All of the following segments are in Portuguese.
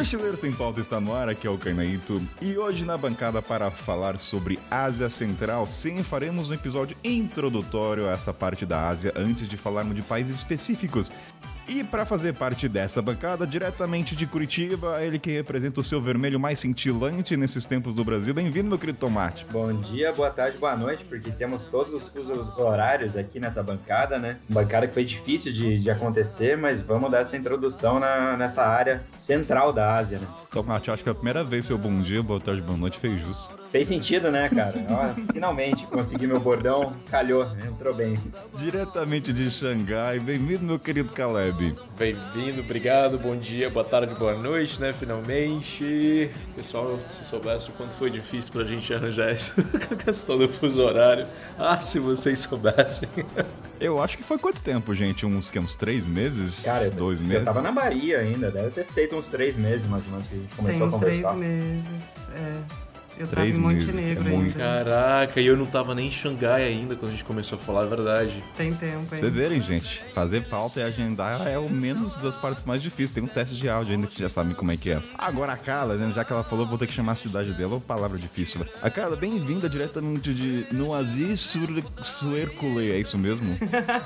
Mochileiro Sem Pauta está no ar, aqui é o Kainaito. E hoje na bancada para falar sobre Ásia Central, sim, faremos um episódio introdutório a essa parte da Ásia antes de falarmos de países específicos. E para fazer parte dessa bancada, diretamente de Curitiba, ele que representa o seu vermelho mais cintilante nesses tempos do Brasil. Bem-vindo, meu querido Tomate. Bom dia, boa tarde, boa noite, porque temos todos os fusos horários aqui nessa bancada, né? Bancada que foi difícil de, de acontecer, mas vamos dar essa introdução na, nessa área central da Ásia, né? Tomate, acho que é a primeira vez seu bom dia, boa tarde, boa noite fez jus. Fez sentido, né, cara? Ó, finalmente consegui meu bordão, calhou, entrou bem. Diretamente de Xangai, bem-vindo, meu querido Caleb. Bem-vindo, obrigado, bom dia, boa tarde, boa noite, né? Finalmente. Pessoal, se soubesse o quanto foi difícil pra gente arranjar essa questão do fuso horário. Ah, se vocês soubessem. Eu acho que foi quanto tempo, gente? Uns, que, uns três meses? Cara, dois eu, meses? Eu tava na Bahia ainda, deve ter feito uns três meses mais ou menos que a gente começou Tem a conversar. três meses, é. Eu Três tava em meses, Montenegro é muito. Caraca, e eu não tava nem em Xangai ainda quando a gente começou a falar a verdade. Tem tempo Pra ainda. Vocês verem, gente, fazer pauta e agendar é o menos das partes mais difíceis. Tem um teste de áudio ainda que vocês já sabem como é que é. Agora a Carla, né, já que ela falou, vou ter que chamar a cidade dela, uma palavra difícil. né? A Carla, bem-vinda diretamente de Noisy sur Suercule, é isso mesmo?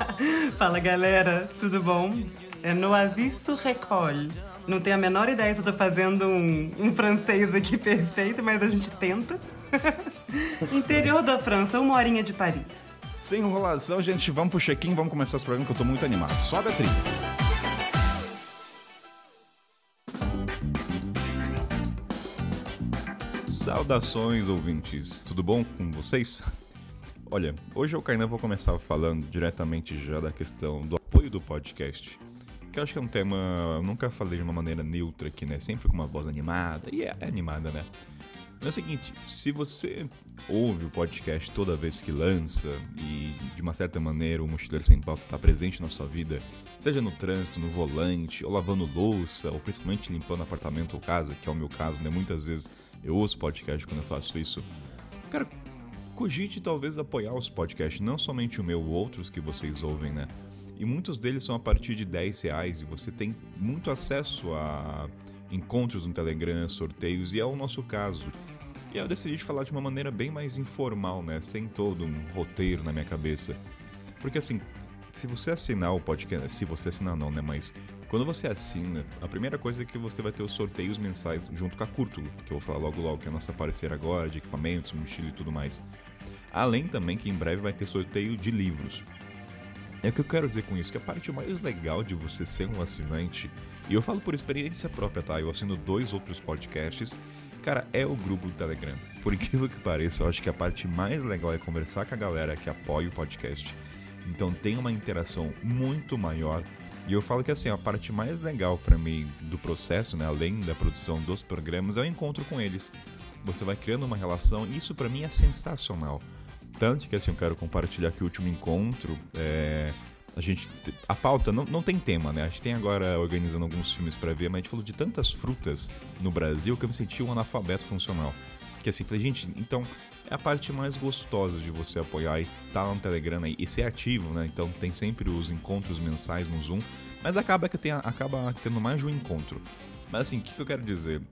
Fala galera, tudo bom? É Noisy sur Récolle. Não tenho a menor ideia se eu tô fazendo um, um francês aqui perfeito, mas a gente tenta. Interior da França, uma horinha de Paris. Sem enrolação, gente, vamos pro check-in, vamos começar esse programa que eu tô muito animado. Sobe a trilha. Saudações, ouvintes. Tudo bom com vocês? Olha, hoje eu, Kainan, vou começar falando diretamente já da questão do apoio do podcast. Que acho que é um tema. Eu nunca falei de uma maneira neutra aqui, né? Sempre com uma voz animada. E é, é animada, né? É o seguinte, se você ouve o podcast toda vez que lança e de uma certa maneira o Mochileiro Sem Pauta está presente na sua vida, seja no trânsito, no volante, ou lavando louça, ou principalmente limpando apartamento ou casa, que é o meu caso, né? Muitas vezes eu ouço podcast quando eu faço isso. Cara, cogite talvez apoiar os podcasts, não somente o meu, outros que vocês ouvem, né? E muitos deles são a partir de 10 reais e você tem muito acesso a encontros no Telegram, sorteios, e é o nosso caso. E eu decidi falar de uma maneira bem mais informal, né? Sem todo um roteiro na minha cabeça. Porque assim, se você assinar o podcast, se você assinar não, né? Mas quando você assina, a primeira coisa é que você vai ter os sorteios mensais junto com a Curtulo, que eu vou falar logo logo, que é a nossa parceira agora, de equipamentos, mochila e tudo mais. Além também que em breve vai ter sorteio de livros. É o que eu quero dizer com isso, que a parte mais legal de você ser um assinante, e eu falo por experiência própria, tá? Eu assino dois outros podcasts, cara, é o grupo do Telegram. Por incrível que pareça, eu acho que a parte mais legal é conversar com a galera que apoia o podcast. Então tem uma interação muito maior. E eu falo que assim, a parte mais legal pra mim do processo, né, além da produção dos programas, é o encontro com eles. Você vai criando uma relação, e isso pra mim é sensacional. Tanto que assim, eu quero compartilhar que o último encontro é. A gente. A pauta não, não tem tema, né? A gente tem agora organizando alguns filmes pra ver, mas a gente falou de tantas frutas no Brasil que eu me senti um analfabeto funcional. Que assim, falei, gente, então é a parte mais gostosa de você apoiar e tá lá no Telegram aí, e ser ativo, né? Então tem sempre os encontros mensais no Zoom, mas acaba que tem, acaba tendo mais de um encontro. Mas assim, o que, que eu quero dizer?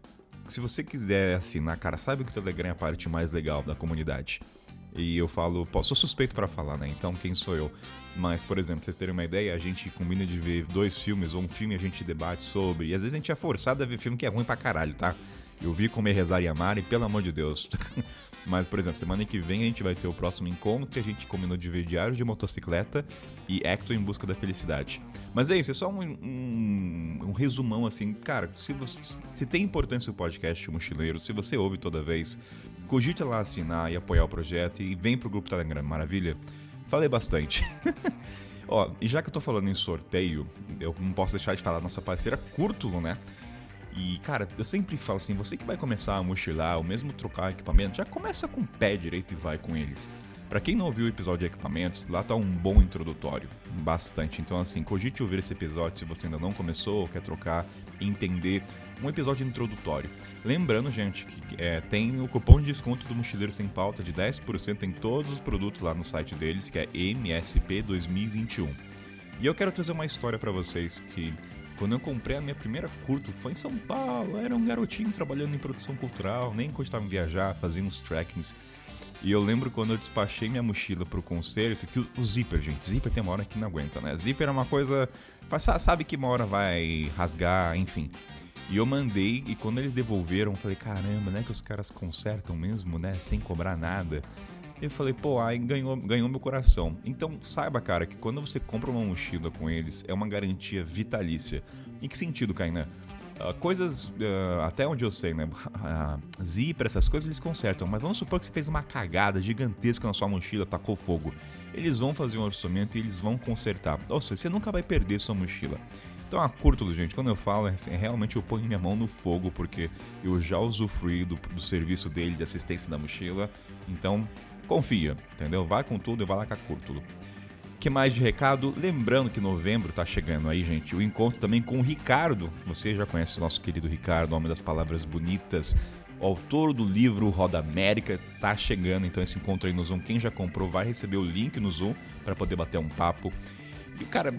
Se você quiser assinar, cara, sabe que o Telegram é a parte mais legal da comunidade. E eu falo, pô, sou suspeito pra falar, né? Então quem sou eu? Mas, por exemplo, pra vocês terem uma ideia, a gente combina de ver dois filmes ou um filme a gente debate sobre. E às vezes a gente é forçado a ver filme que é ruim pra caralho, tá? Eu vi Comer, Rezar e Amar e pelo amor de Deus. Mas, por exemplo, semana que vem a gente vai ter o próximo encontro que a gente combinou de ver Diário de Motocicleta e Hector em Busca da Felicidade. Mas é isso, é só um, um, um resumão assim. Cara, se, você, se tem importância o podcast Mochileiro, se você ouve toda vez, cogite lá assinar e apoiar o projeto e vem pro grupo Telegram, maravilha? Falei bastante. Ó, e já que eu tô falando em sorteio, eu não posso deixar de falar da nossa parceira Curtulo, né? E, cara, eu sempre falo assim, você que vai começar a mochilar, ou mesmo trocar equipamento, já começa com o pé direito e vai com eles. Pra quem não ouviu o episódio de equipamentos, lá tá um bom introdutório. Bastante. Então, assim, cogite ouvir esse episódio se você ainda não começou ou quer trocar, entender. Um episódio introdutório. Lembrando, gente, que é, tem o cupom de desconto do Mochileiro Sem Pauta de 10% em todos os produtos lá no site deles, que é MSP 2021. E eu quero trazer uma história pra vocês que quando eu comprei a minha primeira curto, foi em São Paulo, era um garotinho trabalhando em produção cultural, nem gostava de viajar, fazia uns trackings. E eu lembro quando eu despachei minha mochila pro concerto, que o, o zíper, gente, zíper tem uma hora que não aguenta, né? Zíper é uma coisa. Sabe que uma hora vai rasgar, enfim. E eu mandei, e quando eles devolveram, eu falei, caramba, né? Que os caras consertam mesmo, né? Sem cobrar nada. Eu falei, pô, aí ganhou, ganhou meu coração. Então saiba, cara, que quando você compra uma mochila com eles, é uma garantia vitalícia. Em que sentido, Kainan? Uh, coisas, uh, até onde eu sei, né? Uh, zíper, essas coisas eles consertam, mas vamos supor que você fez uma cagada gigantesca na sua mochila, tacou fogo. Eles vão fazer um orçamento e eles vão consertar. Ou seja, você nunca vai perder sua mochila. Então, a curto, gente, quando eu falo, é, assim, realmente eu ponho minha mão no fogo, porque eu já usufruí do, do serviço dele de assistência da mochila. Então, confia, entendeu? Vai com tudo e vai lá com a Curtulo. que mais de recado? Lembrando que novembro tá chegando aí, gente. O encontro também com o Ricardo. Você já conhece o nosso querido Ricardo, homem das palavras bonitas. Autor do livro Roda América tá chegando, então esse encontro aí no Zoom, quem já comprou vai receber o link no Zoom para poder bater um papo. E cara,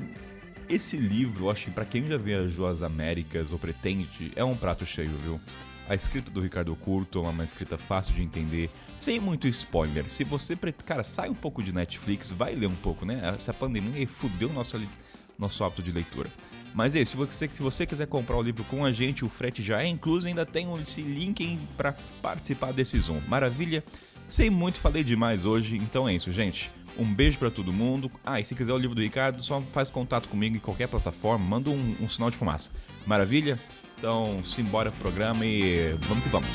esse livro, eu acho que para quem já viajou as Américas ou pretende, é um prato cheio, viu? A escrita do Ricardo Curto é uma escrita fácil de entender, sem muito spoiler. Se você, cara, sai um pouco de Netflix, vai ler um pouco, né? Essa pandemia fudeu nosso, nosso hábito de leitura. Mas é, se você, se você quiser comprar o livro com a gente, o frete já é incluso, ainda tem esse link para participar desse Zoom. Maravilha? Sem muito, falei demais hoje, então é isso, gente. Um beijo para todo mundo. Ah, e se quiser o livro do Ricardo, só faz contato comigo em qualquer plataforma, manda um, um sinal de fumaça. Maravilha? Então, simbora pro programa e vamos que vamos.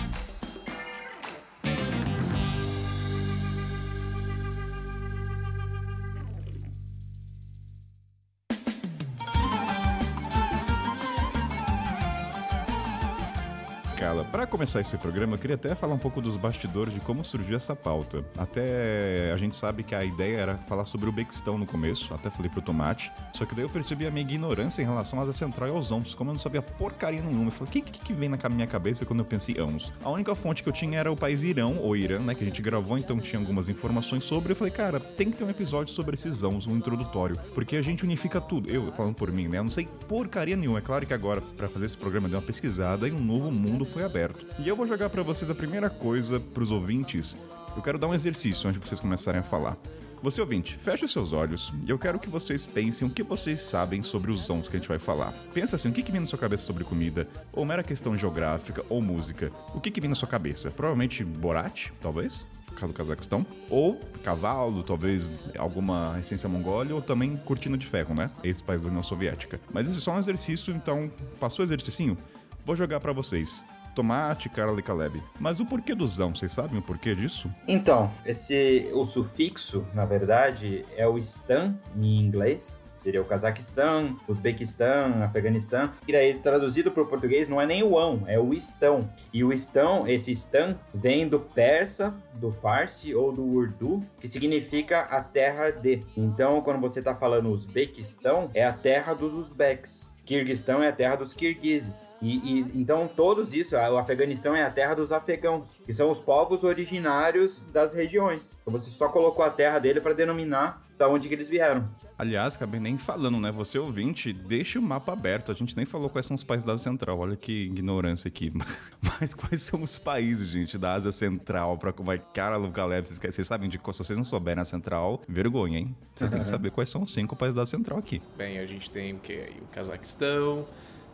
Para começar esse programa, eu queria até falar um pouco dos bastidores de como surgiu essa pauta. Até a gente sabe que a ideia era falar sobre o Bequistão no começo, até falei pro Tomate, só que daí eu percebi a minha ignorância em relação à Asa Central e aos ãos, como eu não sabia porcaria nenhuma. Eu falei, o que, que, que vem na minha cabeça quando eu pensei ãos? A única fonte que eu tinha era o país Irão, ou Irã, né, que a gente gravou, então tinha algumas informações sobre. Eu falei, cara, tem que ter um episódio sobre esses ãos, um introdutório, porque a gente unifica tudo. Eu, falando por mim, né, eu não sei porcaria nenhuma. É claro que agora, para fazer esse programa, eu dei uma pesquisada e um novo mundo foi aberto. E eu vou jogar para vocês a primeira coisa para os ouvintes. Eu quero dar um exercício antes de vocês começarem a falar. Você ouvinte, feche os seus olhos e eu quero que vocês pensem o que vocês sabem sobre os dons que a gente vai falar. Pensa assim, o que, que vem na sua cabeça sobre comida, ou mera questão geográfica, ou música. O que, que vem na sua cabeça? Provavelmente Borat, talvez? do Cazaquistão, ou cavalo, talvez alguma essência mongólia, ou também cortina de ferro, né? Esse país da União Soviética. Mas esse é só um exercício, então passou o exercício? Vou jogar para vocês tomate, Carla e Caleb. Mas o porquê do zão, vocês sabem o porquê disso? Então, esse o sufixo, na verdade, é o stan em inglês, seria o Cazaquistão, Uzbequistão, Afeganistão. E daí, traduzido para o português, não é nem o ão, é o estão. E o estão, esse estão, vem do persa, do farsi ou do urdu, que significa a terra de. Então, quando você está falando Uzbequistão, é a terra dos uzbeques. Kirguistão é a terra dos kirguizes. E, e, então todos isso, o Afeganistão é a terra dos afegãos, que são os povos originários das regiões. Então você só colocou a terra dele para denominar da onde que eles vieram. Aliás, acabei nem falando, né? Você ouvinte, deixa o mapa aberto. A gente nem falou quais são os países da Ásia Central. Olha que ignorância aqui. Mas quais são os países, gente, da Ásia Central? Pra como é cara, Caleb, vocês, vocês sabem de se vocês não souberem a Central, vergonha, hein? Vocês uhum. têm que saber quais são os cinco países da Ásia Central aqui. Bem, a gente tem o que? O Cazaquistão,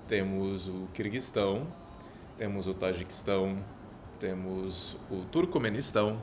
temos o Kirguistão, temos o Tajiquistão, temos o Turcomenistão,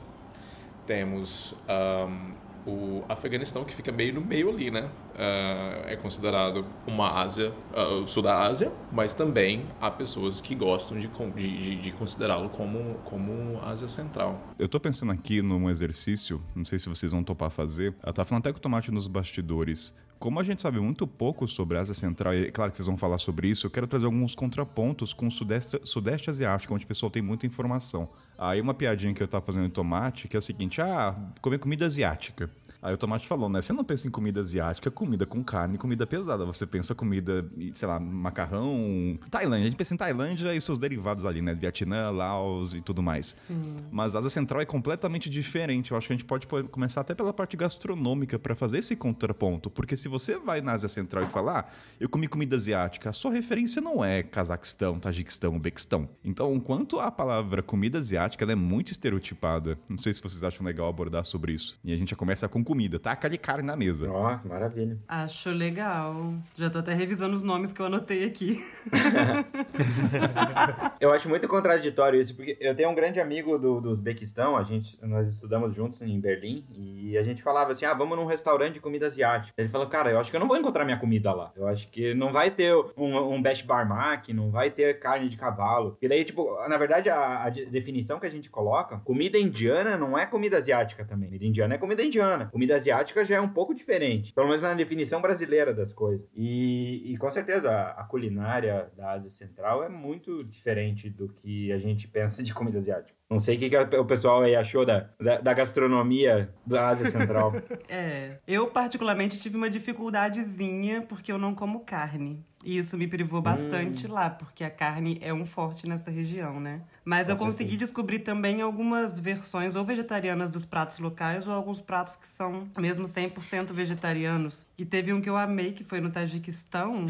temos um, o Afeganistão, que fica meio no meio ali, né? Uh, é considerado uma Ásia, uh, sul da Ásia, mas também há pessoas que gostam de, de, de considerá-lo como, como Ásia Central. Eu tô pensando aqui num exercício, não sei se vocês vão topar fazer. Eu tava falando até com o Tomate nos bastidores. Como a gente sabe muito pouco sobre a Ásia Central, e é claro que vocês vão falar sobre isso, eu quero trazer alguns contrapontos com o Sudeste, Sudeste Asiático, onde o pessoal tem muita informação. Aí uma piadinha que eu tava fazendo de tomate, que é o seguinte: ah, comer comida asiática. Aí o Tomate falou, né? Você não pensa em comida asiática, comida com carne, comida pesada. Você pensa comida, sei lá, macarrão. Tailândia. A gente pensa em Tailândia e seus derivados ali, né? Vietnã, Laos e tudo mais. Hum. Mas a Ásia Central é completamente diferente. Eu acho que a gente pode começar até pela parte gastronômica para fazer esse contraponto. Porque se você vai na Ásia Central e falar, ah, eu comi comida asiática, a sua referência não é Cazaquistão, Tajiquistão, Bequistão. Então, enquanto a palavra comida asiática ela é muito estereotipada, não sei se vocês acham legal abordar sobre isso. E a gente já começa com comida, tá? Aquele carne na mesa. Ó, oh, maravilha. Acho legal. Já tô até revisando os nomes que eu anotei aqui. eu acho muito contraditório isso, porque eu tenho um grande amigo do, do Uzbequistão, a gente, nós estudamos juntos em Berlim, e a gente falava assim, ah, vamos num restaurante de comida asiática. Ele falou, cara, eu acho que eu não vou encontrar minha comida lá. Eu acho que não vai ter um, um Best Barmac, não vai ter carne de cavalo. E daí, tipo, na verdade, a, a definição que a gente coloca, comida indiana não é comida asiática também. Comida indiana é comida indiana. Comida asiática já é um pouco diferente. Pelo menos na definição brasileira das coisas. E, e com certeza, a, a culinária da Ásia Central é muito diferente do que a gente pensa de comida asiática. Não sei o que, que o pessoal aí achou da, da, da, gastronomia da Ásia Central. é, eu particularmente tive uma dificuldadezinha porque eu não como carne. E isso me privou hum. bastante hum. lá, porque a carne é um forte nessa região, né? Mas Com eu consegui certeza. descobrir também algumas versões ou vegetarianas dos pratos locais ou alguns pratos que são mesmo 100% vegetarianos. E teve um que eu amei, que foi no Tajiquistão,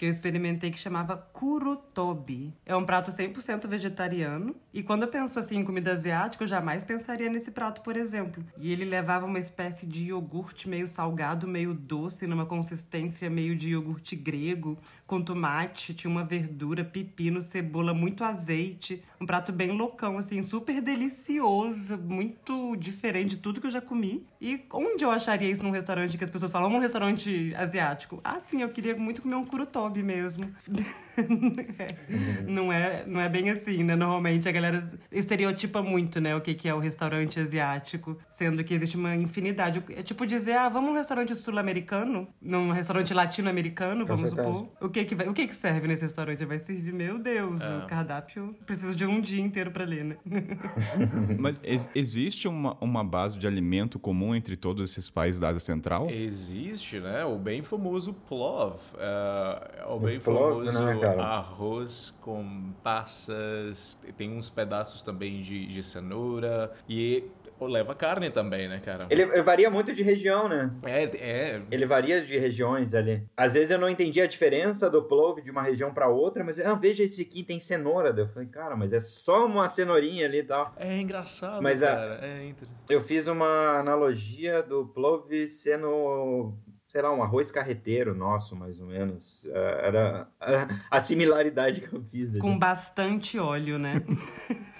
que eu experimentei que chamava kurutobi. É um prato 100% vegetariano. E quando eu penso assim em comida asiática, eu jamais pensaria nesse prato, por exemplo. E ele levava uma espécie de iogurte meio salgado, meio doce, numa consistência meio de iogurte grego, com tomate, tinha uma verdura, pepino, cebola, muito azeite. Um prato bem loucão, assim, super delicioso, muito diferente de tudo que eu já comi. E onde eu acharia isso num restaurante que as pessoas falam, um restaurante asiático? Ah, sim, eu queria muito comer um kurutobi hobby mesmo. não, é, não é bem assim, né? Normalmente a galera estereotipa muito, né? O que, que é o restaurante asiático, sendo que existe uma infinidade. É tipo dizer, ah, vamos num restaurante sul-americano, num restaurante latino-americano, vamos supor. O que que, vai, o que que serve nesse restaurante? Vai servir, meu Deus, é. o cardápio preciso de um dia inteiro pra ler, né? Mas ex existe uma, uma base de alimento comum entre todos esses países da Ásia Central? Existe, né? O bem famoso plov. Uh, o bem o famoso plov, né? Cara. Arroz com passas, tem uns pedaços também de, de cenoura e leva carne também, né, cara? Ele, varia muito de região, né? É, é. Ele varia de regiões ali. Às vezes eu não entendi a diferença do plove de uma região para outra, mas ah, veja esse aqui tem cenoura. Eu falei, cara, mas é só uma cenourinha ali e tal. É engraçado, mas, cara. A, é eu fiz uma analogia do plove sendo sei lá, um arroz carreteiro nosso, mais ou menos. É, era a similaridade que eu fiz. Ali. Com bastante óleo, né?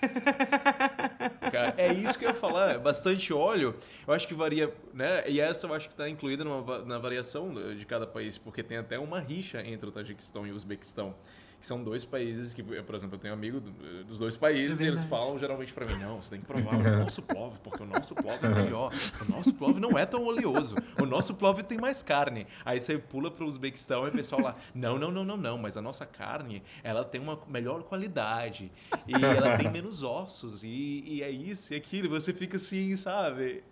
Cara, é isso que eu ia falar, bastante óleo. Eu acho que varia, né? E essa eu acho que está incluída numa, na variação de cada país, porque tem até uma rixa entre o Tajiquistão e o Uzbequistão que são dois países que, por exemplo, eu tenho amigo dos dois países é e eles falam geralmente para mim, não, você tem que provar o nosso plov, porque o nosso plov é melhor. O nosso plov não é tão oleoso. O nosso plov tem mais carne. Aí você pula para o Uzbequistão e o pessoal lá, não, não, não, não, não, mas a nossa carne, ela tem uma melhor qualidade e ela tem menos ossos e, e é isso e aquilo. E você fica assim, sabe?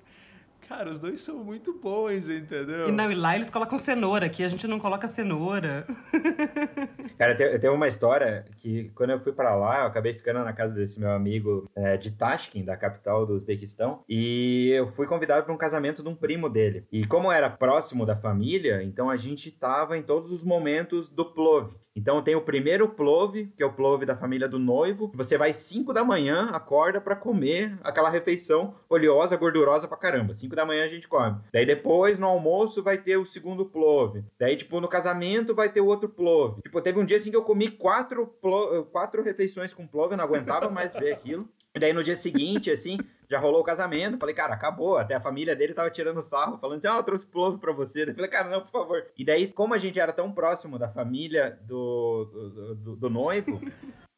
Cara, os dois são muito bons, entendeu? E não, e lá eles colocam cenoura, aqui a gente não coloca cenoura. Cara, tem, tem uma história que quando eu fui para lá, eu acabei ficando na casa desse meu amigo é, de Tashkent, da capital do Uzbequistão, e eu fui convidado para um casamento de um primo dele. E como era próximo da família, então a gente tava em todos os momentos do plove. Então tem o primeiro plove, que é o plove da família do noivo. Você vai 5 da manhã, acorda para comer aquela refeição oleosa, gordurosa pra caramba. 5 da manhã a gente come. Daí depois, no almoço, vai ter o segundo plove. Daí, tipo, no casamento vai ter o outro plove. Tipo, teve um dia assim que eu comi quatro, quatro refeições com plove, eu não aguentava mais ver aquilo. E daí no dia seguinte, assim, já rolou o casamento. Falei, cara, acabou. Até a família dele tava tirando sarro, falando assim: ah, eu trouxe plovo pra você. Eu falei, cara, não, por favor. E daí, como a gente era tão próximo da família do, do, do, do noivo.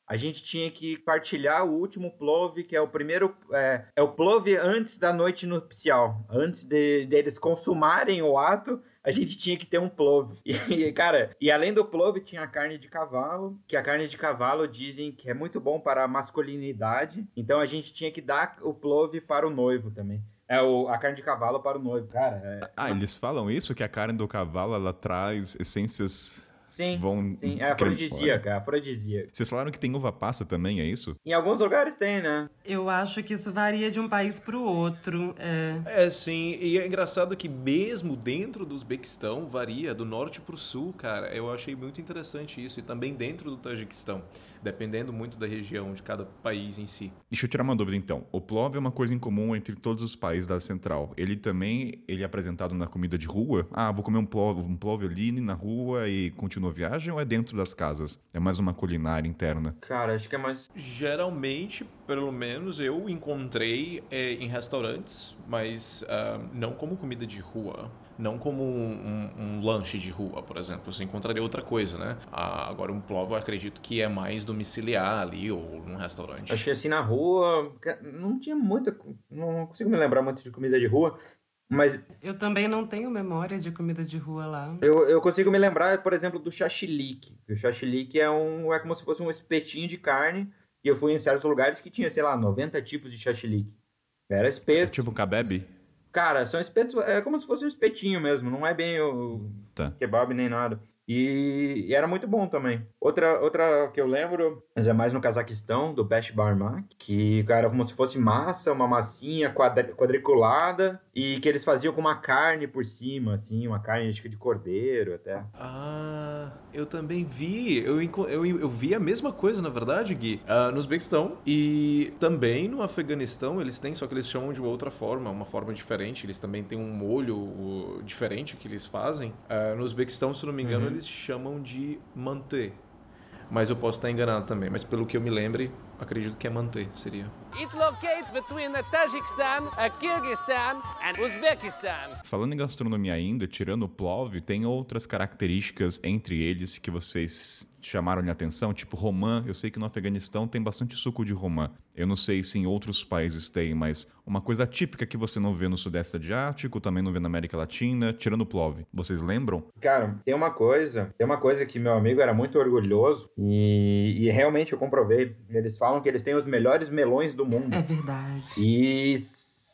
a gente tinha que partilhar o último plove, que é o primeiro. É, é o plove antes da noite nupcial. Antes de, deles consumarem o ato, a gente tinha que ter um plove. E, cara, e além do plove, tinha a carne de cavalo, que a carne de cavalo dizem que é muito bom para a masculinidade. Então a gente tinha que dar o plove para o noivo também. É o, a carne de cavalo para o noivo, cara. É... Ah, eles falam isso? Que a carne do cavalo ela traz essências Sim, vão sim. É afrodisíaca, é afrodisíaca. Vocês falaram que tem uva passa também, é isso? Em alguns lugares tem, né? Eu acho que isso varia de um país pro outro. É. É, sim. E é engraçado que mesmo dentro do Uzbequistão varia do norte pro sul, cara. Eu achei muito interessante isso. E também dentro do Tajiquistão, dependendo muito da região de cada país em si. Deixa eu tirar uma dúvida então. O plov é uma coisa em comum entre todos os países da Central. Ele também ele é apresentado na comida de rua? Ah, vou comer um plov, um plov ali na rua e continuo a viagem ou é dentro das casas? É mais uma culinária interna? Cara, acho que é mais. Geralmente, pelo menos, eu encontrei é, em restaurantes, mas ah, não como comida de rua. Não como um, um- um lanche de rua, por exemplo. Você encontraria outra coisa, né? Ah, agora, um plov eu acredito que é mais domiciliar ali ou num restaurante. Acho que assim na rua. Não tinha muita. Não consigo me lembrar muito de comida de rua. Mas Eu também não tenho memória de comida de rua lá. eu, eu consigo me lembrar, por exemplo, do chachilique. O chachilique é, um, é como se fosse um espetinho de carne. E eu fui em certos lugares que tinha, sei lá, 90 tipos de chachilique. Era É espeto. tipo um kebab? Cara, são espetos. É como se fosse um espetinho mesmo. Não é bem o Tá. kebab nem nada. E, e era muito bom também. Outra, outra que eu lembro, mas é mais no Cazaquistão, do Besh Barmak, que cara, como se fosse massa, uma massinha quadri- quadriculada, e que eles faziam com uma carne por cima, assim, uma carne acho que de cordeiro até. Ah, eu também vi. Eu, eu, eu vi a mesma coisa, na verdade, Gui, ah, no Uzbequistão e também no Afeganistão. Eles têm, só que eles chamam de outra forma, uma forma diferente. Eles também têm um molho uh, diferente que eles fazem. Ah, no Uzbequistão, se não me engano, eles chamam de mantê. Mas eu posso estar enganado também. Mas pelo que eu me lembre, acredito que é mantê, seria. It locates between the Tajikistan, uh, Kyrgyzstan, and Uzbekistan. Falando em gastronomia ainda, tirando o plov, tem outras características entre eles que vocês chamaram a atenção, tipo romã. Eu sei que no Afeganistão tem bastante suco de romã. Eu não sei se em outros países tem, mas uma coisa típica que você não vê no Sudeste Asiático, também não vê na América Latina, tirando o plov. Vocês lembram? Cara, tem uma coisa, tem uma coisa que meu amigo era muito orgulhoso e, e realmente eu comprovei. Eles falam que eles têm os melhores melões do mundo. É verdade. E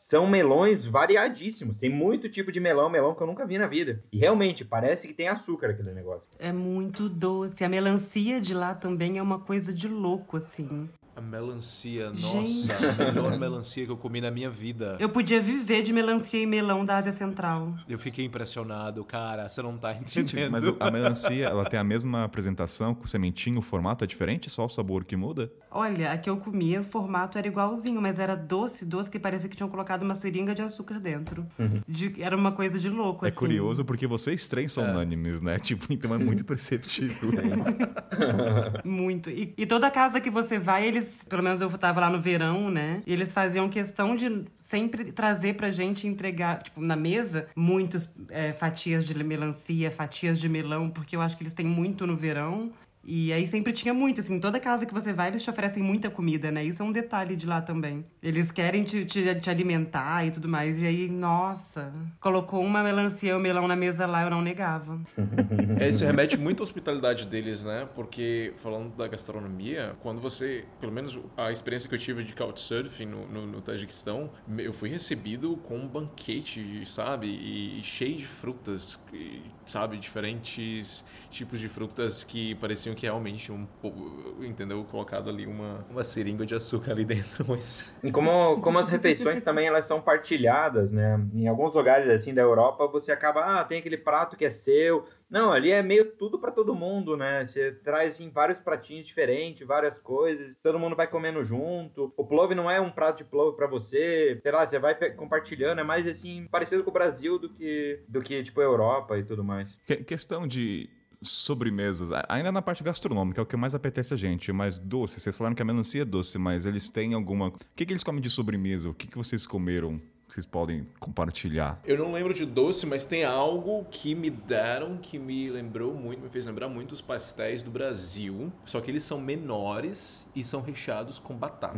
são melões variadíssimos. Tem muito tipo de melão, melão que eu nunca vi na vida. E realmente, parece que tem açúcar aquele negócio. É muito doce. A melancia de lá também é uma coisa de louco, assim. A melancia, Gente. nossa, a melhor melancia que eu comi na minha vida. Eu podia viver de melancia e melão da Ásia Central. Eu fiquei impressionado, cara. Você não tá Gente, entendendo. mas o- a melancia, ela tem a mesma apresentação com sementinho, o formato é diferente, só o sabor que muda? Olha, a que eu comia, o formato era igualzinho, mas era doce, doce, que parecia que tinham colocado uma seringa de açúcar dentro. De- era uma coisa de louco, É assim. curioso porque vocês três são unânimes, né? Tipo, então é muito perceptível. Muito. E, e toda casa que você vai, eles, pelo menos eu tava lá no verão, né? E eles faziam questão de sempre trazer pra gente entregar, tipo, na mesa, muitas fatias de melancia, fatias de melão, porque eu acho que eles têm muito no verão. E aí sempre tinha muito, assim, toda casa que você vai, eles te oferecem muita comida, né? Isso é um detalhe de lá também. Eles querem te, te, te alimentar e tudo mais. E aí, nossa, colocou uma melancia e um melão na mesa lá, eu não negava. É, isso remete muito à hospitalidade deles, né? Porque, falando da gastronomia, quando você, pelo menos a experiência que eu tive de couchsurfing no, no, no Tajiquistão, eu fui recebido com um banquete, sabe? E, cheio de frutas, e, sabe? Diferentes tipos de frutas que pareciam que realmente um pouco, entendeu? Colocado ali uma, uma seringa de açúcar ali dentro, mas... E como, como as refeições também elas são partilhadas, né? Em alguns lugares assim da Europa, você acaba, ah, tem aquele prato que é seu. Não, ali é meio tudo pra todo mundo, né? Você traz assim, vários pratinhos diferentes, várias coisas, todo mundo vai comendo junto. O plov não é um prato de plov pra você, sei lá, você vai compartilhando, é mais assim parecido com o Brasil do que do que tipo Europa e tudo mais. Que- questão de sobremesas, ainda na parte gastronômica, é o que mais apetece a gente, mas doce. Vocês falaram que a melancia é doce, mas eles têm alguma. O que, que eles comem de sobremesa? O que, que vocês comeram? Vocês podem compartilhar. Eu não lembro de doce, mas tem algo que me deram que me lembrou muito, me fez lembrar muito os pastéis do Brasil. Só que eles são menores e são recheados com batata.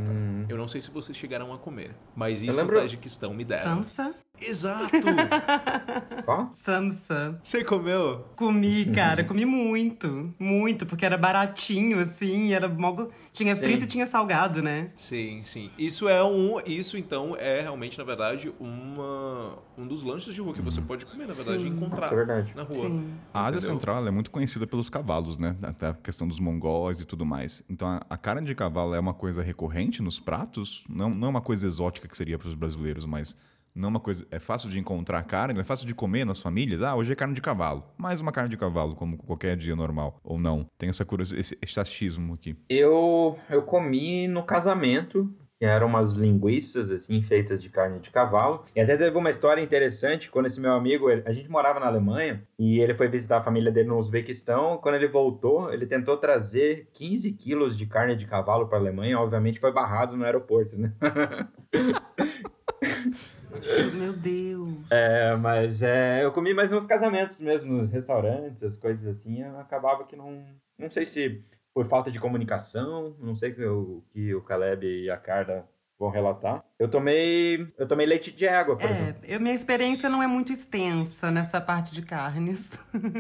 Eu não sei se vocês chegaram a comer, mas isso lembro- no Tajiquistão me deram. Samsa? Exato! Ó, Samsa. Você comeu? Comi, cara, comi muito. Muito, porque era baratinho, assim, era mó go- Tinha Sim. frito e tinha salgado, né? Sim, sim. Isso é um. Isso então é realmente, na verdade, verdade, uma, um dos lanches de rua que você pode comer, na verdade, e encontrar É verdade. na rua. Sim. A Ásia Entendeu? Central é muito conhecida pelos cavalos, né? Até a questão dos mongóis e tudo mais. Então a, a carne de cavalo é uma coisa recorrente nos pratos? Não, não é uma coisa exótica que seria para os brasileiros, mas não é uma coisa. É fácil de encontrar carne, é fácil de comer nas famílias. Ah, hoje é carne de cavalo. Mais uma carne de cavalo, como qualquer dia normal. Ou não. Tem essa curiosidade, esse, esse achismo aqui. Eu, eu comi no casamento, que eram umas linguiças, assim, feitas de carne de cavalo. E até teve uma história interessante, quando esse meu amigo, ele- a gente morava na Alemanha, e ele foi visitar a família dele no Uzbequistão. Quando ele voltou, ele tentou trazer 15 quilos de carne de cavalo para a Alemanha. Obviamente foi barrado no aeroporto, né? Meu Deus. É, mas é, eu comi mais nos casamentos mesmo, nos restaurantes, as coisas assim, eu acabava que não. Não sei se por falta de comunicação, não sei o que o, que o Caleb e a Carla vão relatar. Eu tomei. Eu tomei leite de égua, por É, exemplo. eu, minha experiência não é muito extensa nessa parte de carnes.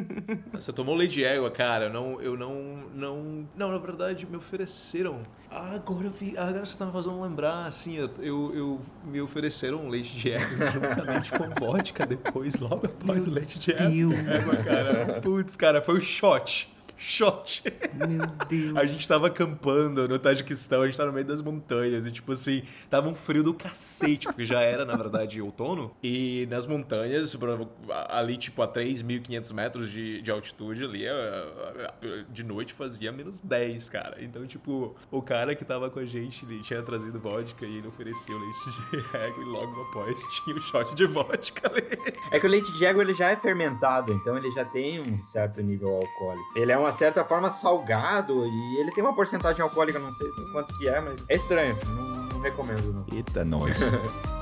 Você tomou leite de égua, cara? Eu não, eu não, não, não, na verdade me ofereceram. Ah, agora eu vi, agora você tá me fazendo lembrar, assim, eu, eu, eu- me ofereceram leite de égua juntamente com vodka depois, logo após o leite de égua. Deus. Égua, cara. Putz, cara, foi um shot. Shot. Meu Deus. A gente tava acampando no Tajiquistão, a gente tava no meio das montanhas e, tipo assim, tava um frio do cacete, porque já era, na verdade, outono. E nas montanhas, ali, tipo, a 3.500 metros de, de altitude, ali, de noite fazia menos 10, cara. Então, tipo, o cara que tava com a gente, ele tinha trazido vodka e ele ofereceu leite de égua e logo após tinha o shot de vodka ali. É que o leite de égua ele já é fermentado, então ele já tem um certo nível alcoólico. Ele é uma certa forma salgado e ele tem uma porcentagem alcoólica, não sei quanto que é, mas é estranho. Não, não recomendo, não. Eita, nós.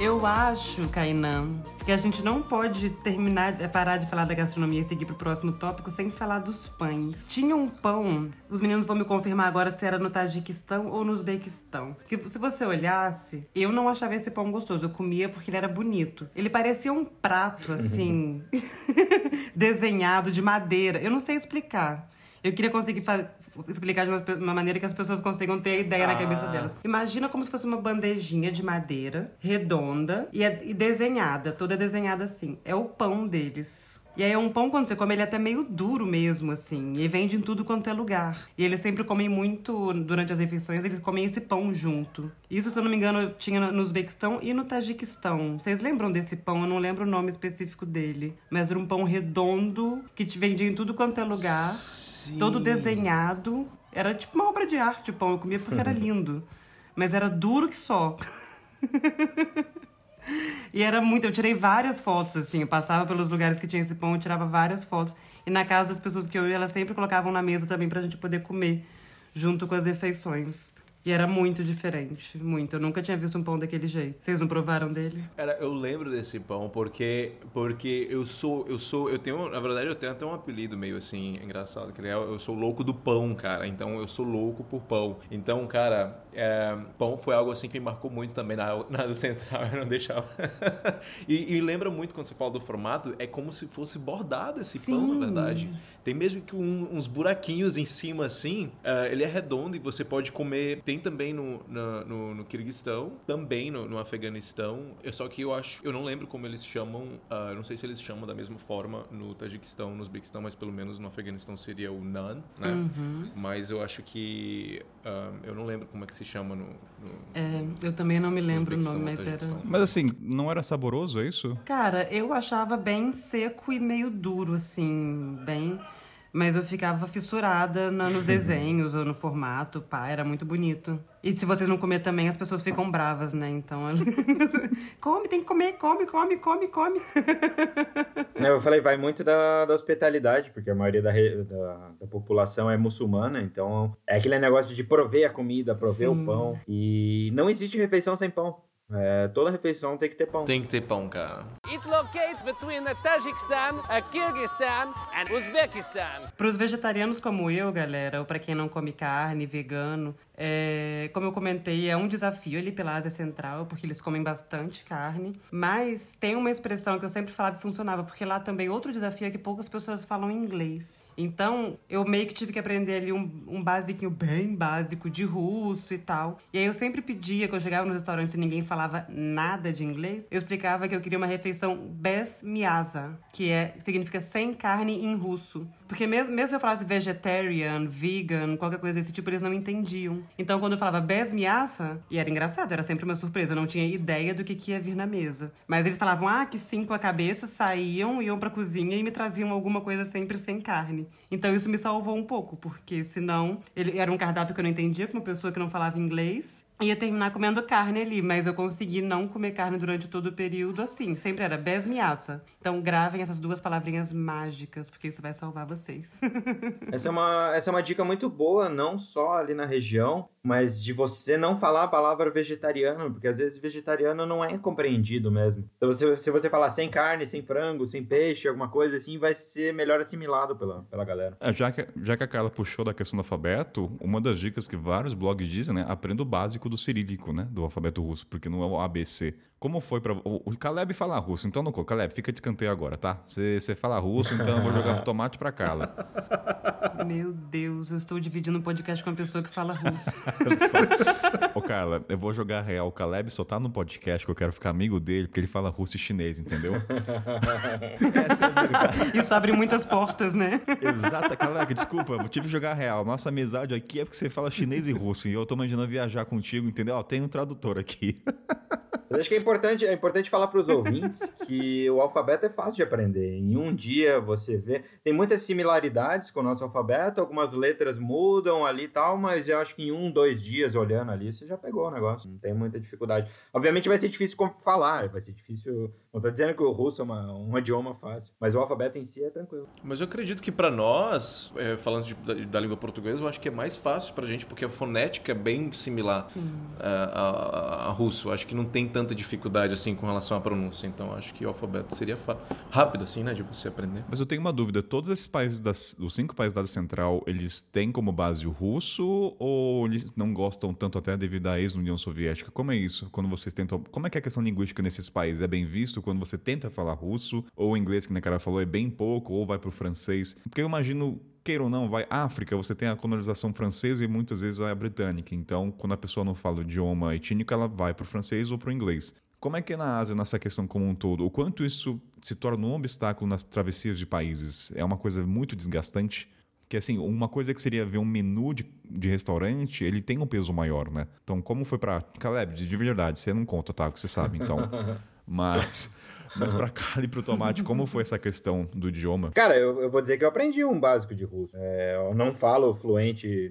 Eu acho, Kainan, que a gente não pode terminar, é, parar de falar da gastronomia e seguir pro próximo tópico sem falar dos pães. Tinha um pão, os meninos vão me confirmar agora se era no Tajiquistão ou no Uzbequistão. Que se você olhasse, eu não achava esse pão gostoso. Eu comia porque ele era bonito. Ele parecia um prato, assim, desenhado de madeira. Eu não sei explicar. Eu queria conseguir fa- explicar de uma, maneira que as pessoas consigam ter a ideia na cabeça delas. Imagina como se fosse uma bandejinha de madeira, redonda e, é- e desenhada, toda desenhada assim. É o pão deles. E aí é um pão, quando você come, ele é até meio duro mesmo, assim. E vende em tudo quanto é lugar. E eles sempre comem muito, durante as refeições, eles comem esse pão junto. Isso, se eu não me engano, tinha no Uzbequistão e no Tajiquistão. Vocês lembram desse pão? Eu não lembro o nome específico dele. Mas era um pão redondo, que te vendia em tudo quanto é lugar. Todo desenhado. Era tipo uma obra de arte o pão. Eu comia porque era lindo. Mas era duro que só. E era muito, eu tirei várias fotos, assim, eu passava pelos lugares que tinha esse pão, eu tirava várias fotos. E na casa das pessoas que eu ia, elas sempre colocavam na mesa também pra gente poder comer junto com as refeições. E era muito diferente, muito. Eu nunca tinha visto um pão daquele jeito. Vocês não provaram dele? Cara, eu lembro desse pão porque porque eu sou eu sou eu tenho na verdade eu tenho até um apelido meio assim engraçado que é eu sou louco do pão, cara. Então eu sou louco por pão. Então, cara, é, pão foi algo assim que me marcou muito também na na Ásia central. Eu não deixava. e, e lembra muito quando você fala do formato é como se fosse bordado esse pão, Sim. na verdade. Tem mesmo que um- uns buraquinhos em cima assim. é, ele é redondo e você pode comer. Tem também no, na- no, no Kirguistão, também no, no Afeganistão. Eu, só que eu acho. Eu não lembro como eles chamam. eu não sei se eles chamam da mesma forma no Tajiquistão, no Uzbequistão, mas pelo menos no Afeganistão seria o naan, né? Mas eu acho que. ah, eu não lembro como é que se chama no. no É, eu também não me lembro o nome, mas era. Mas assim, não era saboroso, é isso? Cara, eu achava bem seco e meio duro, assim, bem. Mas eu ficava fissurada na- nos desenhos ou no formato, pá, era muito bonito. E se vocês não comer também, as pessoas ficam bravas, né? Então. come, tem que comer, come, come, come, come. Eu falei, vai muito da, da hospitalidade, porque a maioria da, da, da população é muçulmana, então é aquele negócio de prover a comida, prover Sim. o pão. E não existe refeição sem pão. É, toda refeição tem que ter pão. Tem que ter pão, cara. It locates between the Tajikistan, a Kyrgyzstan, and Uzbekistan. Para os vegetarianos como eu, galera, ou para quem não come carne, vegano, é, como eu comentei, é um desafio ali pela Ásia Central, porque eles comem bastante carne. Mas tem uma expressão que eu sempre falava que funcionava, porque lá também outro desafio é que poucas pessoas falam inglês. Então, eu meio que tive que aprender ali um, um basiquinho bem básico de russo e tal. E aí eu sempre pedia, quando eu chegava nos restaurantes e ninguém falava nada de inglês, eu explicava que eu queria uma refeição bez miasa, que é, significa sem carne em russo. Porque mesmo, mesmo se eu falasse vegetarian, vegan, qualquer coisa desse tipo, eles não entendiam. Então, quando eu falava bez miasa, e era engraçado, era sempre uma surpresa, eu não tinha ideia do que, que ia vir na mesa. Mas eles falavam, ah, que sim com a cabeça, saíam, iam pra cozinha e me traziam alguma coisa sempre sem carne. Então, isso me salvou um pouco, porque senão ele era um cardápio que eu não entendia, com uma pessoa que não falava inglês ia terminar comendo carne ali, mas eu consegui não comer carne durante todo o período assim. Sempre era besmiaça. Então gravem essas duas palavrinhas mágicas, porque isso vai salvar vocês. essa, é uma, essa é uma dica muito boa, não só ali na região, mas de você não falar a palavra vegetariano, porque às vezes vegetariano não é compreendido mesmo. Então se, se você falar sem carne, sem frango, sem peixe, alguma coisa assim, vai ser melhor assimilado pela, pela galera. É, já, que, já que a Carla puxou da questão do alfabeto, uma das dicas que vários blogs dizem, né? Aprenda o básico do cirílico, né? Do alfabeto russo, porque não é o ABC. Como foi para O Caleb fala russo, então não. Caleb, fica de escanteio agora, tá? Você fala russo, então eu vou jogar o tomate pra Carla. Meu Deus, eu estou dividindo um podcast com uma pessoa que fala russo. Ô, Carla, eu vou jogar real. O Caleb só tá no podcast que eu quero ficar amigo dele, porque ele fala russo e chinês, entendeu? Essa é a verdade. Isso abre muitas portas, né? Exato, Caleb, desculpa, eu tive que jogar real. Nossa amizade aqui é porque você fala chinês e russo, e eu tô imaginando viajar contigo, entendeu? Ó, tem um tradutor aqui. Mas acho que é importante, é importante falar para os ouvintes que o alfabeto é fácil de aprender. Em um dia você vê. Tem muitas similaridades com o nosso alfabeto, algumas letras mudam ali e tal, mas eu acho que em um, dois dias olhando ali, você já pegou o negócio. Não tem muita dificuldade. Obviamente vai ser difícil falar, vai ser difícil. Não estou dizendo que o russo é uma, um idioma fácil, mas o alfabeto em si é tranquilo. Mas eu acredito que para nós, é, falando de, da, da, língua portuguesa, eu acho que é mais fácil para a gente, porque a fonética é bem similar é, a, a, a russo. Eu acho que não tem tanta dificuldade assim com relação à pronúncia. Então acho que o alfabeto seria rápido assim, né, de você aprender. Mas eu tenho uma dúvida, todos esses países das, os cinco países da Central, eles têm como base o russo ou eles não gostam tanto até devido à ex-União Soviética? Como é isso? Quando vocês tentam, como é que é a questão linguística nesses países? É bem visto quando você tenta falar russo ou inglês que na cara falou é bem pouco ou vai para o francês? Porque eu imagino queira ou não, vai África, você tem a colonização francesa e muitas vezes a britânica. Então, quando a pessoa não fala o idioma etníco, ela vai para o francês ou para o inglês. Como é que é na Ásia nessa questão como um todo? O quanto isso se torna um obstáculo nas travessias de países? É uma coisa muito desgastante? Que assim, uma coisa que seria ver um menu de, de restaurante, ele tem um peso maior, né? Então, como foi para Caleb, de verdade, você não conta, tá? Que você sabe, então. Mas mas para Cali e pro Tomate, como foi essa questão do idioma? Cara, eu, eu vou dizer que eu aprendi um básico de russo. É, eu não falo fluente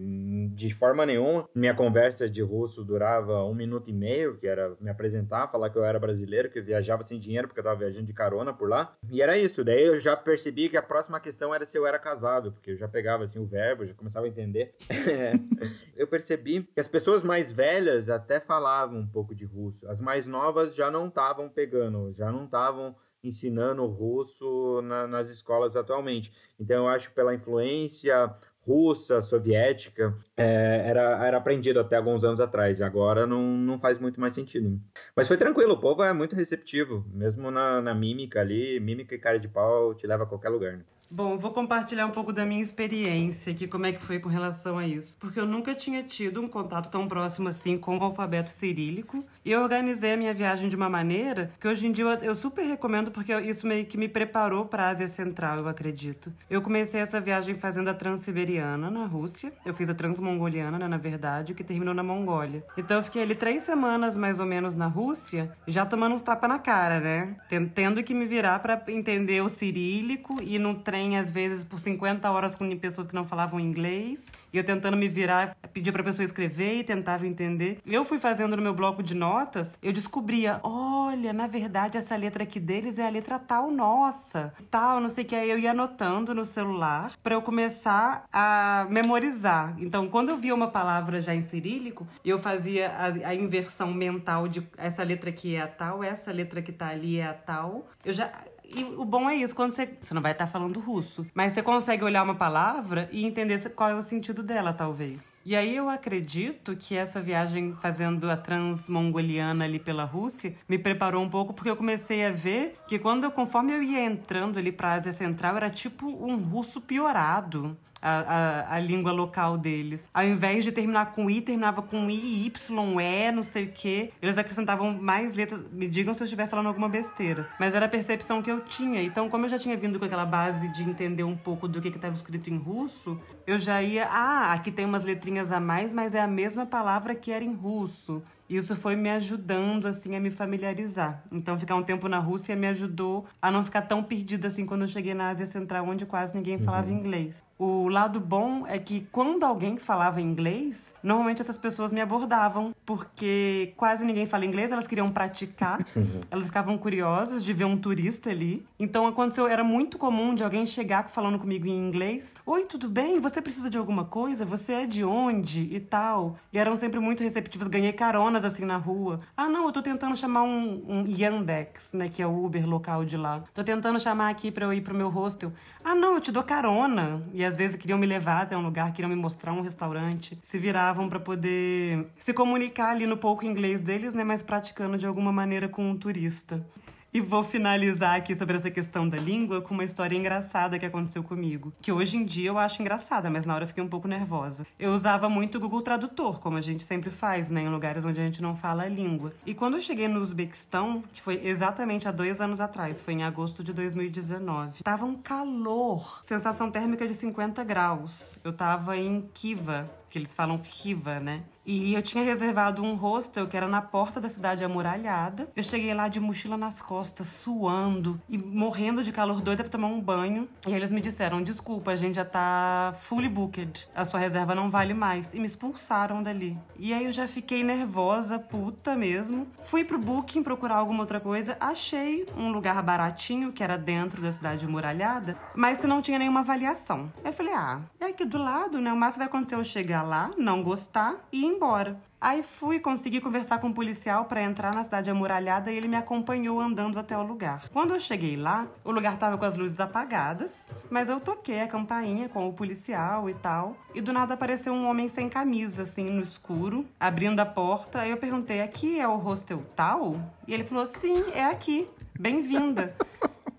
de forma nenhuma. Minha conversa de russo durava um minuto e meio, que era me apresentar, falar que eu era brasileiro, que eu viajava sem dinheiro porque eu tava viajando de carona por lá. E era isso. Daí eu já percebi que a próxima questão era se eu era casado, porque eu já pegava assim o verbo, já começava a entender. eu percebi que as pessoas mais velhas até falavam um pouco de russo. As mais novas já não estavam pegando, já não estavam estavam ensinando russo na, nas escolas atualmente. Então, eu acho pela influência russa, soviética, é, era, era aprendido até alguns anos atrás. Agora não, não faz muito mais sentido. Mas foi tranquilo, o povo é muito receptivo, mesmo na, na mímica ali, mímica e cara de pau te leva a qualquer lugar. Né? Bom, vou compartilhar um pouco da minha experiência aqui, como é que foi com relação a isso. Porque eu nunca tinha tido um contato tão próximo assim com o alfabeto cirílico. E eu organizei a minha viagem de uma maneira que hoje em dia eu, super recomendo, porque isso meio que me preparou para a Ásia Central, eu acredito. Eu comecei essa viagem fazendo a Transiberiana, na Rússia. Eu fiz a Transmongoliana, né, na verdade, que terminou na Mongólia. Então eu fiquei ali três semanas, mais ou menos, na Rússia, já tomando uns tapas na cara, né? Tendo que me virar para entender o cirílico e num trem trem, às vezes, por 50 horas com pessoas que não falavam inglês. E eu tentando me virar, pedia pra pessoa escrever e tentava entender. Eu fui fazendo no meu bloco de notas, eu descobria, olha, na verdade essa letra aqui deles é a letra tal nossa, tal, não sei o que. Aí eu ia anotando no celular para eu começar a memorizar. Então, quando eu via uma palavra já em cirílico, eu fazia a, a inversão mental de essa letra aqui é a tal, essa letra que tá ali é a tal. Eu já e o bom é isso, quando você. Você não vai estar falando russo, mas você consegue olhar uma palavra e entender qual é o sentido dela, talvez. E aí eu acredito que essa viagem fazendo a transmongoliana ali pela Rússia me preparou um pouco porque eu comecei a ver que quando eu, conforme eu ia entrando ali para a Ásia Central, era tipo um russo piorado a, a, a, língua local deles. Ao invés de terminar com I, terminava com I, Y, E, não sei o quê. Eles acrescentavam mais letras. Me digam se eu estiver falando alguma besteira. Mas era a percepção que eu tinha. Então, como eu já tinha vindo com aquela base de entender um pouco do que estava escrito em russo, eu já ia. Ah, aqui tem umas letrinhas a mais, mas é a mesma palavra que era em russo. Isso foi me ajudando, assim, a me familiarizar. Então, ficar um tempo na Rússia me ajudou a não ficar tão perdida, assim, quando eu cheguei na Ásia Central, onde quase ninguém falava uhum. inglês. O lado bom é que, quando alguém falava inglês, normalmente essas pessoas me abordavam, porque quase ninguém fala inglês, elas queriam praticar, uhum. elas ficavam curiosas de ver um turista ali. Então, aconteceu, era muito comum de alguém chegar falando comigo em inglês. Oi, tudo bem? Você precisa de alguma coisa? Você é de onde? E tal. E eram sempre muito receptivos. Ganhei carona assim na rua. Ah, não, eu tô tentando chamar um, um Yandex, né, que é o Uber local de lá. Tô tentando chamar aqui para eu ir pro meu hostel. Ah, não, eu te dou carona. E às vezes queriam me levar até um lugar, queriam me mostrar um restaurante. Se viravam para poder se comunicar ali no pouco inglês deles, né, mas praticando de alguma maneira com um turista. E vou finalizar aqui sobre essa questão da língua com uma história engraçada que aconteceu comigo. Que hoje em dia eu acho engraçada, mas na hora eu fiquei um pouco nervosa. Eu usava muito o Google Tradutor, como a gente sempre faz, né? Em lugares onde a gente não fala a língua. E quando eu cheguei no Uzbequistão, que foi exatamente há dois anos atrás, foi em agosto de 2019, tava um calor. Sensação térmica de 50 graus. Eu tava em Kiva, que eles falam Kiva, né? E eu tinha reservado um hostel que era na porta da cidade amuralhada. Eu cheguei lá de mochila nas costas, suando e morrendo de calor, doida pra tomar um banho. E eles me disseram: desculpa, a gente já tá fully booked. A sua reserva não vale mais. E me expulsaram dali. E aí eu já fiquei nervosa, puta mesmo. Fui pro Booking procurar alguma outra coisa. Achei um lugar baratinho, que era dentro da cidade amuralhada, mas que não tinha nenhuma avaliação. Eu falei: ah, é aqui do lado, né? O máximo vai acontecer eu chegar lá, não gostar e ir embora. Aí fui conseguir conversar com um policial para entrar na cidade amuralhada e ele me acompanhou andando até o lugar. Quando eu cheguei lá, o lugar tava com as luzes apagadas, mas eu toquei a campainha com o policial e tal, e do nada apareceu um homem sem camisa assim no escuro, abrindo a porta. Aí eu perguntei: "Aqui é o hostel tal?" E ele falou: "Sim, é aqui. Bem-vinda."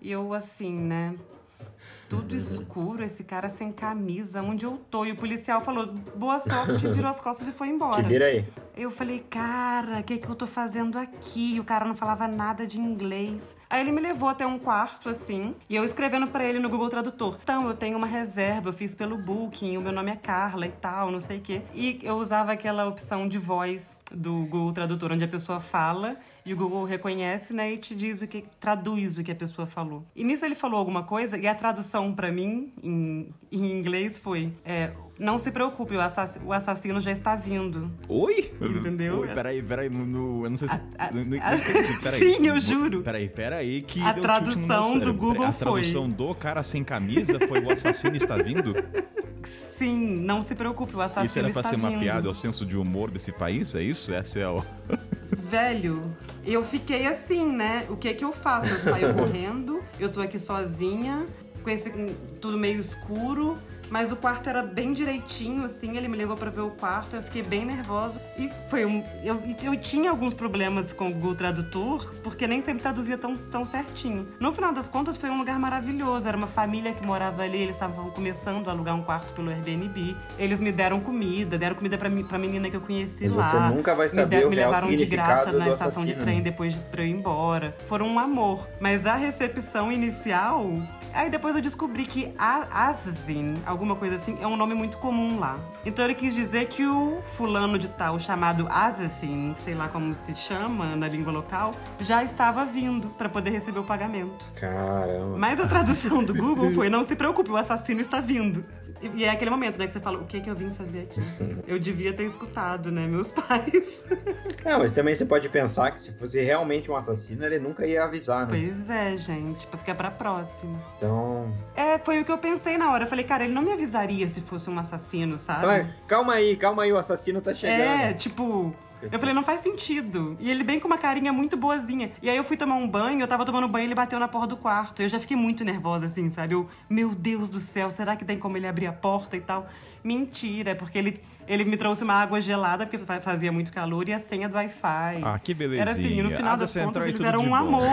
E eu assim, né? Tudo escuro, esse cara sem camisa, onde eu tô? E o policial falou, boa sorte, virou as costas e foi embora. Te vira aí. Eu falei, cara, o que, que eu tô fazendo aqui? E o cara não falava nada de inglês. Aí ele me levou até um quarto, assim, e eu escrevendo para ele no Google Tradutor. Então, eu tenho uma reserva, eu fiz pelo Booking, o meu nome é Carla e tal, não sei o quê. E eu usava aquela opção de voz do Google Tradutor, onde a pessoa fala e o Google reconhece, né, e te diz o que traduz o que a pessoa falou. E nisso ele falou alguma coisa e a tradução para mim em, em, inglês foi é, não se preocupe, o, assass o, assassino já está vindo. Oi? Entendeu? Oi, peraí, peraí, no, eu não sei se. A, a, não, peraí, Sim, eu juro. Peraí, peraí, que. A tradução do Google peraí, A tradução foi. do cara sem camisa foi o assassino está vindo? Sim, não se preocupe, o assassino está vindo. Isso era pra ser vindo. uma piada ao senso de humor desse país, é isso? Essa é o. velho, eu fiquei assim, né? O que que eu faço? Eu saio correndo, eu tô aqui sozinha, com esse tudo meio escuro, mas o quarto era bem direitinho, assim, ele me levou para ver o quarto, eu fiquei bem nervosa. E foi um. Eu, eu tinha alguns problemas com o Google Tradutor, porque nem sempre traduzia tão, tão certinho. No final das contas, foi um lugar maravilhoso. Era uma família que morava ali, eles estavam começando a alugar um quarto pelo Airbnb. Eles me deram comida, deram comida pra, pra menina que eu conheci lá. Você nunca vai saber me, o me levaram de graça na estação assassino. de trem depois pra eu ir embora. Foram um amor. Mas a recepção inicial Aí depois eu descobri que Azin, alguma coisa assim, é um nome muito comum lá. Então ele quis dizer que o fulano de tal, chamado Azin, sei lá como se chama na língua local, já estava vindo para poder receber o pagamento. Caramba. Mas a tradução do Google foi: não se preocupe, o assassino está vindo. E é aquele momento, né, que você fala, o que que eu vim fazer aqui? Eu devia ter escutado, né, meus pais. Não, mas também você pode pensar que se fosse realmente um assassino, ele nunca ia avisar, né? Pois é, gente, pra ficar pra próxima. Então. É, foi o que eu pensei na hora. Eu falei, cara, ele não me avisaria se fosse um assassino, sabe? Fala, Calma aí, calma aí, o assassino tá chegando. É, tipo. Eu falei, não faz sentido. E ele bem com uma carinha muito boazinha. E aí eu fui tomar um banho, eu tava tomando banho e ele bateu na porta do quarto. Eu já fiquei muito nervosa, assim, sabe? Eu, meu Deus do céu, será que tem como ele abrir a porta e tal? Mentira, é porque ele, ele me trouxe uma água gelada, porque fa- fazia muito calor, e a senha do Wi-Fi. Ah, que belezinha. Era assim, no final Asa das Central contas, eles eram um bom. amor.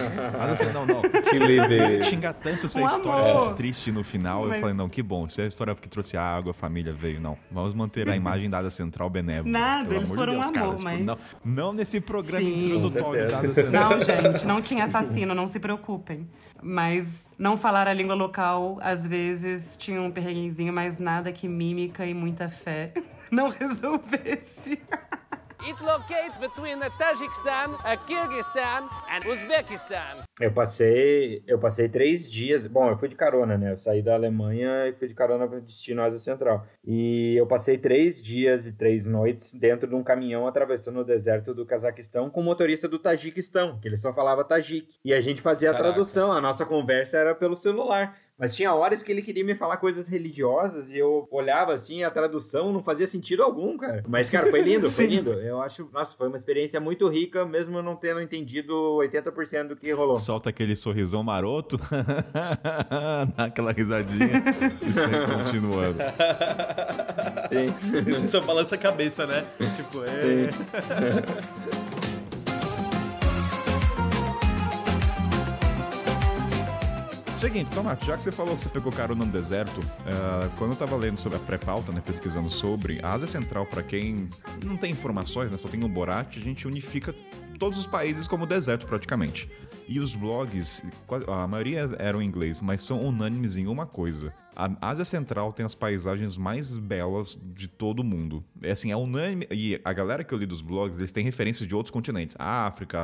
Asa não, não. Que leve. Xingar tanto essa Um história amor. triste no final. Eu Mas- falei, não, que bom. Isso é a história que trouxe a água, a família veio. Não, vamos manter a imagem da Asa Central benévola. Nada, Pelo eles amor foram de Deus, um cara. amor, Tipo, mas- não, não nesse programa Sim. introdutório da Asa. Central. Não, gente, não tinha assassino, não se preocupem. Mas não falar a língua local, às vezes, tinha um perrenguezinho, mas nada que mímica e muita fé não resolvesse. It locates between the Tajikistan, Kyrgyzstan, and Uzbekistan. Eu passei, eu passei três dias. Bom, eu fui de carona, né? Eu saí da Alemanha e fui de carona para destino Ásia Central. E eu passei três dias e três noites dentro de um caminhão atravessando o deserto do Cazaquistão com o motorista do Tajiquistão, que ele só falava Tajik. E a gente fazia Caraca. a tradução, a nossa conversa era pelo celular. Mas tinha horas que ele queria me falar coisas religiosas e eu olhava assim, a tradução não fazia sentido algum, cara. Mas, cara, foi lindo, foi lindo. Eu acho, nossa, foi uma experiência muito rica, mesmo não tendo entendido 80% do que rolou. Solta aquele sorrisão maroto, dá aquela risadinha e segue continuando. Sim. Você só balança a cabeça, né? Tipo, é. Seguinte, Tomate, já que você falou que você pegou carona no deserto, ah, quando eu tava lendo sobre a pré-pauta, né, pesquisando sobre, a Ásia Central, pra quem não tem informações, né, só tem o Borat, a gente unifica todos os países como deserto praticamente. E os blogs, a maioria eram em inglês, mas são unânimes em uma coisa. A Ásia Central tem as paisagens mais belas de todo o mundo. É assim, é unânime. E a galera que eu li dos blogs, eles têm referências de outros continentes. A África,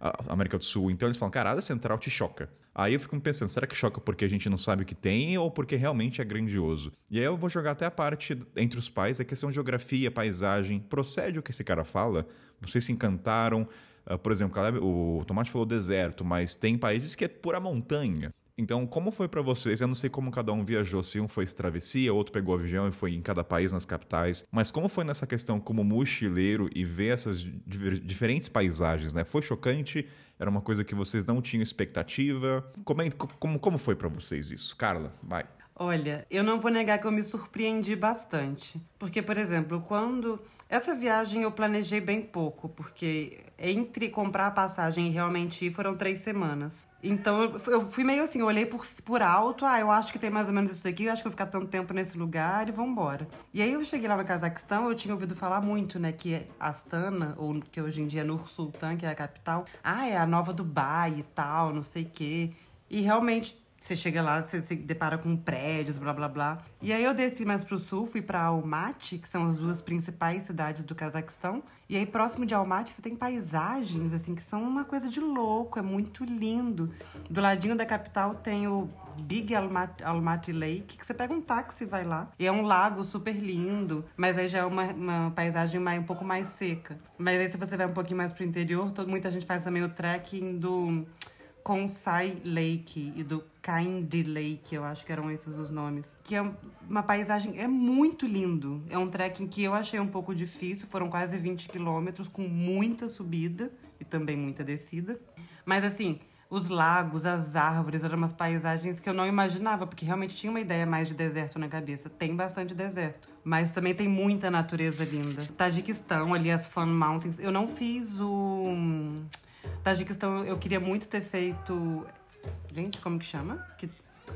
a, a América do Sul. Então eles falam, cara, a Ásia Central te choca. Aí eu fico pensando, será que choca porque a gente não sabe o que tem ou porque realmente é grandioso? E aí eu vou jogar até a parte entre os pais, a questão de geografia, paisagem. Procede o que esse cara fala? Vocês se encantaram? Ah, por exemplo, o Tomate falou deserto, mas tem países que é pura montanha. Então, como foi pra vocês? Eu não sei como cada um viajou, se um foi travessia, outro pegou avião e foi em cada país nas capitais. Mas como foi nessa questão como mochileiro e ver essas diferentes paisagens, né? Foi chocante? Era uma coisa que vocês não tinham expectativa? Comente, co- como, como foi pra vocês isso? Carla, vai. Olha, eu não vou negar que eu me surpreendi bastante. Porque, por exemplo, quando. Essa viagem eu planejei bem pouco, porque entre comprar a passagem e realmente ir foram três semanas. Então eu, fui meio assim, eu olhei por, por alto, ah, eu acho que tem mais ou menos isso daqui, eu acho que eu vou ficar tanto tempo nesse lugar e vambora. E aí eu cheguei lá no Cazaquistão, eu tinha ouvido falar muito, né, que Astana, ou que hoje em dia é Nur Sultan, que é a capital, ah, é a nova Dubai e tal, não sei o quê. E realmente você chega lá, você se depara com prédios, blá blá blá. E aí eu desci mais pro sul, fui pra Almaty, que são as duas principais cidades do Cazaquistão. E aí próximo de Almaty você tem paisagens assim que são uma coisa de louco, é muito lindo. Do ladinho da capital tem o Big Almaty, Lake, que você pega um táxi e vai lá. E é um lago super lindo, mas aí já é uma, uma paisagem mais, um pouco mais seca. Mas aí se você vai um pouquinho mais pro interior, todo, muita gente faz também o trekking do Konsai Lake e do Kind Lake, eu acho que eram esses os nomes. Que é uma paisagem, é muito lindo. É um trekking que eu achei um pouco difícil, foram quase 20 quilômetros, com muita subida e também muita descida. Mas assim, os lagos, as árvores, eram umas paisagens que eu não imaginava, porque realmente tinha uma ideia mais de deserto na cabeça. Tem bastante deserto, mas também tem muita natureza linda. Tajiquistão, ali as Fan Mountains. Eu não fiz o Tajiquistão, eu queria muito ter feito. Gente, como que chama? Que...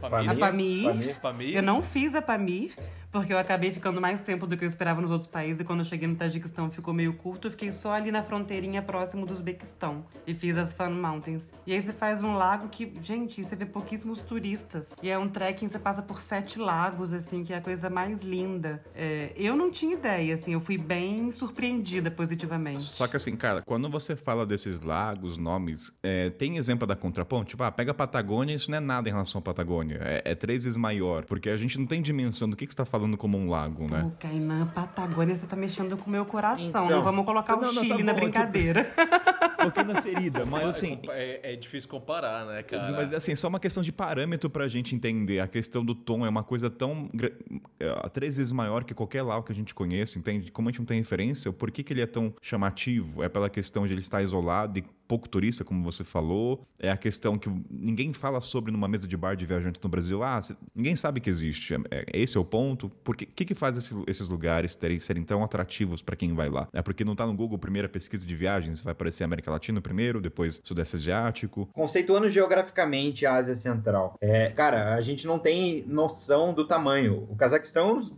A Pamir. Pamir. Pamir. Pamir. Eu não fiz a Pamir, porque eu acabei ficando mais tempo do que eu esperava nos outros países. E quando eu cheguei no Tajiquistão ficou meio curto. Eu fiquei só ali na fronteirinha próximo do Uzbequistão. E fiz as Fan Mountains. E aí você faz um lago que, gente, você vê pouquíssimos turistas. E é um trekking, você passa por sete lagos, assim, que é a coisa mais linda. É, eu não tinha ideia, assim, eu fui bem surpreendida positivamente. Só que assim, cara, quando você fala desses lagos, nomes, é, tem exemplo da contraponto? Tipo, ah, pega a Patagônia, isso não é nada em relação à Patagônia. É, é três vezes maior, porque a gente não tem dimensão do que, que você tá falando como um lago, né? Pô, Kainan, Patagônia, você tá mexendo com o meu coração. Então. não vamos colocar Não, o não, tá Chile na bom, tipo- brincadeira. Toquei na ferida, mas assim. É, é difícil comparar, né, cara? Mas assim, só uma questão de parâmetro pra gente entender. A questão do tom é uma coisa tão. é, três vezes maior que qualquer lago que a gente conhece, entende? Como a gente não tem referência, por que, que ele é tão chamativo? É pela questão de ele estar isolado e pouco turista, como você falou. É a questão que ninguém fala sobre numa mesa de bar de viajante no Brasil. Ah, ninguém sabe que existe. É- é- esse é o ponto. O que, que, faz esse- esses lugares terem, serem tão atrativos pra quem vai lá? É porque não tá no Google primeira pesquisa de viagens, vai aparecer América Latina primeiro, depois Sudeste Asiático. Conceituando geograficamente a Ásia Central. É, cara, a gente não tem noção do tamanho. O Cazaquistão é um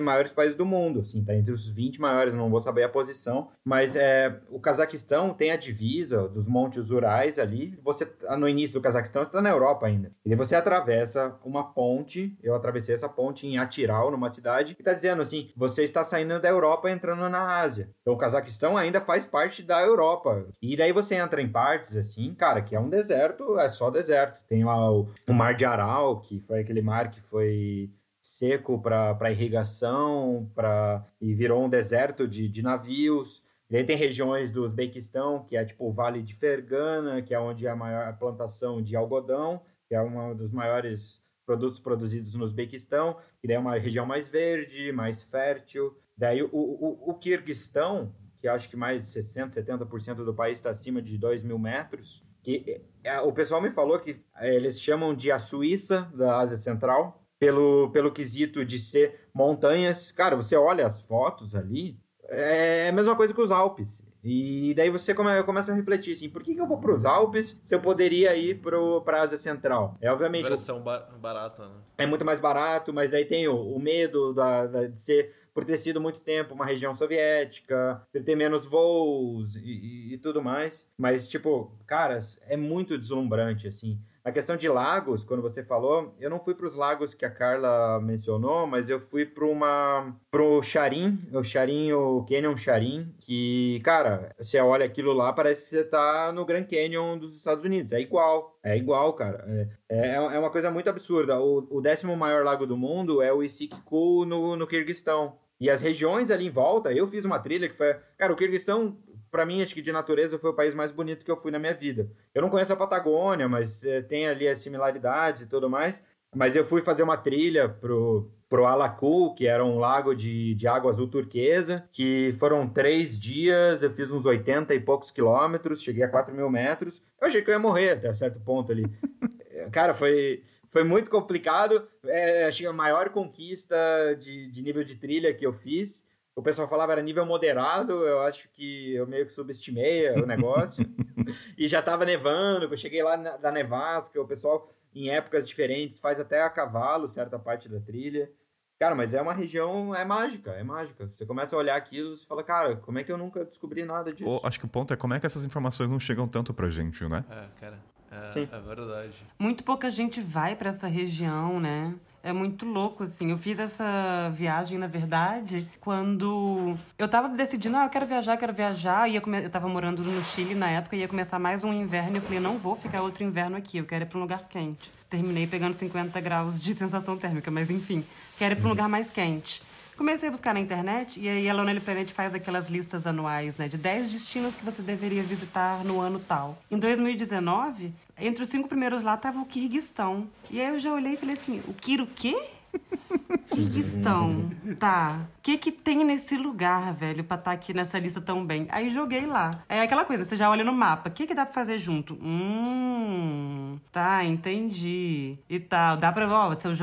maiores países do mundo, assim, tá entre os 20 maiores, não vou saber a posição, mas é, o Cazaquistão tem a divisa dos montes Urais ali, você tá no início do Cazaquistão, você tá na Europa ainda, e você atravessa uma ponte, eu atravessei essa ponte em Atiral, numa cidade, que tá dizendo assim, você está saindo da Europa entrando na Ásia, então o Cazaquistão ainda faz parte da Europa, e daí você entra em partes, assim, cara, que é um deserto, é só deserto, tem lá o, o Mar de Aral, que foi aquele mar que foi seco para irrigação, para e virou um deserto de, de navios. E aí tem regiões do Uzbequistão, que é tipo o Vale de Fergana, que é onde é a maior plantação de algodão, que é um dos maiores produtos produzidos no Uzbequistão, que é uma região mais verde, mais fértil. Daí o, o, o Quirguistão, que acho que mais de 60%, 70% do país está acima de 2 mil metros, que é, o pessoal me falou que é, eles chamam de a Suíça da Ásia Central, pelo, pelo quesito de ser montanhas. Cara, você olha as fotos ali, é a mesma coisa que os Alpes. E daí você come, começa a refletir assim, por que, que eu vou para os Alpes se eu poderia ir para a Ásia Central? É obviamente Versão ba- barata, né? é muito mais barato, mas daí tem o, o medo da, da- de ser, por ter sido muito tempo uma região soviética, de ter menos voos e, e- e tudo mais. Mas, tipo, caras, é muito deslumbrante, assim. A questão de lagos, quando você falou, eu não fui para os lagos que a Carla mencionou, mas eu fui para uma pro Charim, o Charim, o Canyon Charim, que, cara, você olha aquilo lá, parece que você tá no Grand Canyon dos Estados Unidos. É igual, é igual, cara. É, é, é uma coisa muito absurda. O, o décimo maior lago do mundo é o Issyk-Kul no, no Quirguistão. E as regiões ali em volta, eu fiz uma trilha que foi. Cara, o Quirguistão, pra mim, acho que de natureza foi o país mais bonito que eu fui na minha vida. Eu não conheço a Patagônia, mas eh, tem ali as similaridades e tudo mais. Mas eu fui fazer uma trilha pro, pro Alacu, que era um lago de, de água azul turquesa, que foram três dias, eu fiz uns 80 e poucos quilômetros, cheguei a 4 mil metros. Eu achei que eu ia morrer até certo ponto ali. Cara, foi, foi muito complicado. É, achei a maior conquista de, de nível de trilha que eu fiz. O pessoal falava era nível moderado, eu acho que eu meio que subestimei o negócio. e já tava nevando, eu cheguei lá na, da nevasca, o pessoal em épocas diferentes faz até a cavalo certa parte da trilha. Cara, mas é uma região, é mágica, é mágica. Você começa a olhar aquilo e fala, cara, como é que eu nunca descobri nada disso? Ou, acho que o ponto é como é que essas informações não chegam tanto pra gente, né? É, cara. É, Sim. é verdade. Muito pouca gente vai pra essa região, né? É muito louco, assim. Eu fiz essa viagem, na verdade, quando eu tava decidindo, ah, eu quero viajar, quero viajar. Ia come... Eu tava morando no Chile na época, ia começar mais um inverno. Eu falei, não vou ficar outro inverno aqui, eu quero ir pra um lugar quente. Terminei pegando 50 graus de sensação térmica, mas enfim, quero ir pra um lugar mais quente. Comecei a buscar na internet e aí a Lonely Planet faz aquelas listas anuais, né? De 10 destinos que você deveria visitar no ano tal. Em 2019, entre os cinco primeiros lá tava o Quirguistão. E aí eu já olhei e falei assim, o Kir o quê? Quirguistão. Tá. O que que tem nesse lugar, velho, pra estar aqui nessa lista tão bem? Aí joguei lá. É aquela coisa, você já olha no mapa. O que que dá pra fazer junto? Hum, tá, entendi. E tal. Dá pra, ó, se eu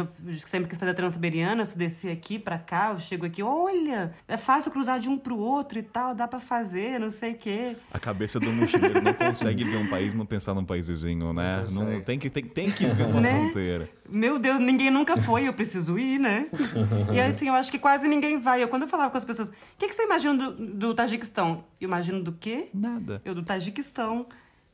sempre quis fazer a Transiberiana, se eu descer aqui pra cá, eu chego aqui, olha, é fácil cruzar de um pro outro e tal, dá pra fazer, não sei o quê. A cabeça do mochileiro não consegue ver um país e não pensar num país vizinho, né? Não tem, que, tem, tem que ver uma Né? fronteira. Meu Deus, ninguém nunca foi, eu preciso ir, né? e assim, eu acho que quase ninguém vai. Eu, quando eu falava com as pessoas, o que, que você imagina do, do Tajiquistão? Eu imagino do quê? Nada. Eu do Tajiquistão.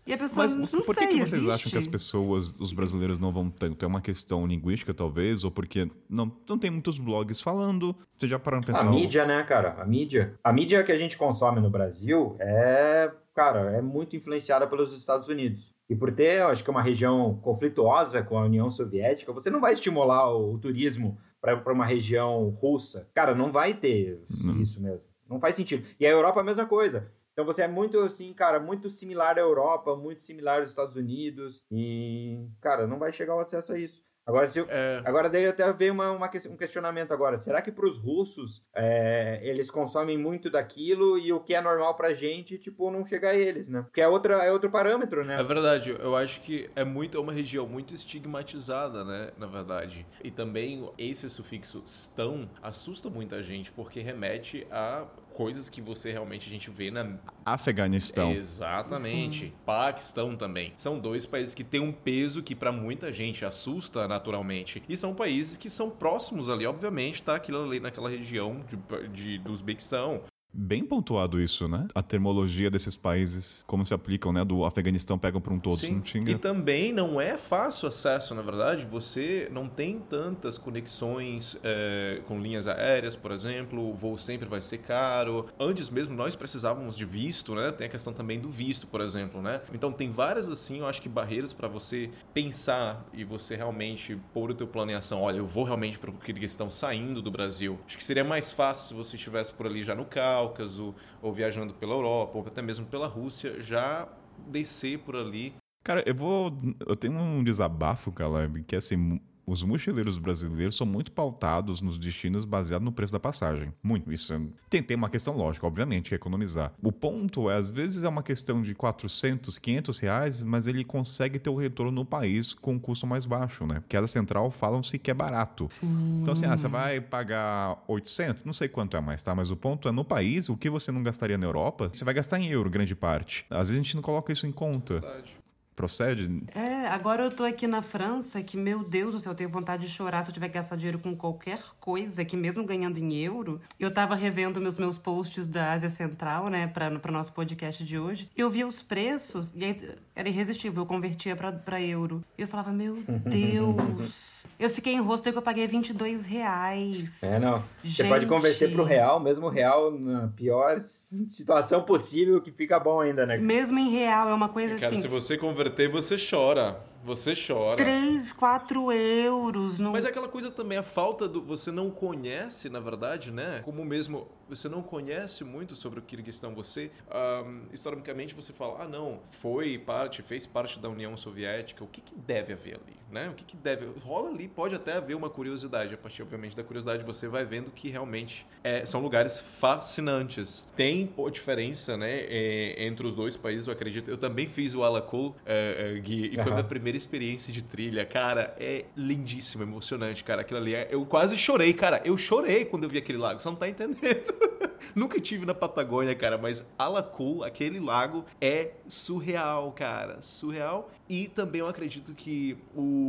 E a pessoa, Mas não, por não que, sei, que vocês existe? acham que as pessoas, os brasileiros, não vão tanto? É uma questão linguística, talvez? Ou porque não, não tem muitos blogs falando? Você já pararam pra A pensar? mídia, né, cara? A mídia. A mídia que a gente consome no Brasil é, cara, é muito influenciada pelos Estados Unidos. E por ter, acho que uma região conflituosa com a União Soviética, você não vai estimular o, o turismo para uma região russa. Cara, não vai ter isso mesmo. Não faz sentido. E a Europa é a mesma coisa. Então você é muito assim, cara, muito similar à Europa, muito similar aos Estados Unidos. E, cara, não vai chegar o acesso a isso. Agora, se eu- É, Agora daí até veio uma, uma um questionamento agora. Será que para os russos é, eles consomem muito daquilo e o que é normal pra gente, tipo, não chega a eles, né? Porque é, outra, é outro parâmetro, né? É verdade, eu acho que é muito é uma região muito estigmatizada, né, na verdade. E também esse sufixo "stão" assusta muita gente porque remete a coisas que você realmente a gente vê na Afeganistão. Exatamente. Paquistão também. São dois países que têm um peso que pra muita gente assusta naturalmente. E são países que são próximos ali, obviamente, tá aquilo ali naquela região de, de, do Uzbequistão. Bem pontuado isso, né? A termologia desses países, como se aplicam, né? Do Afeganistão pegam para um todo, Sim. não tinha. E também não é fácil acesso, na verdade. Você não tem tantas conexões é, com linhas aéreas, por exemplo. O voo sempre vai ser caro. Antes mesmo nós precisávamos de visto, né? Tem a questão também do visto, por exemplo, né? Então tem várias assim, eu acho que barreiras para você pensar e você realmente pôr o teu plano em ação. Olha, eu vou realmente para eles estão saindo do Brasil. Acho que seria mais fácil se você estivesse por ali já no Cáucaso ou viajando pela Europa ou até mesmo pela Rússia, já descer por ali Cara, eu vou. Eu tenho um desabafo, Caleb, que assim. Os mochileiros brasileiros são muito pautados nos destinos baseado no preço da passagem. Muito. Isso é... tem, tem uma questão lógica, obviamente, que é economizar. O ponto é, às vezes é uma questão de 400, 500 reais, mas ele consegue ter o retorno no país com um custo mais baixo, né? Porque a central falam-se que é barato. Então, assim, ah, você vai pagar 800? Não sei quanto é mais, tá? Mas o ponto é, no país, o que você não gastaria na Europa, você vai gastar em euro, grande parte. Às vezes a gente não coloca isso em conta. Procede? É, agora eu tô aqui na França, que, meu Deus do céu, eu tenho vontade de chorar se eu tiver que gastar dinheiro com qualquer coisa, que mesmo ganhando em euro. Eu tava revendo meus, meus posts da Ásia Central, né, pra, pro nosso podcast de hoje. Eu via os preços, e aí era irresistível, eu convertia pra, pra euro. E eu falava, meu Deus. eu fiquei em rosto que eu paguei 22 reais. É, não. Você Gente. pode converter pro real, mesmo real na pior situação possível, que fica bom ainda, né? Mesmo em real, é uma coisa Cara, assim. se você converter, você chora. Você chora. 3, 4 euros. Não... Mas é aquela coisa também, a falta do. Você não conhece, na verdade, né? Como mesmo você não conhece muito sobre o Kirguistão, você. ahm, historicamente você fala, ah, não, foi parte, fez parte da União Soviética. O que, que deve haver ali, né? O que, que deve. Rola ali, pode até haver uma curiosidade. A partir, obviamente, da curiosidade, você vai vendo que realmente é, são lugares fascinantes. Tem pô, diferença, né? é, entre os dois países, eu acredito. Eu também fiz o Alakul, é, é, Gui, e foi Aham. minha primeira experiência de trilha, cara, é lindíssimo, emocionante, cara. Aquilo ali, é... eu quase chorei, cara. Eu chorei quando eu vi aquele lago, você não tá entendendo. Nunca tive na Patagônia, cara, mas Alacul, aquele lago, é surreal, cara. Surreal. E também eu acredito que o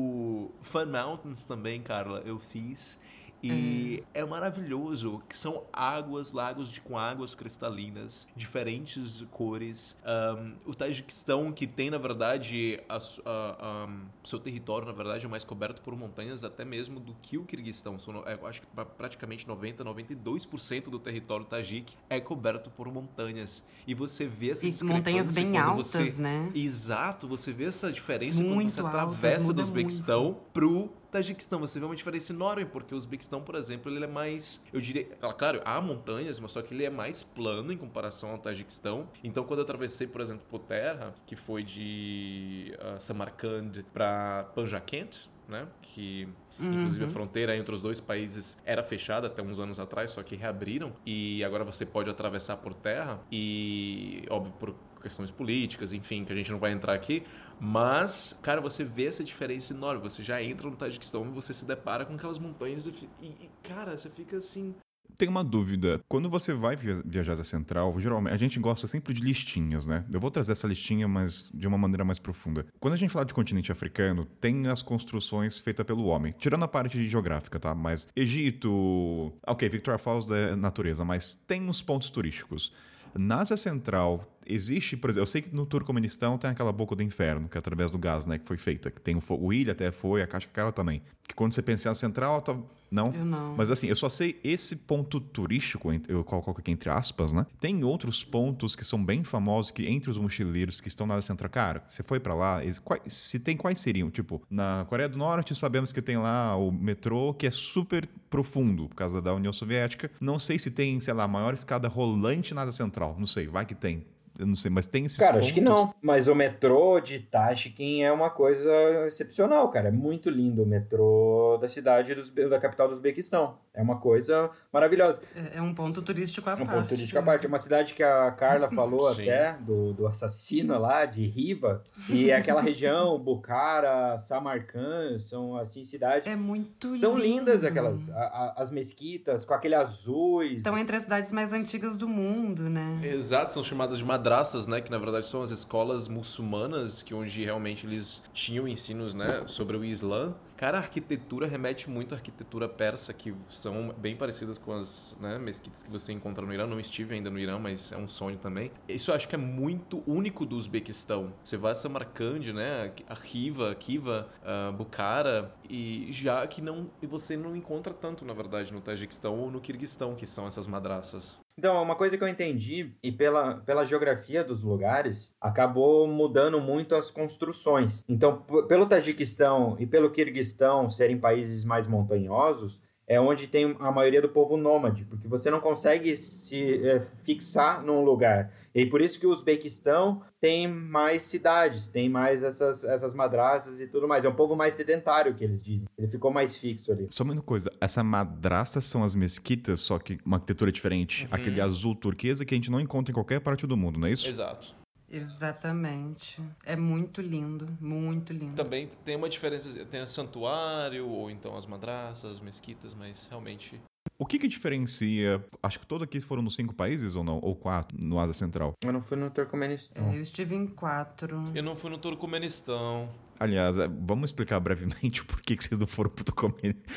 Fun Mountains também, Carla, eu fiz. E é maravilhoso, que são águas, lagos de, com águas cristalinas, diferentes cores. Ahn, o Tajiquistão, que tem, na verdade, a a- ahn, seu território, na verdade, é mais coberto por montanhas até mesmo do que o Kirguistão. São, é, acho que pra- praticamente 90, 92% do território tajik é coberto por montanhas. E você vê essa E montanhas bem altas, você... né? Exato, você vê essa diferença Muito quando você altas, atravessa do Uzbequistão pro Tajiquistão. Você vê uma diferença enorme, porque o Uzbequistão, por exemplo, ele é mais, eu diria, ah, claro, há montanhas, mas só que ele é mais plano em comparação ao Tajiquistão. Então, quando eu atravessei, por exemplo, por terra, que foi de ah, Samarkand para Panjakent, né, que Inclusive a fronteira entre os dois países era fechada até uns anos atrás, só que reabriram e agora você pode atravessar por terra e óbvio por questões políticas, enfim, que a gente não vai entrar aqui, mas cara, você vê essa diferença enorme, você já entra no Tajiquistão e você se depara com aquelas montanhas e, e- cara, você fica assim, Tem uma dúvida. Quando você vai via- viajar a Central, geralmente a gente gosta sempre de listinhas, né? Eu vou trazer essa listinha, mas de uma maneira mais profunda. Quando a gente fala de continente africano, tem as construções feitas pelo homem, tirando a parte geográfica, tá? Mas Egito, ok, Victoria Falls é natureza, mas tem os pontos turísticos. Na Ásia Central, existe, por exemplo, eu sei que no Turcomenistão tem aquela boca do inferno, que é através do gás, né, que foi feita, que tem o, fo- o ilha até foi, a caixa cara também. Que quando você pensa em central, tá- não. Eu não. Mas assim, eu só sei esse ponto turístico, eu coloco aqui entre aspas, né? Tem outros pontos que são bem famosos que entre os mochileiros que estão na área central, cara, você foi pra lá, se tem quais seriam? Tipo, na Coreia do Norte sabemos que tem lá o metrô que é super profundo por causa da União Soviética. Não sei se tem, sei lá, a maior escada rolante na área central, não sei, vai que tem. Eu não sei, mas tem esses Cara, pontos. acho que não. Mas o metrô de Tashkent é uma coisa excepcional, cara. É muito lindo o metrô da cidade dos- da capital do Uzbequistão. É uma coisa maravilhosa. É, é um ponto turístico à É um parte. ponto turístico à parte. É uma cidade que a Carla falou até, do, do assassino lá, de Riva. E é aquela região, Bukhara, Samarkand, são, assim, cidades... É muito São lindo. lindas aquelas, a- a- as mesquitas, com aquele azuis. Estão entre as cidades mais antigas do mundo, né? Exato, são chamadas de madraças, né? Que na verdade são as escolas muçulmanas, que onde realmente eles tinham ensinos, né? Sobre o Islã. Cara, a arquitetura remete muito à arquitetura persa, que são bem parecidas com as né, mesquitas que você encontra no Irã. Não estive ainda no Irã, mas é um sonho também. Isso eu acho que é muito único do Uzbequistão. Você vai a Samarkand, né? A Riva, Kiva, a Bukhara, e já que não e você não encontra tanto, na verdade, no Tajiquistão ou no Kirguistão, que são essas madraças. Então, uma coisa que eu entendi, e pela, pela geografia dos lugares, acabou mudando muito as construções. Então, pelo Tajiquistão e pelo Quirguistão serem países mais montanhosos, é onde tem a maioria do povo nômade, porque você não consegue se eh, fixar num lugar. E por isso que o Uzbequistão tem mais cidades, tem mais essas, essas madraças e tudo mais. É um povo mais sedentário, que eles dizem. Ele ficou mais fixo ali. Só uma coisa, essa madrasta são as mesquitas, só que uma arquitetura diferente. Aquele azul turquesa que a gente não encontra em qualquer parte do mundo, não é isso? Exato. Exatamente. É muito lindo, muito lindo. Também tem uma diferença, tem o santuário, ou então as madraças, as mesquitas, mas realmente. O que que diferencia? Acho que todos aqui foram nos cinco países ou não? Ou quatro no Ásia Central? Eu não fui no Turcomenistão. Eu estive em quatro. Eu não fui no Turcomenistão. Aliás, é, vamos explicar brevemente o porquê que vocês não foram pro Turcomenistão.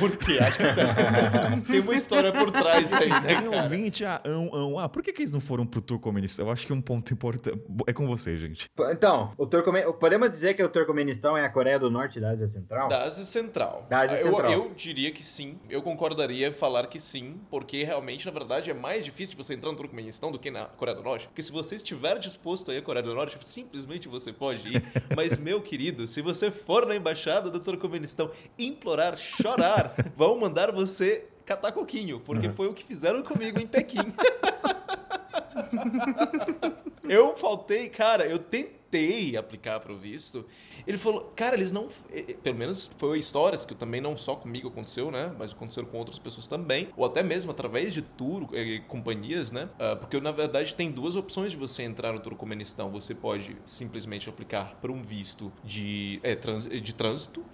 Por quê? Acho que tem, uma história por trás aí, né? Tem cara? ouvinte, ah, ão, ão, ah, por que, que eles não foram pro Turcomenistão? Eu acho que é um ponto importante. É com você, gente. Então, o Turcomen... podemos dizer que o Turcomenistão é a Coreia do Norte da Ásia Central? Da Ásia Central. Da Ásia eu, Central. eu diria que sim. Eu concordaria falar que sim, porque realmente, na verdade, é mais difícil de você entrar no Turcomenistão do que na Coreia do Norte. Porque se você estiver disposto a ir à Coreia do Norte, simplesmente você pode ir. Mas, meu querido, se você for na embaixada do Turcomenistão implorar, chorar, vão mandar você catar coquinho, porque foi o que fizeram comigo em Pequim. Eu faltei, cara, eu tentei aplicar pro visto. Ele falou, cara, eles não. Pelo menos foi histórias que também não só comigo aconteceu, né? Mas aconteceram com outras pessoas também. Ou até mesmo através de tour, eh, companhias, né? Ah, porque na verdade tem duas opções de você entrar no Turcomenistão. Você pode simplesmente aplicar para um visto de, eh, trans- de trânsito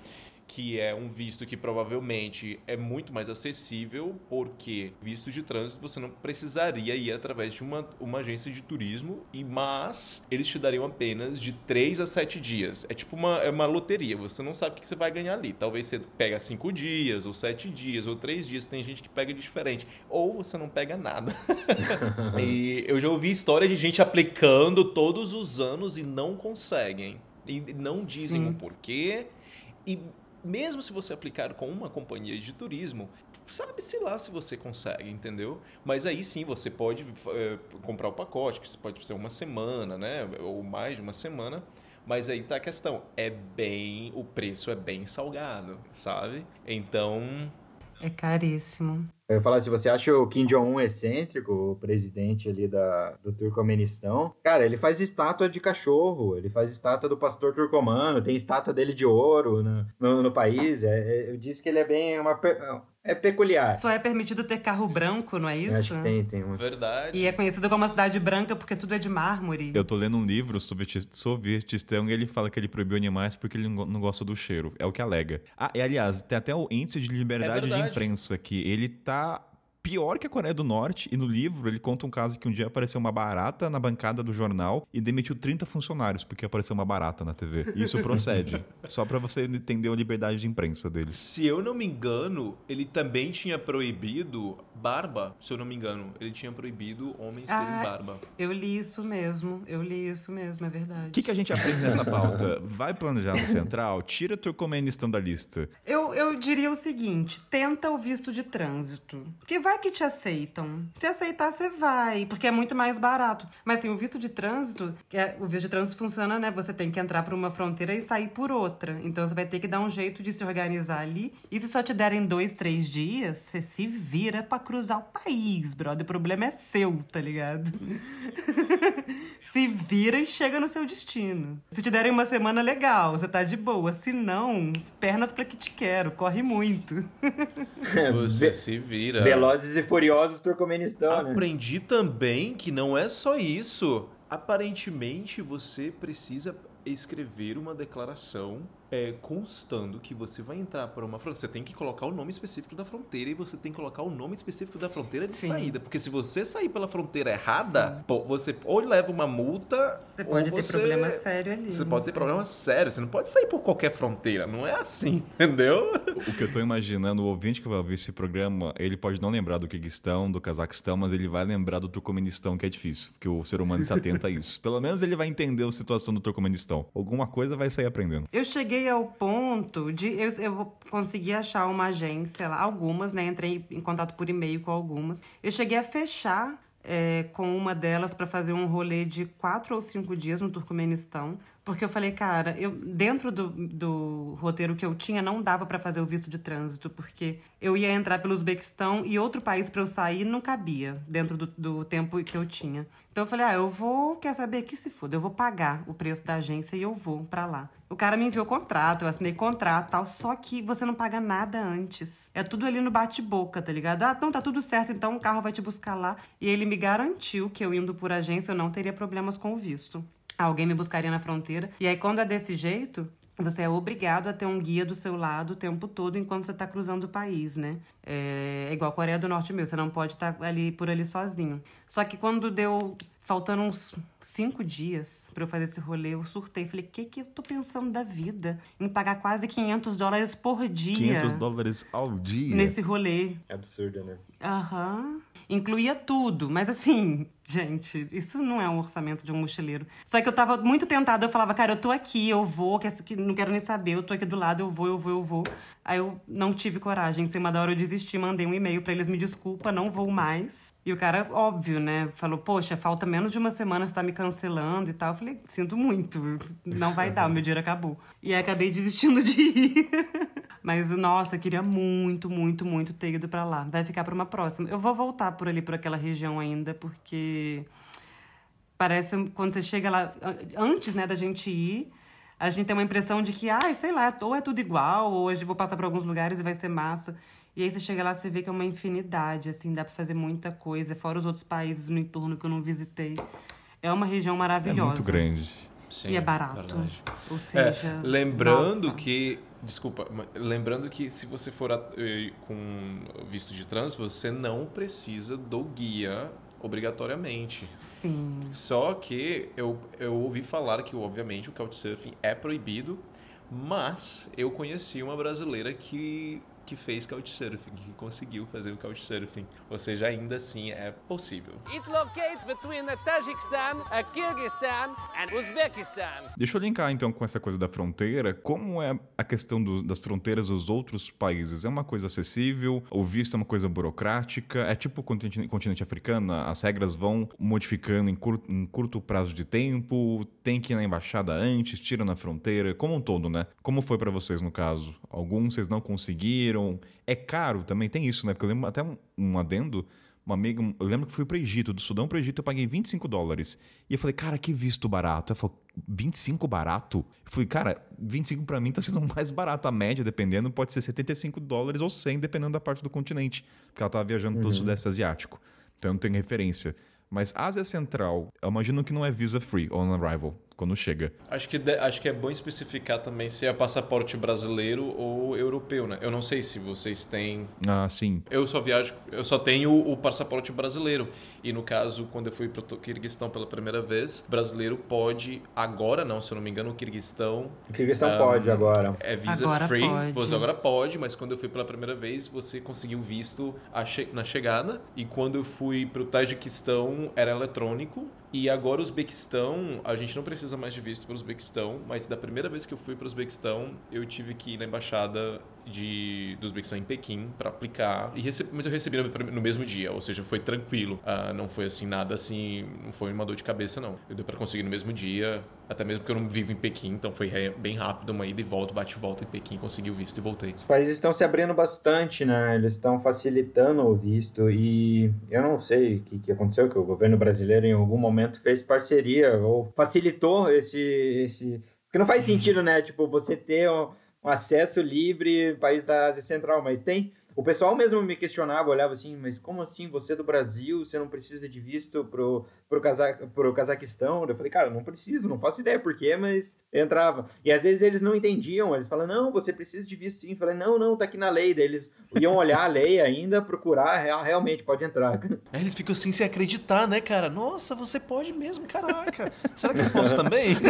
que é um visto que provavelmente é muito mais acessível, porque visto de trânsito você não precisaria ir através de uma, uma agência de turismo, e mas eles te dariam apenas de 3 a 7 dias. É tipo uma, é uma loteria, você não sabe o que você vai ganhar ali. Talvez você pega 5 dias, ou 7 dias, ou 3 dias, tem gente que pega diferente. Ou você não pega nada. e eu já ouvi história de gente aplicando todos os anos e não conseguem. E não dizem Sim. o porquê. E mesmo se você aplicar com uma companhia de turismo, sabe-se lá se você consegue, entendeu? Mas aí sim você pode eh, comprar o pacote, que pode ser uma semana, né? Ou mais de uma semana. Mas aí tá a questão, é bem, o preço é bem salgado, sabe? Então, É caríssimo. Eu ia falar, se você acha o Kim Jong-un excêntrico, o presidente ali da, do Turcomenistão, cara, ele faz estátua de cachorro, ele faz estátua do pastor turcomano, tem estátua dele de ouro no, no, no país. É, é, eu disse que ele é bem. Uma, é peculiar. Só é permitido ter carro branco, não é Eu isso? acho que tem, tem uma. verdade. E é conhecido como a cidade branca porque tudo é de mármore. Eu tô lendo um livro sobre Tis- Sovietistão e ele fala que ele proibiu animais porque ele não go- não gosta do cheiro. É o que alega. Ah, e aliás, tem até o índice de liberdade de verdade. imprensa que ele tá pior que a Coreia do Norte. E no livro ele conta um caso que um dia apareceu uma barata na bancada do jornal e demitiu 30 funcionários porque apareceu uma barata na TV. Isso procede. Só para você entender a liberdade de imprensa deles. Se eu não me engano, ele também tinha proibido barba. Se eu não me engano, ele tinha proibido homens terem Ah, barba. Eu li isso mesmo, eu li isso mesmo, é verdade. O que, que a gente aprende nessa pauta? Vai planejar no Central, tira Turcomenistão da lista. Eu, eu diria o seguinte: tenta o visto de trânsito. Porque vai que te aceitam. Se aceitar, você vai, porque é muito mais barato. Mas assim, o visto de trânsito, que é- o visto de trânsito funciona, né? Você tem que entrar por uma fronteira e sair por outra. Então você vai ter que dar um jeito de se organizar ali. E se só te derem dois, três dias, você se vira pra cruzar o país, brother. O problema é seu, tá ligado? se vira e chega no seu destino. Se te derem uma semana legal, você tá de boa. Se não, pernas pra que te quero, corre muito. Você Ve- se vira. Velozes e Furiosos Turcomenistão, né? Aprendi também que não é só isso. Aparentemente, você precisa escrever uma declaração é, constando que você vai entrar para uma fronteira. Você tem que colocar o nome específico da fronteira e você tem que colocar o nome específico da fronteira de Sim. saída. Porque se você sair pela fronteira errada, pô, você ou leva uma multa Você ou pode ter você... problema sério ali. Você pode ter problema sério. Você não pode sair por qualquer fronteira. Não é assim, entendeu? O que eu tô imaginando, o ouvinte que vai ouvir esse programa, ele pode não lembrar do Kirguistão, do Cazaquistão, mas ele vai lembrar do Turcomenistão, que é difícil, porque o ser humano se atenta a isso. Pelo menos ele vai entender a situação do Turcomenistão. Alguma coisa vai sair aprendendo. Eu cheguei ao ponto de. Eu, eu consegui achar uma agência lá, algumas, né? Entrei em contato por e-mail com algumas. Eu cheguei a fechar é, com uma delas para fazer um rolê de quatro ou cinco dias no Turcomenistão. Porque eu falei, cara, eu, dentro do, do roteiro que eu tinha, não dava para fazer o visto de trânsito, porque eu ia entrar pelo Uzbequistão e outro país para eu sair não cabia dentro do, do tempo que eu tinha. Então eu falei, ah, eu vou, quer saber que se foda, eu vou pagar o preço da agência e eu vou para lá. O cara me enviou contrato, eu assinei contrato tal, só que você não paga nada antes. É tudo ali no bate-boca, tá ligado? Ah, então tá tudo certo, então o carro vai te buscar lá. E ele me garantiu que eu indo por agência eu não teria problemas com o visto. Alguém me buscaria na fronteira. E aí, quando é desse jeito, você é obrigado a ter um guia do seu lado o tempo todo enquanto você tá cruzando o país, né? É, é igual a Coreia do Norte meu, você não pode estar ali por ali sozinho. Só que quando deu faltando uns cinco dias pra eu fazer esse rolê, eu surtei. Falei, o que que eu tô pensando da vida? Em pagar quase 500 dólares por dia 500 dólares ao dia. nesse rolê. Absurdo, né? Aham. Incluía tudo, mas assim, gente, isso não é um orçamento de um mochileiro. Só que eu tava muito tentada, eu falava, cara, eu tô aqui, eu vou, que- que não quero nem saber, eu tô aqui do lado, eu vou, eu vou, eu vou. Aí eu não tive coragem, em cima da hora eu desisti, mandei um e-mail pra eles, me desculpa, não vou mais. E o cara, óbvio, né, falou, poxa, falta menos de uma semana, você tá me cancelando e tal. Eu falei, sinto muito, não vai dar, o meu dinheiro acabou. E aí acabei desistindo de ir. Mas, nossa, eu queria muito, muito, muito ter ido pra lá. Vai ficar pra uma próxima. Eu vou voltar por ali, por aquela região ainda, porque parece quando você chega lá, an- antes, né, da gente ir, a gente tem uma impressão de que, ai, sei lá, ou é tudo igual, ou hoje vou passar por alguns lugares e vai ser massa. E aí você chega lá, você vê que é uma infinidade, assim, dá pra fazer muita coisa, fora os outros países no entorno que eu não visitei. É uma região É maravilhosa. muito grande. Sim, E é barato. verdade. Ou É, seja. lembrando nossa. que. Desculpa, lembrando que se você for a- eh, com visto de trânsito, você não precisa do guia obrigatoriamente. Sim. Só que eu, eu ouvi falar que, obviamente, o couchsurfing é proibido, mas eu conheci uma brasileira que, que fez couchsurfing, que conseguiu fazer o couchsurfing. Ou seja, ainda assim é possível. It locates between the Tajikistan, uh, Kyrgyzstan, and Uzbekistan. Deixa eu linkar então com essa coisa da fronteira. Como é a questão do- das fronteiras dos outros países? É uma coisa acessível? O visto é uma coisa burocrática? É tipo o continente, continente africano? As regras vão modificando em curto, em curto prazo de tempo? Tem que ir na embaixada antes? Tira na fronteira? Como um todo, né? Como foi pra vocês no caso? Alguns vocês não conseguiram? É caro também? Tem isso, né? Porque eu lembro até um, um adendo. Uma amiga, eu lembro que fui pro Egito, do Sudão pro Egito, eu paguei 25 dólares. E eu falei, cara, que visto barato. Ela falou, 25 barato? Eu falei, cara, 25 pra mim tá sendo mais barato. A média, dependendo, pode ser 75 dólares ou 100, dependendo da parte do continente. Porque ela tava viajando pelo Sudeste Asiático. Então eu não tenho referência. Mas Ásia Central, eu imagino que não é visa free on arrival. Quando chega. Acho que, de- acho que é bom especificar também se é passaporte brasileiro ou europeu, né? Eu não sei se vocês têm Ah, sim. Eu só viajo, eu só tenho o passaporte brasileiro. E no caso, quando eu fui para o Kirguistão pela primeira vez, brasileiro pode, agora não, se eu não me engano, o Kirguistão O Kirguistão Ah, pode agora. é visa Agora free. pode. Você agora pode, mas quando eu fui pela primeira vez, você conseguiu visto a che- na chegada. E quando eu fui para o Tajiquistão, era eletrônico. E agora o Uzbequistão, a gente não precisa mais de visto para o Uzbequistão, mas da primeira vez que eu fui para o Uzbequistão, eu tive que ir na embaixada de, do Uzbequistão em Pequim para aplicar. E mas eu recebi no, no mesmo dia, ou seja, foi tranquilo. Ah, não foi assim, nada assim, não foi uma dor de cabeça, não. Eu deu para conseguir no mesmo dia, até mesmo porque eu não vivo em Pequim, então foi bem rápido, uma ida e volta, bate e volta em Pequim, consegui o visto e voltei. Os países estão se abrindo bastante, né? Eles estão facilitando o visto e eu não sei o que, que aconteceu, que o governo brasileiro em algum momento fez parceria ou facilitou esse... esse... Porque não faz sentido, né? Tipo, você ter um, um acesso livre país da Ásia Central, mas tem... O pessoal mesmo me questionava, olhava assim, mas como assim, você é do Brasil, você não precisa de visto pro, pro, Caza, pro Cazaquistão? Eu falei, cara, não preciso, não faço ideia por quê, mas entrava. E às vezes eles não entendiam, eles falam, não, você precisa de visto sim. Eu falei, não, não, tá aqui na lei. Daí eles iam olhar a lei ainda, procurar, real- realmente, pode entrar. Aí eles ficam assim sem acreditar, né, cara? Nossa, você pode mesmo, caraca. Será que eu posso também?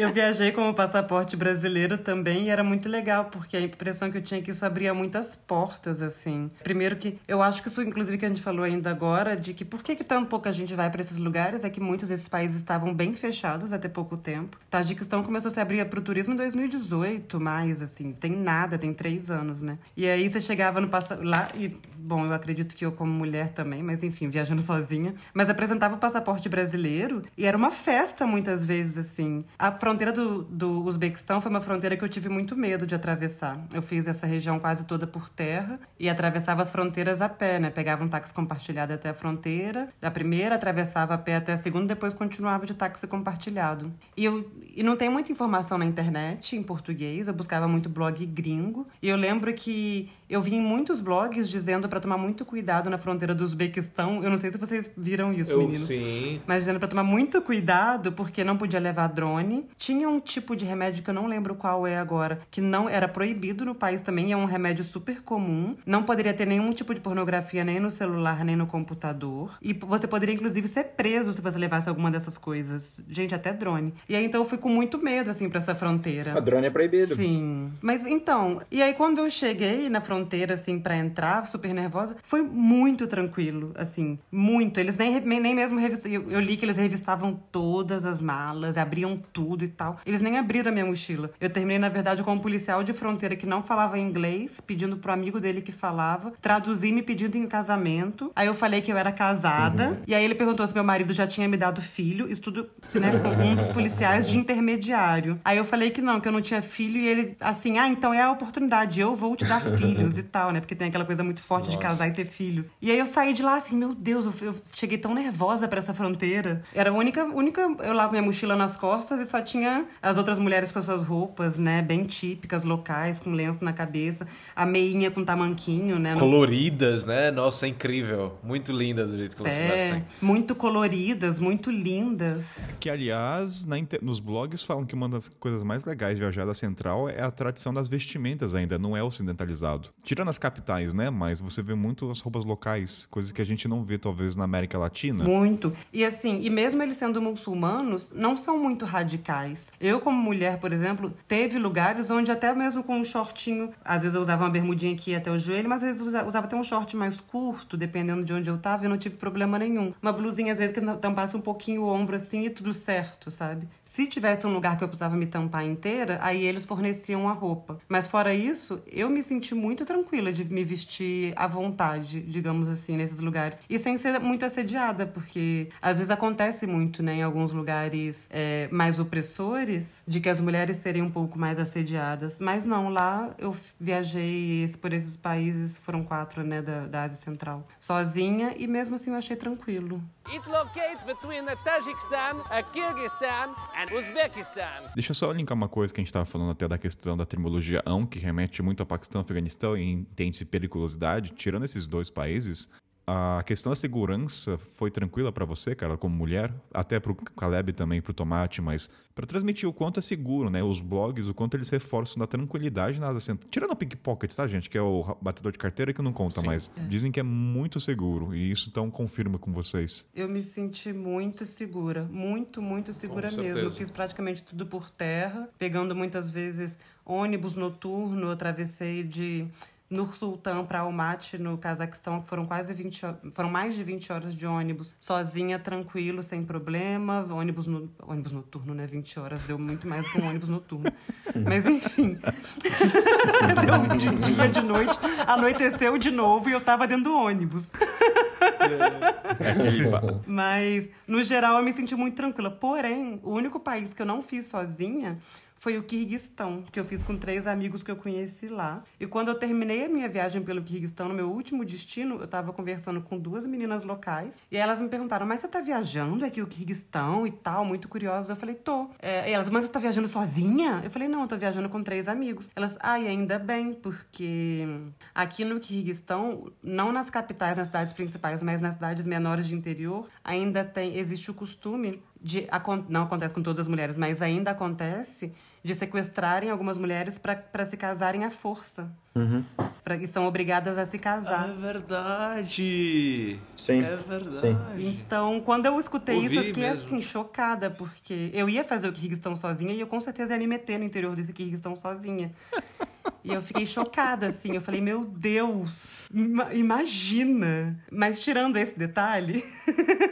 Eu viajei com o passaporte brasileiro também e era muito legal, porque a impressão que eu tinha é que isso abria muitas portas, assim. Primeiro que eu acho que isso, inclusive, que a gente falou ainda agora, de que por que, que tão pouca gente vai para esses lugares, é que muitos desses países estavam bem fechados até pouco tempo. Tajiquistão começou a se abrir para o turismo em 2018, mais, assim, tem nada, tem três anos, né? E aí você chegava no passa... lá e, bom, eu acredito que eu como mulher também, mas enfim, viajando sozinha, mas apresentava o passaporte brasileiro e era uma festa muitas vezes, assim. A fronteira do, do Uzbequistão foi uma fronteira que eu tive muito medo de atravessar. Eu fiz essa região quase toda por terra e atravessava as fronteiras a pé, né? Pegava um táxi compartilhado até a fronteira, da primeira, atravessava a pé até a segunda, depois continuava de táxi compartilhado. E, eu, e não tem muita informação na internet em português, eu buscava muito blog gringo. E eu lembro que eu vi em muitos blogs dizendo para tomar muito cuidado na fronteira do Uzbequistão. Eu não sei se vocês viram isso, Eu meninos. sim. Mas dizendo pra tomar muito cuidado, porque não podia levar drone. Tinha um tipo de remédio que eu não lembro qual é agora, que não era proibido no país também, é um remédio super comum. Não poderia ter nenhum tipo de pornografia nem no celular, nem no computador. E você poderia, inclusive, ser preso se você levasse alguma dessas coisas. Gente, até drone. E aí, então, eu fui com muito medo, assim, pra essa fronteira. O drone é proibido. Sim. Mas então, e aí quando eu cheguei na fronteira, assim, pra entrar, super nervosa, foi muito tranquilo, assim, muito. Eles nem, nem mesmo revistavam. Eu, eu li que eles revistavam todas as malas, abriam tudo e tal. Eles nem abriram a minha mochila. Eu terminei, na verdade, com um policial de fronteira que não falava inglês, pedindo pro amigo dele que falava, traduzir me pedindo em casamento. Aí eu falei que eu era casada. E aí ele perguntou se meu marido já tinha me dado filho. Isso tudo, né, com um dos policiais de intermediário. Aí eu falei que não, que eu não tinha filho. E ele, assim, ah, então é a oportunidade, eu vou te dar filhos e tal, né? Porque tem aquela coisa muito forte de casar e ter filhos. E aí eu saí de lá assim, meu Deus, eu, eu cheguei tão nervosa pra essa fronteira. Era a única, única, eu lá com minha mochila nas costas e só tinha as outras mulheres com as suas roupas, né? Bem típicas, locais, com lenço na cabeça. A meinha com tamanquinho, né? Coloridas, né? Nossa, é incrível. Muito lindas do jeito que elas se É, vestem. muito coloridas, muito lindas. Que, aliás, inter- nos blogs falam que uma das coisas mais legais de viajar da Central é a tradição das vestimentas ainda, não é ocidentalizado. Tirando as capitais, né? Mas você vê muito as roupas locais, coisas que a gente não vê, talvez, na América Latina. Muito. E assim, e mesmo eles sendo muçulmanos, não são muito radicais. Eu, como mulher, por exemplo, teve lugares onde até mesmo com um shortinho, às vezes eu usava uma bermudinha aqui até o joelho, mas às vezes eu usa- usava até um short mais curto, dependendo de onde eu tava, e não tive problema nenhum. Uma blusinha, às vezes, que tampasse um pouquinho o ombro assim e tudo certo, sabe? Se tivesse um lugar que eu precisava me tampar inteira, aí eles forneciam a roupa. Mas fora isso, eu me senti muito tranquila de me vestir à vontade, digamos assim, nesses lugares. E sem ser muito assediada, porque às vezes acontece muito, né, em alguns lugares é, mais opressores, de que as mulheres serem um pouco mais assediadas. Mas não, lá eu viajei por esses países, foram quatro, né, da, da Ásia Central, sozinha, e mesmo assim eu achei tranquilo. It locates between Tajikistan, Kyrgyzstan. Deixa eu só linkar uma coisa que a gente estava falando até da questão da terminologia ão, que remete muito ao Paquistão e Afeganistão e entende-se periculosidade. Tirando esses dois países, A questão da segurança foi tranquila pra você, cara, como mulher? Até pro Caleb também, pro Tomate, mas pra transmitir o quanto é seguro, né? Os blogs, o quanto eles reforçam da tranquilidade na assent... Tirando o pickpocket, tá, gente? Que é o batedor de carteira que não conta, Sim. mas dizem que é muito seguro. E isso então confirma com vocês. Eu me senti muito segura, muito, muito segura Com mesmo. Eu certeza. fiz praticamente tudo por terra, pegando muitas vezes ônibus noturno. Eu atravessei de Nur Sultan para Almaty, no Cazaquistão, que foram quase 20 ho- foram mais de 20 horas de ônibus, sozinha, tranquilo, sem problema. Ônibus, no, ônibus noturno, né? 20 horas deu muito mais que um ônibus noturno. Mas enfim. deu de dia, de noite, anoiteceu de novo e eu tava dentro do ônibus. É ba- Mas, no geral, eu me senti muito tranquila. Porém, o único país que eu não fiz sozinha foi o Quirguistão, que eu fiz com três amigos que eu conheci lá. E quando eu terminei a minha viagem pelo Quirguistão, no meu último destino, eu tava conversando com duas meninas locais. E elas me perguntaram, mas você tá viajando aqui o Quirguistão e tal? Muito curiosa. Eu falei, tô. É, elas, mas você tá viajando sozinha? Eu falei, não, eu tô viajando com três amigos. Elas, ai, ainda bem, porque aqui no Quirguistão, não nas capitais, nas cidades principais, mas nas cidades menores de interior, ainda tem, existe o costume de não acontece com todas as mulheres, mas ainda acontece de sequestrarem algumas mulheres para se casarem à força. Pra, e são obrigadas a se casar. É verdade! Sim. É verdade. Sim. Então, quando eu escutei Ouvi isso, eu fiquei mesmo. assim, chocada, porque eu ia fazer o Kirguistão sozinha e eu com certeza ia me meter no interior desse Kirguistão sozinha. E eu fiquei chocada, assim. Eu falei, meu Deus, ima- imagina. Mas tirando esse detalhe,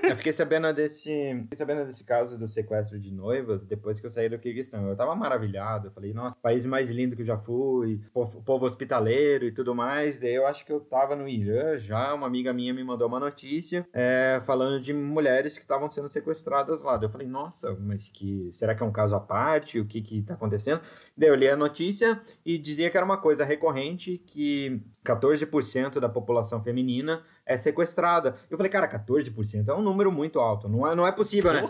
Eu fiquei sabendo desse, fiquei sabendo desse caso do sequestro de noivas depois que eu saí do Kirguistão. Eu tava maravilhado. Eu falei, nossa, país mais lindo que eu já fui, povo, povo hospitaleiro e tudo mais. Daí eu acho que eu tava no Irã já. Uma amiga minha me mandou uma notícia é, falando de mulheres que estavam sendo sequestradas lá. Daí eu falei, nossa, mas que será que é um caso à parte? O que que tá acontecendo? Daí eu li a notícia e dizia que era uma coisa recorrente que 14% da população feminina é sequestrada. Eu falei, cara, 14% é um número muito alto. Não é, não é possível, né?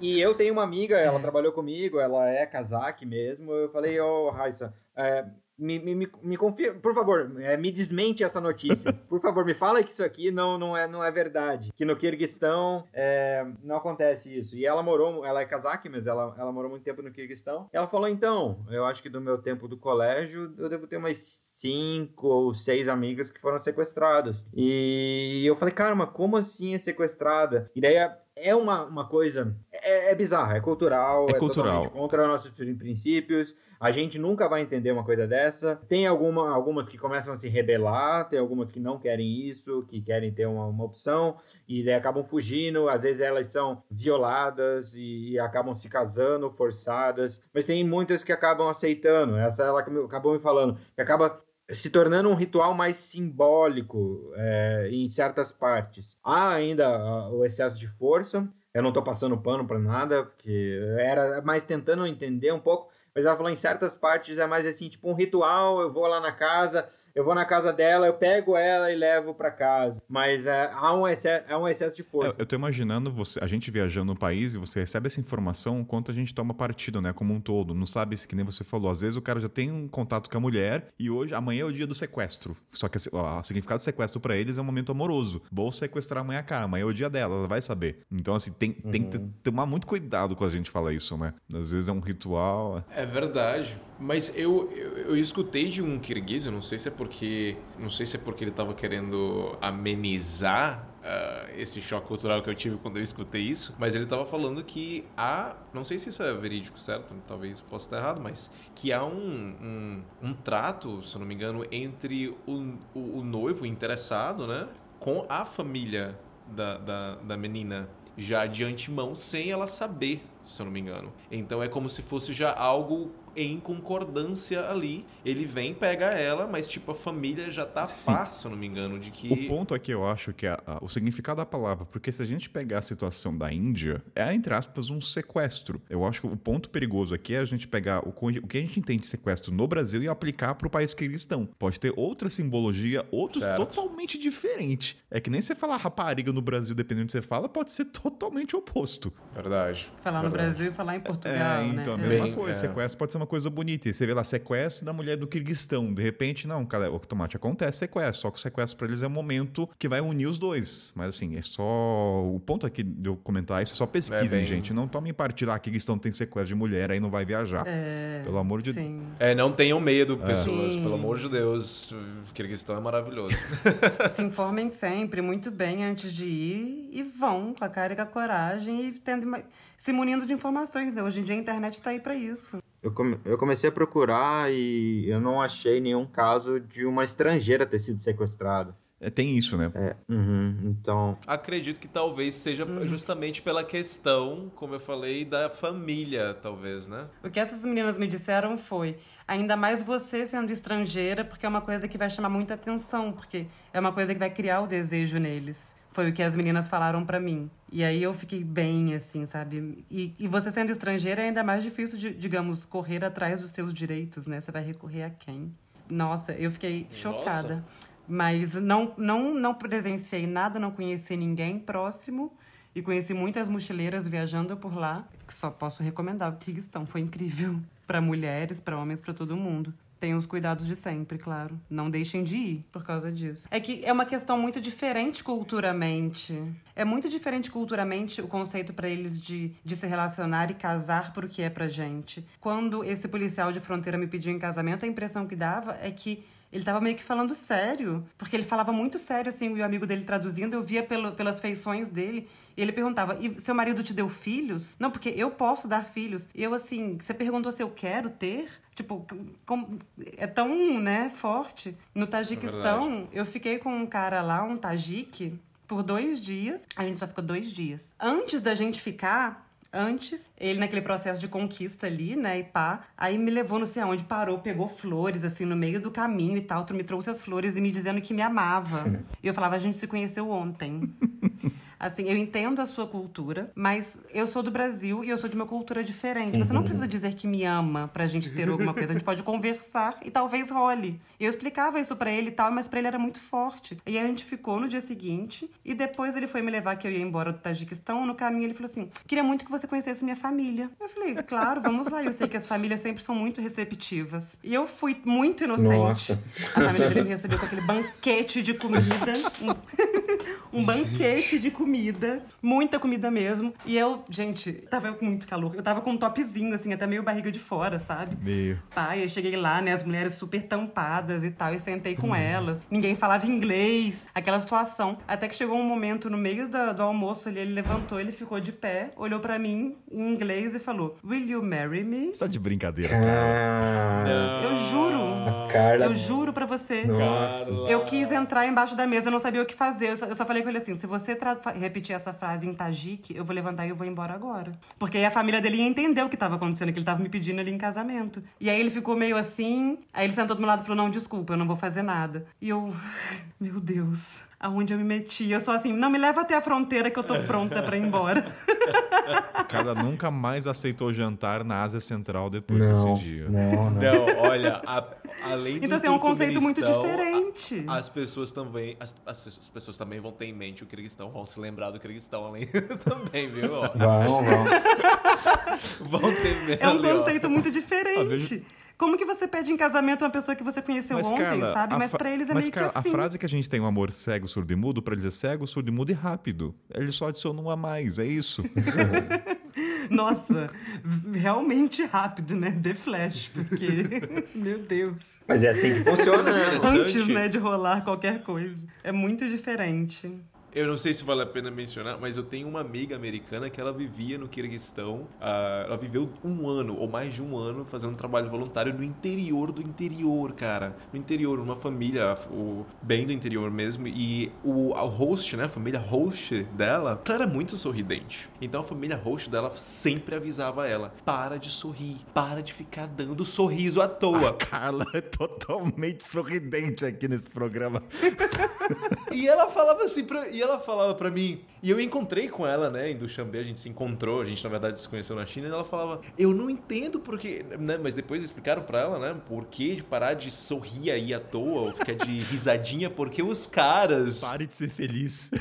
E e eu tenho uma amiga, ela trabalhou comigo, ela é casaque mesmo. Eu falei, ô, Raissa, é, me, me, me, confia, por favor, é, me desmente essa notícia. Por favor, me fala que isso aqui não, não, é, não é verdade. Que no Kirguistão é, não acontece isso. E ela morou, ela é casaque, mas ela, ela morou muito tempo no Kirguistão. E ela falou, então, eu acho que do meu tempo do colégio, eu devo ter umas cinco ou seis amigas que foram sequestradas. E eu falei, cara, mas como assim é sequestrada? E daí é, é uma, uma coisa. É, é bizarra, é cultural, É é, cultural. contra nossos prin- princípios. A gente nunca vai entender uma coisa dessa. Tem alguma, algumas que começam a se rebelar, tem algumas que não querem isso, que querem ter uma, uma opção, e daí acabam fugindo. Às vezes elas são violadas e, acabam se casando, forçadas. Mas tem muitas que acabam aceitando. Essa ela acabou me falando, que acaba se tornando um ritual mais simbólico é, em certas partes. Há ainda ah, o excesso de força. Eu não tô passando pano pra nada, porque era mais tentando entender um pouco. Mas ela falou em certas partes é mais assim, tipo um ritual. Eu vou lá na casa, eu vou na casa dela, eu pego ela e levo pra casa. Mas é, há, um excesso, há um excesso de força. É, eu tô imaginando você, a gente viajando no país e você recebe essa informação enquanto a gente toma partido, né? Como um todo. Não sabe se que nem você falou. Às vezes o cara já tem um contato com a mulher e hoje, amanhã é o dia do sequestro. Só que ó, o significado de sequestro pra eles é um momento amoroso. Vou sequestrar amanhã cá, amanhã é o dia dela, ela vai saber. Então, assim, tem, tem que tomar muito cuidado quando a gente fala isso, né? Às vezes é um ritual. É verdade. Mas eu, eu, eu escutei de um kirguiz, eu não sei se é porque. Não sei se é porque ele tava querendo amenizar ah, esse choque cultural que eu tive quando eu escutei isso, mas ele tava falando que há. Não sei se isso é verídico, certo? Talvez possa estar errado, mas que há um, um, um trato, se eu não me engano, entre o, o, o noivo interessado, né? Com a família da, da, da menina já de antemão, sem ela saber, se eu não me engano. Então é como se fosse já algo em concordância ali. Ele vem, pega ela, mas tipo, a família já tá a Sim. par, se eu não me engano, de que. O ponto é que eu acho que é a- o significado da palavra, porque se a gente pegar a situação da Índia, é, entre aspas, um sequestro. Eu acho que o ponto perigoso aqui é a gente pegar o, o que a gente entende de sequestro no Brasil e aplicar para o país cristão. Pode ter outra simbologia, outros Certo. totalmente diferente. É que nem você falar rapariga no Brasil, dependendo do que você fala, pode ser totalmente oposto. Verdade. falar no verdade. Brasil e falar em Portugal, É, né? então, a É. mesma Bem, coisa. é. Sequestro pode ser uma uma coisa bonita. E você vê lá sequestro da mulher do Kirguistão. De repente, não, cara, o tomate acontece sequestro. Só que o sequestro pra eles é um momento que vai unir os dois. Mas assim, é só. O ponto aqui de eu comentar isso é só pesquisem, É bem- gente. Não tomem parte lá, Kirguistão tem sequestro de mulher, aí não vai viajar. É, Pelo amor de Deus. É, não tenham medo, pessoas, Sim. pelo amor de Deus. O Kirguistão é maravilhoso. Se informem sempre muito bem antes de ir e vão com a cara e com a coragem e tendo, se munindo de informações. Né? Hoje em dia a internet tá aí pra isso. Eu, come- eu comecei a procurar e eu não achei nenhum caso de uma estrangeira ter sido sequestrada. É, tem isso, né? É, uhum, então. Acredito que talvez seja justamente pela questão, como eu falei, da família, talvez, né? O que essas meninas me disseram foi: ainda mais você sendo estrangeira, porque é uma coisa que vai chamar muita atenção, porque é uma coisa que vai criar o desejo neles. Foi o que as meninas falaram pra mim. E aí eu fiquei bem, assim, sabe? E, e você sendo estrangeira é ainda mais difícil de, digamos, correr atrás dos seus direitos, né? Você vai recorrer a quem? Nossa, eu fiquei chocada. Mas não, não, não presenciei nada, não conheci ninguém próximo. E conheci muitas mochileiras viajando por lá, que só posso recomendar o Kirguistão. Foi incrível. Para mulheres, para homens, para todo mundo. Tenham os cuidados de sempre, claro. Não deixem de ir por causa disso. É que é uma questão muito diferente culturalmente. É muito diferente culturalmente o conceito para eles de, de se relacionar e casar por que é pra gente. Quando esse policial de fronteira me pediu em casamento, a impressão que dava é que ele tava meio que falando sério, porque ele falava muito sério, assim, e o amigo dele traduzindo, eu via pelo, pelas feições dele, e ele perguntava, e seu marido te deu filhos? Não, porque eu posso dar filhos. E eu, assim, você perguntou se eu quero ter? Tipo, com- é tão, né, forte. No Tajiquistão, eu fiquei com um cara lá, um tajique, por dois dias. A gente só ficou dois dias. Antes da gente ficar, Antes, ele naquele processo de conquista ali, né, e pá, aí me levou não sei aonde, parou, pegou flores, assim, no meio do caminho e tal, tu me trouxe as flores e me dizendo que me amava. e eu falava, a gente se conheceu ontem. Assim, eu entendo a sua cultura, mas eu sou do Brasil e eu sou de uma cultura diferente. Você não precisa dizer que me ama pra gente ter alguma coisa. A gente pode conversar e talvez role. Eu explicava isso pra ele e tal, mas pra ele era muito forte. E aí a gente ficou no dia seguinte e depois ele foi me levar que eu ia embora do Tajiquistão. No caminho ele falou assim: queria muito que você conhecesse minha família. Eu falei, claro, vamos lá. Eu sei que as famílias sempre são muito receptivas. E eu fui muito inocente. Nossa. A família dele me recebeu com aquele banquete de comida. Um, um banquete de comida. Muita comida mesmo. E eu, gente, tava com muito calor. Eu tava com um topzinho, assim, até meio barriga de fora, sabe? Meio. Pai, eu cheguei lá, né, as mulheres super tampadas e tal, e sentei com elas. Ninguém falava inglês, aquela situação. Até que chegou um momento no meio da- do almoço ali, ele levantou, ele ficou de pé, olhou pra mim em inglês e falou: Will you marry me? Você tá de brincadeira, cara. Ah, Eu juro. Carla. Eu juro pra você. Nossa. Eu quis entrar embaixo da mesa, eu não sabia o que fazer. Eu só, eu só falei com ele assim: se você repetir essa frase em Tajik, eu vou levantar e eu vou embora agora. Porque aí a família dele ia entender o que tava acontecendo, que ele tava me pedindo ali em casamento. E aí ele ficou meio assim, aí ele sentou do meu lado e falou: não, desculpa, eu não vou fazer nada. E eu, meu Deus. Aonde eu me meti? Eu só assim, não me leva até a fronteira que eu tô pronta pra ir embora. O cara nunca mais aceitou jantar na Ásia Central depois Não, desse dia. não, não. Não, olha, a- além do Então, assim, é um conceito muito diferente. a- as pessoas também, as, as- as pessoas também vão ter em mente o Kirguistão, vão se lembrar do Kirguistão além também, viu? Vão, vão. vão ter É um ali, ó. conceito muito diferente. Como que você pede em casamento uma pessoa que você conheceu Mas, ontem, Carla, sabe? Mas pra eles é mas, meio Carla, que assim. a frase que a gente tem um amor cego, surdo e mudo, pra eles é cego, surdo e mudo e rápido. Ele só adiciona um a mais, é isso. Nossa, realmente rápido, né? The Flash, porque... Meu Deus. Mas é assim que funciona, né? Antes, né, de rolar qualquer coisa. É muito diferente. Eu não sei se vale a pena mencionar, mas eu tenho uma amiga americana que ela vivia no Kirguistão. ah, ela viveu um ano, ou mais de um ano, fazendo um trabalho voluntário no interior do interior, cara. No interior, uma família, o, bem do interior mesmo. E o a host, né? A família host dela, ela era muito sorridente. Então a família host dela sempre avisava ela: para de sorrir, para de ficar dando sorriso à toa. Carla é totalmente sorridente aqui nesse programa. E ela falava assim pra, e ela falava pra mim, e eu encontrei com ela, né, em Dushanbe, a gente se encontrou, a gente na verdade se conheceu na China, e ela falava, eu não entendo porque, né, mas depois explicaram pra ela, né, por que de parar de sorrir aí à toa, ou ficar de risadinha, porque os caras, Pare de ser feliz.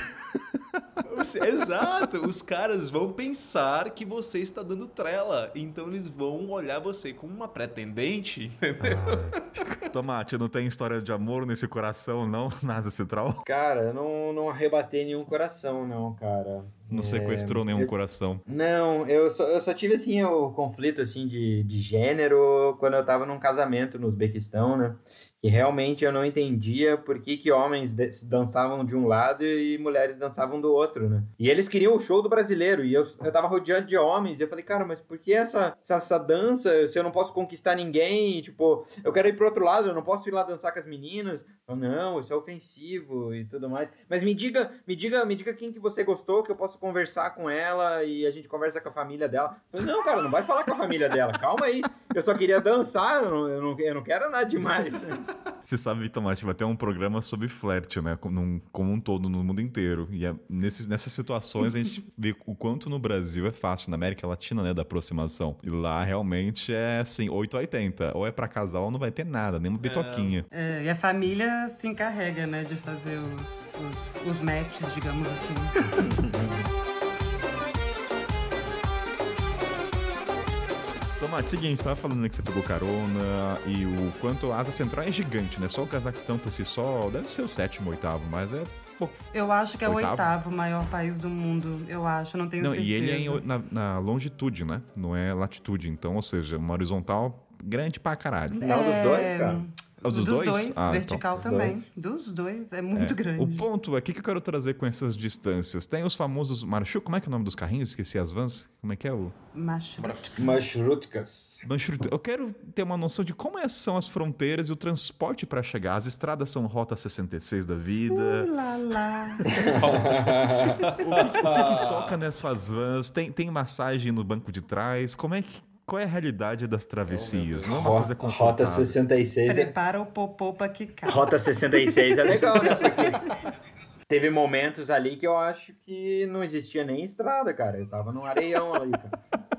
Exato, os caras vão pensar que você está dando trela, então eles vão olhar você como uma pretendente, entendeu? Tomate, não tem história de amor nesse coração, não? Na Asa Central? Cara, eu não, não arrebatei nenhum coração, não, cara. Não É, sequestrou nenhum eu- coração. Não, eu só, eu só tive, assim, o conflito, assim, de, de gênero quando eu tava num casamento no Uzbequistão, né? E realmente eu não entendia por que, que homens dançavam de um lado e mulheres dançavam do outro, né? E eles queriam o show do brasileiro, e eu, eu tava rodeado de homens, e eu falei, cara, mas por que essa, essa, essa dança, se eu não posso conquistar ninguém? E, tipo, eu quero ir pro outro lado, eu não posso ir lá dançar com as meninas? Eu, não, isso é ofensivo e tudo mais. Mas me diga, me diga, me diga quem que você gostou, que eu posso conversar com ela e a gente conversa com a família dela. Eu falei, não, cara, não vai falar com a família dela, calma aí. Eu só queria dançar, eu não, eu não, eu não quero nada demais. Você sabe, Tomate, vai ter um programa sobre flerte, né? Como, como um todo, no mundo inteiro. E é nesses, nessas situações a gente vê o quanto no Brasil é fácil, na América Latina, né? Da aproximação. E lá realmente é assim, 8 a 80. Ou é pra casal ou não vai ter nada, nem uma bitoquinha. É, e a família se encarrega, né, de fazer os, os, os matches, digamos assim. Tomate, seguinte, você tava falando que você pegou carona e o quanto a asa central é gigante, né? Só o Cazaquistão por si só deve ser o sétimo, oitavo, mas é. Pô, Eu acho que é Oitavo? o oitavo maior país do mundo. Eu acho, não tenho não, certeza. e ele é em- na, na longitude, né? Não é latitude. Então, ou seja, uma horizontal grande pra caralho. Não, dos dois, cara. É o dos dois? Ah, vertical então. também. Dos Dos dois, é muito É. grande. O ponto é, o que, que eu quero trazer com essas distâncias? Tem os famosos marchu, como é que é o nome dos carrinhos? Esqueci as vans. Como é que é o... Macho. Mashrutkas. Manchurut- Eu quero ter uma noção de como é- são as fronteiras e o transporte para chegar. As estradas são rota 66 da vida. Lá, lá. O que, o que que toca nessas vans? Tem, tem massagem no banco de trás? Como é que... Qual é a realidade das travessias? Não é uma coisa Rota, Rota complicada. 66 é Prepara o popô pra quicar. Rota 66 é legal, né? Porque teve momentos ali que eu acho que não existia nem estrada, cara. Eu tava num areião ali, cara.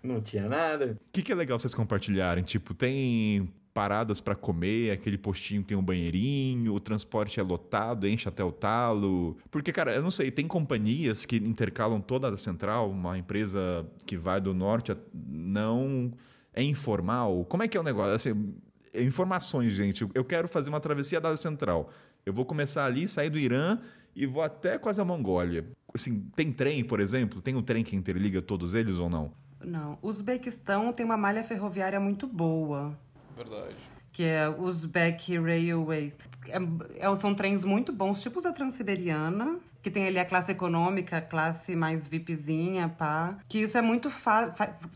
Não tinha nada. O que, que é legal vocês compartilharem? Tipo, tem paradas pra comer, aquele postinho tem um banheirinho, o transporte é lotado, enche até o talo. Porque, cara, eu não sei, tem companhias que intercalam toda a central, uma empresa que vai do norte, não é informal. Como é que é o negócio? Assim, informações, gente. Eu quero fazer uma travessia da central. Eu vou começar ali, sair do Irã e vou até quase a Mongólia. Assim, tem trem, por exemplo? Tem um trem que interliga todos eles ou não? Não, o Uzbequistão tem uma malha ferroviária muito boa. Verdade. que é o Uzbek Railway. É- é- são trens muito bons, tipos da Transiberiana, que tem ali a classe econômica, a classe mais VIPzinha, pá. Que isso é muito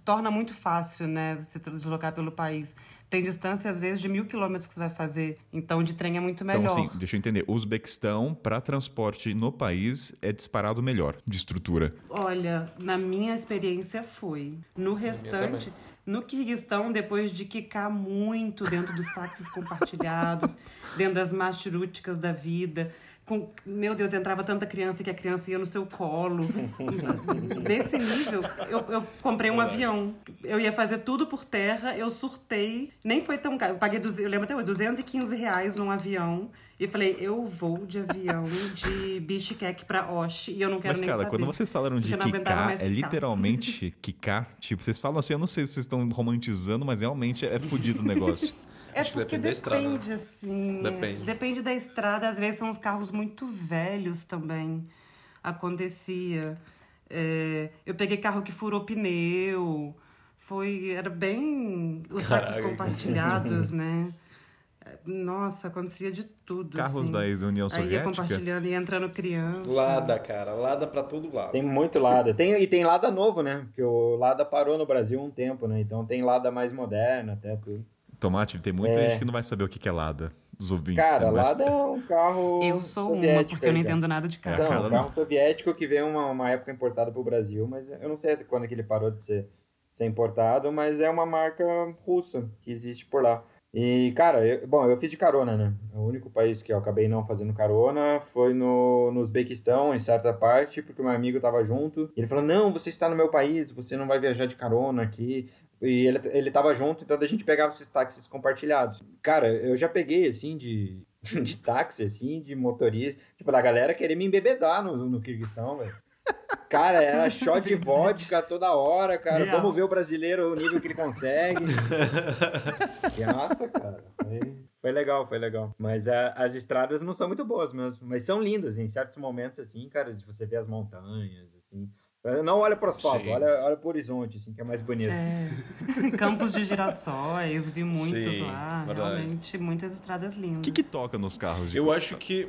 torna muito fácil, né, se deslocar pelo país. Tem distância, às vezes, de mil quilômetros que você vai fazer. Então, de trem é muito melhor. Então, assim, deixa eu entender. O Uzbequistão, para transporte no país, é disparado melhor de estrutura. Olha, na minha experiência foi. No restante, no Quirguistão, depois de quicar muito dentro dos táxis compartilhados, dentro das machrúticas da vida, com, meu Deus, entrava tanta criança que a criança ia no seu colo. Nesse nível, eu, eu comprei um avião. Eu ia fazer tudo por terra, eu surtei. Nem foi tão caro. Eu paguei, eu lembro até hoje, 215 reais num avião. E falei, eu vou de avião de Bishkek pra Osh e eu não quero Mas, nem cara, saber. quando vocês falaram de quicar, é literalmente quicar. Tipo, vocês falam assim, eu não sei se vocês estão romantizando, mas realmente é fudido o negócio. É Acho que porque depende da estrada, né? depende, assim. Depende. Depende da estrada. Às vezes são os carros muito velhos também. Acontecia. É, eu peguei carro que furou pneu. Foi. Era bem. Os táxis compartilhados, né? É, Nossa, acontecia de tudo. Carros assim. da ex-União Aí ia Soviética? compartilhando e entrando criança. Lada, cara. Lada pra todo lado. Tem muito Lada. Tem, e tem Lada novo, né? Porque o Lada parou no Brasil um tempo, né? Então tem Lada mais moderna até tudo. Tomate, tem muita É. gente que não vai saber o que que é Lada. Os ouvintes. Cara? Mas- Lada é um carro Eu sou uma, soviético porque eu não entendo nada de carro. É, Não, cara, um carro soviético que veio uma, uma época importado pro Brasil, mas eu não sei até quando que ele parou de ser, ser importado, mas é uma marca russa que existe por lá. E, cara, eu- bom, eu fiz de carona, né? O único país que eu acabei não fazendo carona foi no, no Uzbequistão, em certa parte, porque meu amigo tava junto. Ele falou: Não, você está no meu país, você não vai viajar de carona aqui. E ele, ele tava junto, então a gente pegava esses táxis compartilhados. Cara, eu já peguei, assim, de de táxi, assim, de motorista. Tipo, da galera querer me embebedar no, no Kirguistão, velho. Cara, era shot de vodka toda hora, cara. Real. Vamos ver o brasileiro, o nível que ele consegue. Que Nossa, cara. Foi, foi legal, foi legal. Mas a- as estradas não são muito boas mesmo. Mas são lindas em certos momentos, assim, cara, de você ver as montanhas, assim. Não olha pro asfalto, Sim. olha, olha pro horizonte, assim, que é mais bonito. É, campos de girassóis, vi muitos Sim, lá. verdade. Realmente, muitas estradas lindas. O que, que toca nos carros? de- Eu acho que.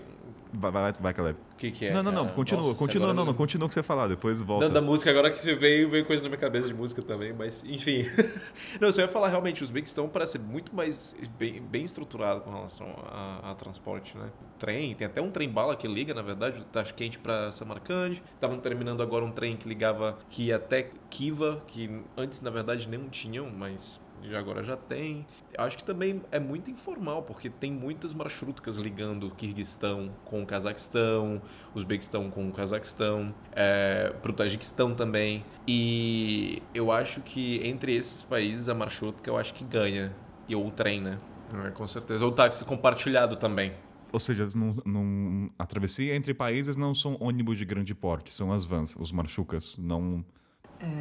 Vai, vai, vai Caleb. O que, que é? não, não, não, cara? continua, Nossa, continua, agora não, não, continua o que você falar, depois volta. Da, da música, agora que você veio, veio coisa na minha cabeça de música também, mas enfim. não, você vai falar realmente, os Uzbequistão parece ser muito mais bem, bem estruturado com relação a, a transporte, né? Trem, tem até um trem bala que liga, na verdade, do Tashkent para Samarkand. Estavam terminando agora um trem que ligava que ia até Kiva, que antes na verdade nem tinham, mas já agora já tem. Eu acho que também é muito informal, porque tem muitas marshrutas ligando o Kirguistão com o Cazaquistão, Uzbequistão com o Cazaquistão, é, pro Tajiquistão também. E eu acho que entre esses países a marshrutka eu acho que ganha. E ou o trem, né? É, com certeza. Ou o táxi compartilhado também. Ou seja, não, não- a travessia entre países não são ônibus de grande porte, são as vans, os marchucas, não...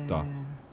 Tá.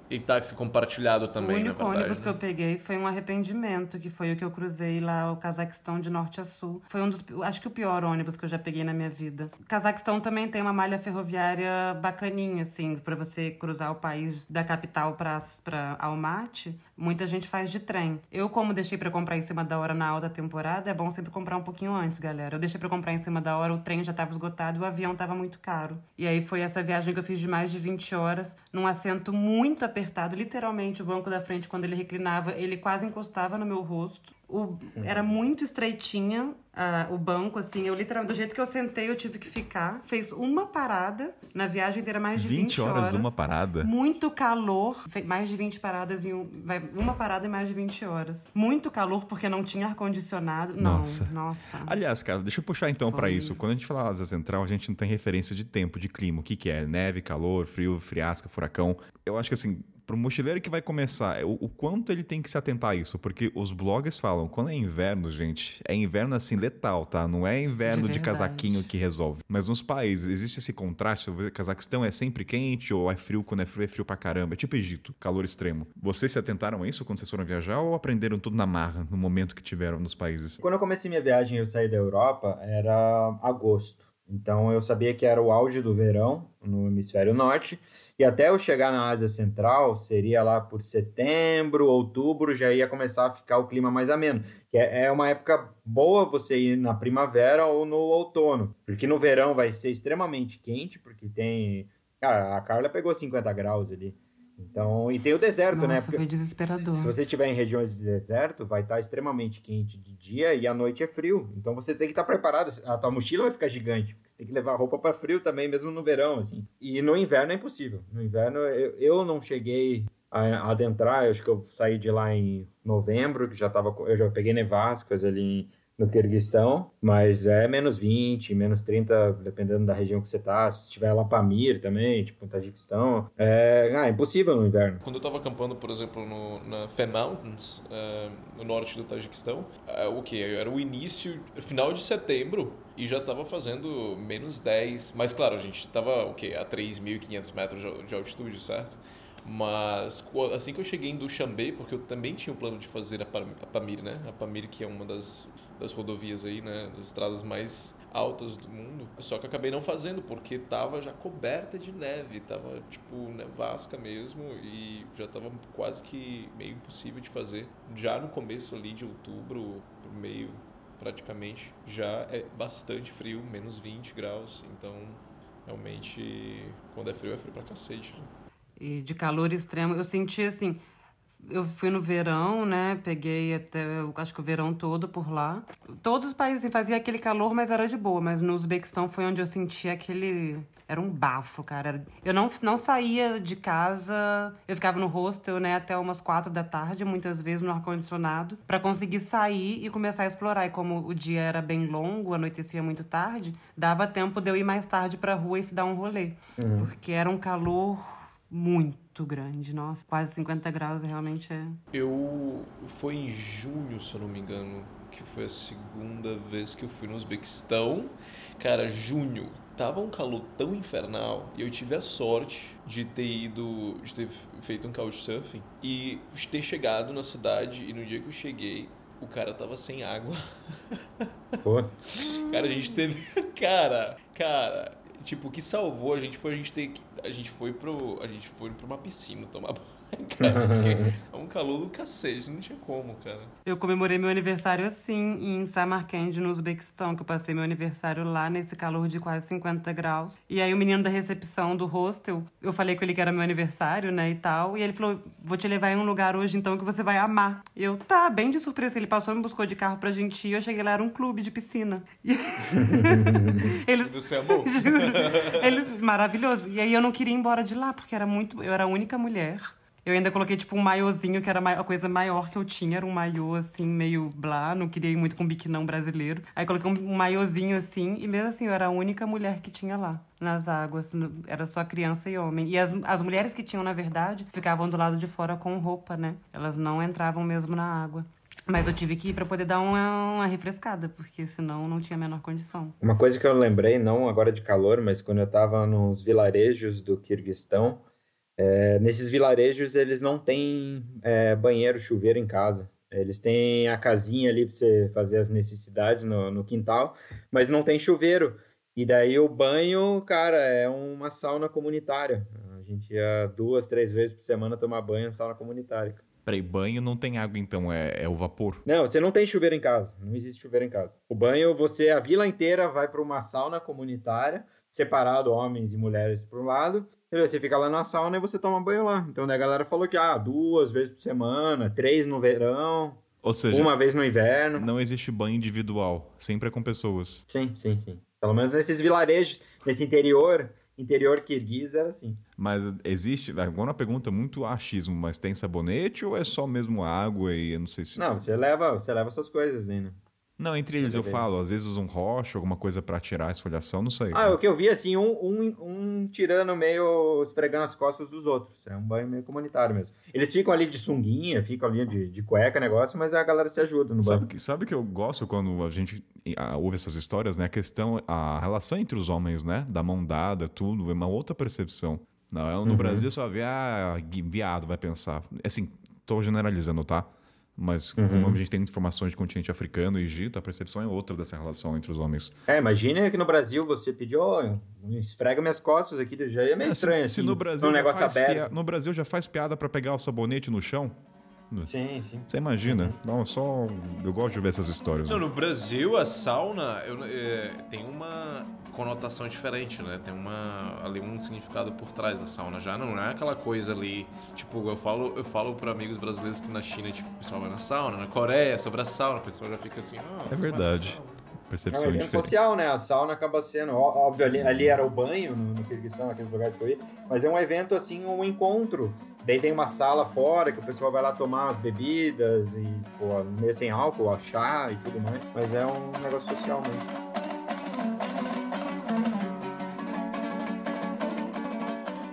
E táxi compartilhado também, o único verdade. ônibus que né? eu peguei foi um arrependimento, que foi o que eu cruzei lá, o Cazaquistão de norte a sul. Foi um dos, acho que o pior ônibus que eu já peguei na minha vida. O Cazaquistão também tem uma malha ferroviária bacaninha, assim, para você cruzar o país da capital para Almaty. Muita gente faz de trem. Eu, como deixei para comprar em cima da hora na alta temporada, é bom sempre comprar um pouquinho antes, galera. Eu deixei para comprar em cima da hora, o trem já estava esgotado e o avião estava muito caro. E aí foi essa viagem que eu fiz de mais de 20 horas, num assento muito apertado, literalmente o banco da frente, quando ele reclinava, ele quase encostava no meu rosto. O, era muito estreitinha ah, o banco, assim. Eu literalmente, do jeito que eu sentei, eu tive que ficar. Fez uma parada na viagem inteira, mais de 20, 20 horas, uma parada? Muito calor, mais de 20 paradas em um, vai, uma parada em mais de 20 horas. Muito calor porque não tinha ar-condicionado. Não, Nossa. nossa. Aliás, cara, deixa eu puxar então pra Foi. isso. Quando a gente fala Asa Central, a gente não tem referência de tempo, de clima. O que que é? Neve, calor, frio, friasca, furacão. Eu acho que assim, pro mochileiro que vai começar, o, o quanto ele tem que se atentar a isso, porque os blogs falam, quando é inverno, gente, é inverno assim letal, tá? Não é inverno de, De casaquinho que resolve. Mas nos países existe esse contraste, o Cazaquistão é sempre quente ou é frio quando é frio, é frio pra caramba. É tipo Egito, calor extremo. Vocês se atentaram a isso quando vocês foram viajar ou aprenderam tudo na marra, no momento que tiveram nos países? Quando eu comecei minha viagem e eu saí da Europa, era agosto. Então eu sabia que era o auge do verão no hemisfério norte. E até eu chegar na Ásia Central, seria lá por setembro, outubro, já ia começar a ficar o clima mais ameno. É é uma época boa você ir na primavera ou no outono. Porque no verão vai ser extremamente quente, porque tem. Cara, a Carla pegou 50 graus ali. Então, e tem o deserto, né? Nossa, Porque foi desesperador. se você estiver em regiões de deserto, vai estar extremamente quente de dia e à noite é frio. Então você tem que estar preparado. A tua mochila vai ficar gigante. Você tem que levar roupa para frio também, mesmo no verão, assim. E no inverno é impossível. No inverno eu, eu não cheguei a adentrar. Eu acho que eu saí de lá em novembro, que já tava. Eu já peguei nevascas ali em- no Quirguistão, mas é menos 20, menos 30, dependendo da região que você tá. Se estiver lá Pamir também, tipo Tajiquistão, é, ah, é impossível no inverno. Quando eu estava acampando, por exemplo, no, na Fe Mountains, eh, no norte do Tajiquistão, eh, o que? Era o início, final de setembro, e já estava fazendo menos 10. Mas claro, a gente estava o quê? A 3.500 metros de altitude, certo? Mas assim que eu cheguei em Dushanbe, porque eu também tinha o plano de fazer a, Pam- a Pamir, né? A Pamir que é uma das, das rodovias aí, né? Das estradas mais altas do mundo. Só que acabei não fazendo porque tava já coberta de neve, tava tipo nevasca mesmo e já tava quase que meio impossível de fazer. Já no começo ali de outubro, meio praticamente, já é bastante frio, menos 20 graus, então realmente quando é frio é frio pra cacete. Né? E de calor extremo, eu senti assim. Eu fui no verão, né? Peguei até, eu acho que o verão todo por lá. Todos os países assim, fazia aquele calor, mas era de boa. Mas no Uzbequistão foi onde eu senti aquele. Era um bafo, cara. Eu não, não saía de casa, eu ficava no hostel, né, até umas quatro da tarde, muitas vezes no ar-condicionado, pra conseguir sair e começar a explorar. E como o dia era bem longo, anoitecia muito tarde, dava tempo de eu ir mais tarde pra rua e dar um rolê. Porque era um calor muito grande, nossa. Quase 50 graus realmente é. Eu foi em junho, se eu não me engano, que foi a segunda vez que eu fui no Uzbequistão. Cara, junho, tava um calor tão infernal e eu tive a sorte de ter ido, de ter feito um couchsurfing e ter chegado na cidade e no dia que eu cheguei, o cara tava sem água. Putz. Cara, a gente teve, cara, cara, tipo, o que salvou a gente foi a gente ter que a gente foi pro, a gente foi pra uma piscina tomar banho. Cara, é um calor do cacete, não tinha como, cara. Eu comemorei meu aniversário assim, em Samarkand, no Uzbequistão, que eu passei meu aniversário lá nesse calor de quase 50 graus. E aí o menino da recepção do hostel, eu falei com ele que era meu aniversário, né, e tal, e ele falou: "Vou te levar em um lugar hoje então que você vai amar". Eu, tá, bem de surpresa, ele passou e me buscou de carro pra gente ir, eu cheguei lá era um clube de piscina. E... ele Você amou? ele maravilhoso. E aí eu não queria ir embora de lá, porque era muito. Eu era a única mulher. Eu ainda coloquei, tipo, um maiozinho, que era a coisa maior que eu tinha. Era um maiô, assim, meio blá. Não queria ir muito com biquinão brasileiro. Aí coloquei um, maiozinho, assim. E mesmo assim, eu era a única mulher que tinha lá, nas águas. Era só criança e homem. E as, as mulheres que tinham, na verdade, ficavam do lado de fora com roupa, né? Elas não entravam mesmo na água. Mas eu tive que ir pra poder dar uma, uma refrescada, porque senão não tinha a menor condição. Uma coisa que eu lembrei, não agora de calor, mas quando eu tava nos vilarejos do Kirguistão, é, nesses vilarejos eles não têm é, banheiro, chuveiro em casa. Eles têm a casinha ali para você fazer as necessidades no, no quintal, mas não tem chuveiro. E daí o banho, cara, é uma sauna comunitária. A gente ia duas, três vezes por semana tomar banho em sauna comunitária. Peraí, banho não tem água então, é, é o vapor. Não, você não tem chuveiro em casa. Não existe chuveiro em casa. O banho, você, a vila inteira vai para uma sauna comunitária, separado homens e mulheres por um lado. E você fica lá na sauna e você toma banho lá. Então daí a galera falou que ah, duas vezes por semana, três no verão, Ou seja, uma vez no inverno. não existe banho individual, sempre é com pessoas. Sim, sim, sim. Pelo menos nesses vilarejos, nesse interior, interior kirguiz era assim. Mas existe, agora uma pergunta muito achismo, mas tem sabonete ou é só mesmo água e eu não sei se... Não, você leva, você leva suas coisas aí, né? Não, entre eles eu falo, às vezes usam rocha, alguma coisa pra tirar a esfoliação, não sei. Ah, o que eu vi, assim, um, um, um tirando meio, esfregando as costas dos outros. É um banho meio comunitário mesmo. Eles ficam ali de sunguinha, ficam ali de, de cueca, negócio, mas a galera se ajuda no Sabe banho. que, sabe que eu gosto quando a gente ouve essas histórias, né? A questão, a relação entre os homens, né? Da mão dada, tudo, é uma outra percepção. Não, no Uhum. Brasil só vê, ah, viado, vai pensar. Assim, tô generalizando, tá? Mas Uhum. como a gente tem informações de continente africano e Egito, a percepção é outra dessa relação entre os homens. É, imagina que no Brasil você pediu, ó, esfrega minhas costas aqui, já é meio É, estranho, se, assim. se no Brasil um já negócio faz aberto. pia- no Brasil já faz piada pra pegar o sabonete no chão, Sim, sim. você imagina. Uhum. Não, só eu gosto de ver essas histórias. Não, no Brasil, a sauna eu- é, tem uma conotação diferente, né? Tem uma, ali um significado por trás da sauna. Já não é aquela coisa ali, tipo, eu falo, eu falo para amigos brasileiros que na China, tipo, o pessoal vai na sauna, na Coreia, sobre a sauna, o pessoal já fica assim, ah, É vai na verdade. Sauna. É um Percepção evento social, né? A sauna acaba sendo, óbvio, ali, ali era o banho no, no Kirguistão, aqueles lugares que eu ia, mas é um evento, assim, um encontro. Daí tem uma sala fora que o pessoal vai lá tomar as bebidas e, tipo, meio sem álcool, chá e tudo mais. Mas é um negócio social mesmo.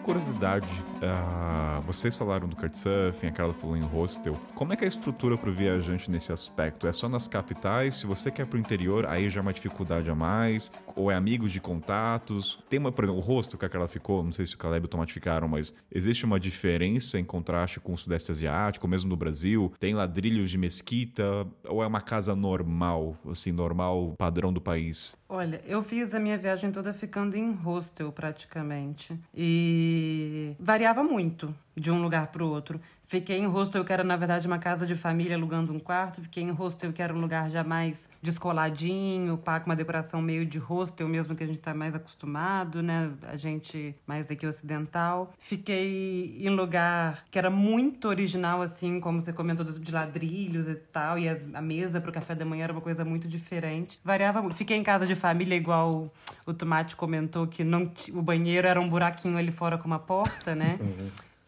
Curiosidade, ah, vocês falaram do Couchsurfing, a Carla falou em hostel. Como é que é a estrutura para o viajante nesse aspecto? É só nas capitais? Se você quer para o interior, aí já é uma dificuldade a mais? Ou é amigos de contatos? Tem uma, por exemplo, o hostel que a Carla ficou, não sei se o Caleb e o Tomate ficaram, mas existe uma diferença em contraste com o Sudeste Asiático, mesmo no Brasil? Tem ladrilhos de mesquita? Ou é uma casa normal, assim, normal, padrão do país? Olha, eu fiz a minha viagem toda ficando em hostel praticamente. E variava muito de um lugar para o outro. Fiquei em hostel que era, na verdade, uma casa de família alugando um quarto. Fiquei em hostel que era um lugar já mais descoladinho, pá, com uma decoração meio de hostel mesmo, que a gente tá mais acostumado, né? A gente mais aqui ocidental. Fiquei em lugar que era muito original, assim, como você comentou, de ladrilhos e tal. E as- a mesa para o café da manhã era uma coisa muito diferente. Variava muito. Fiquei em casa de família, igual o Tomate comentou, que não o banheiro era um buraquinho ali fora com uma porta, né?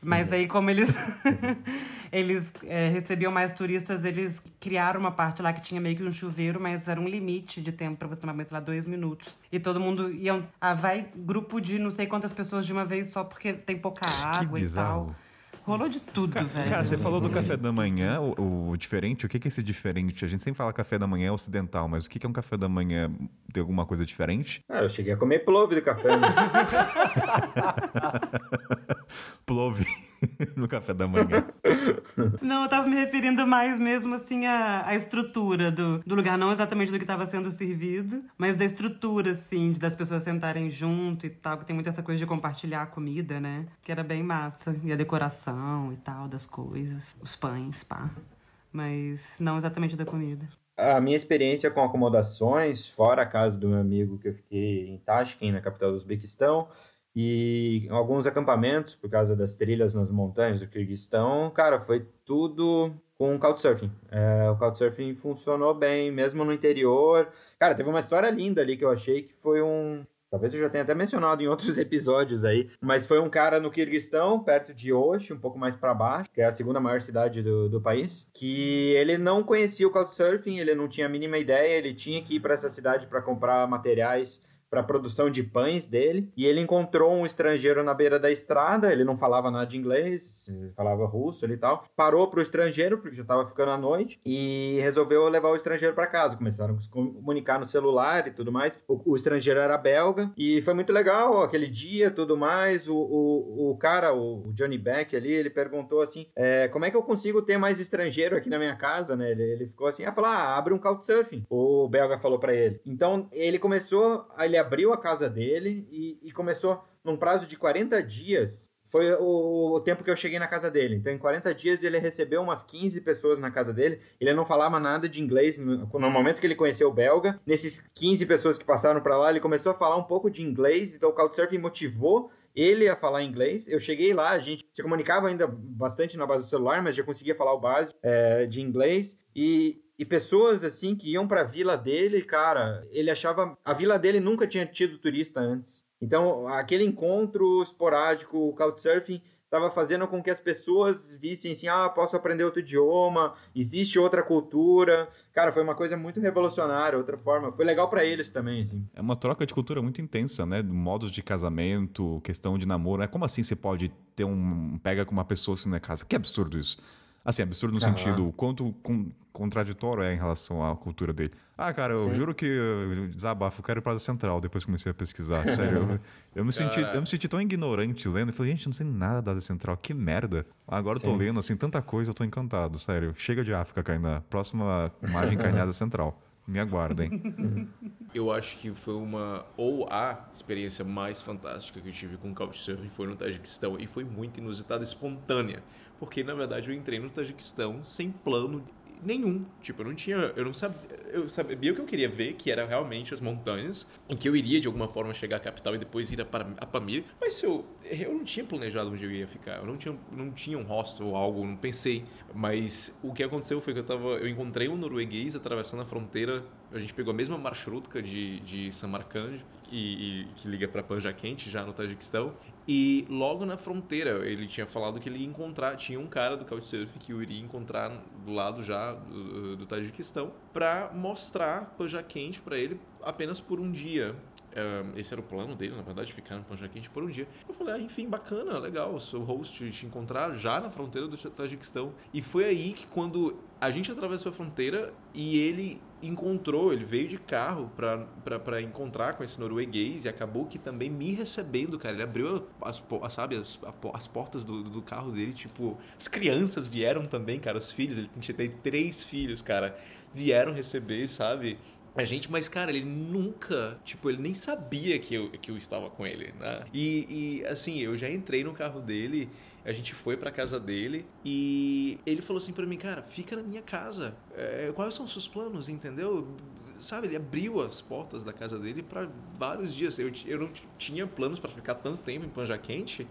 Mas aí, como eles eles é, recebiam mais turistas, eles criaram uma parte lá que tinha meio que um chuveiro, mas era um limite de tempo pra você tomar banho, sei lá, dois minutos. E todo mundo ia. Ah, vai grupo de não sei quantas pessoas de uma vez só porque tem pouca água e tal. Rolou de tudo, velho. Cara, você falou do café da manhã, o, o diferente. O que que é esse diferente? A gente sempre fala café da manhã ocidental, mas o que que é um café da manhã? Tem alguma coisa diferente? Ah, eu cheguei a comer plove do café. Né? Plove no café da manhã. Não, eu tava me referindo mais mesmo assim à, à estrutura do, do lugar, não exatamente do que estava sendo servido, mas da estrutura, assim, de das pessoas sentarem junto e tal, que tem muito essa coisa de compartilhar a comida, né? Que era bem massa. E a decoração e tal, das coisas, os pães, pá. Mas não exatamente da comida. A minha experiência com acomodações, fora a casa do meu amigo que eu fiquei em Tashkent, na capital do Uzbequistão, e alguns acampamentos por causa das trilhas nas montanhas do Kirguistão, cara, foi tudo com Couchsurfing. É, o Couchsurfing funcionou bem, mesmo no interior. Cara, teve uma história linda ali que eu achei que foi um... Talvez eu já tenha até mencionado em outros episódios aí, mas foi um cara no Kirguistão, perto de Osh, um pouco mais para baixo, que é a segunda maior cidade do, do país, que ele não conhecia o Couchsurfing, ele não tinha a mínima ideia, ele tinha que ir para essa cidade para comprar materiais para a produção de pães dele. E ele encontrou um estrangeiro na beira da estrada. Ele não falava nada de inglês, falava russo e tal. Parou pro estrangeiro, porque já estava ficando à noite, e resolveu levar o estrangeiro para casa. Começaram a se comunicar no celular e tudo mais. O, o, estrangeiro era belga e foi muito legal aquele dia, tudo mais. O, o, o cara, o Johnny Beck ali, ele perguntou assim: é, como é que eu consigo ter mais estrangeiro aqui na minha casa, né? Ele, ele ficou assim: ah, falou, ah, abre um couchsurfing. O belga falou para ele. Então ele começou a ele abriu a casa dele e, e começou num prazo de 40 dias. Foi o, o, tempo que eu cheguei na casa dele. Então, em 40 dias, ele recebeu umas 15 pessoas na casa dele. Ele não falava nada de inglês no, no momento que ele conheceu o belga. Nesses 15 pessoas que passaram para lá, ele começou a falar um pouco de inglês. Então, o Couchsurfing motivou ele a falar inglês. Eu cheguei lá, a gente se comunicava ainda bastante na base do celular, mas já conseguia falar o básico é, de inglês. E e pessoas assim que iam para a vila dele, cara, ele achava a vila dele nunca tinha tido turista antes. Então, aquele encontro esporádico, o Couchsurfing estava fazendo com que as pessoas vissem assim, ah, posso aprender outro idioma, existe outra cultura. Cara, foi uma coisa muito revolucionária, outra forma. Foi legal para eles também, assim. É uma troca de cultura muito intensa, né? Modos de casamento, questão de namoro. É como assim você pode ter um pega com uma pessoa assim na casa? Que absurdo isso. Assim, absurdo no uhum. sentido quanto com, contraditório é em relação à cultura dele. Ah, cara, eu Sim. juro que eu desabafo, eu quero ir pra Central depois comecei a pesquisar. Sério, eu, eu, me senti, eu me senti tão ignorante lendo. Eu falei, gente, não sei nada da Central, que merda. Agora Sim. eu tô lendo, assim, tanta coisa, eu tô encantado, sério. Chega de África, Kainá. Próxima imagem Cainada Central. Me aguardem. Eu acho que foi uma, ou a experiência mais fantástica que eu tive com Couchsurfing foi no Tajiquistão e foi muito inusitada, espontânea porque na verdade eu entrei no Tajiquistão sem plano nenhum. Tipo, eu não tinha. Eu não sabia. Eu sabia o que eu queria ver, que era realmente as montanhas, em que eu iria de alguma forma chegar à capital e depois ir a, a Pamir. Mas eu, eu não tinha planejado onde eu ia ficar. Eu não tinha, não tinha um hostel ou algo, não pensei. Mas o que aconteceu foi que eu tava. Eu encontrei um norueguês atravessando a fronteira. A gente pegou a mesma marshrutka de, de Samarkand, e, e, que liga para Panja Quente, já no Tajiquistão. E logo na fronteira, ele tinha falado que ele ia encontrar, tinha um cara do Couchsurfing que eu iria encontrar do lado já do, do Tajiquistão para mostrar Panja Quente para ele apenas por um dia. esse era o plano dele, na verdade, ficar no Panja Quente por um dia. Eu falei, ah, enfim, bacana, legal, sou host te encontrar já na fronteira do Tajiquistão. E foi aí que quando a gente atravessou a fronteira e ele encontrou, ele veio de carro para encontrar com esse norueguês e acabou que também me recebendo, cara. Ele abriu as, sabe, as, as portas do, do carro dele, tipo, as crianças vieram também, cara, os filhos, ele tinha três filhos, cara, vieram receber, sabe? a gente, mas cara, ele nunca, tipo, ele nem sabia que eu, que eu estava com ele, né? E, e assim, eu já entrei no carro dele a gente foi pra casa dele e ele falou assim para mim, cara, fica na minha casa. É, quais são os seus planos, entendeu? Sabe, ele abriu as portas da casa dele para vários dias. Eu, eu não tinha planos para ficar tanto tempo em Panja Quente,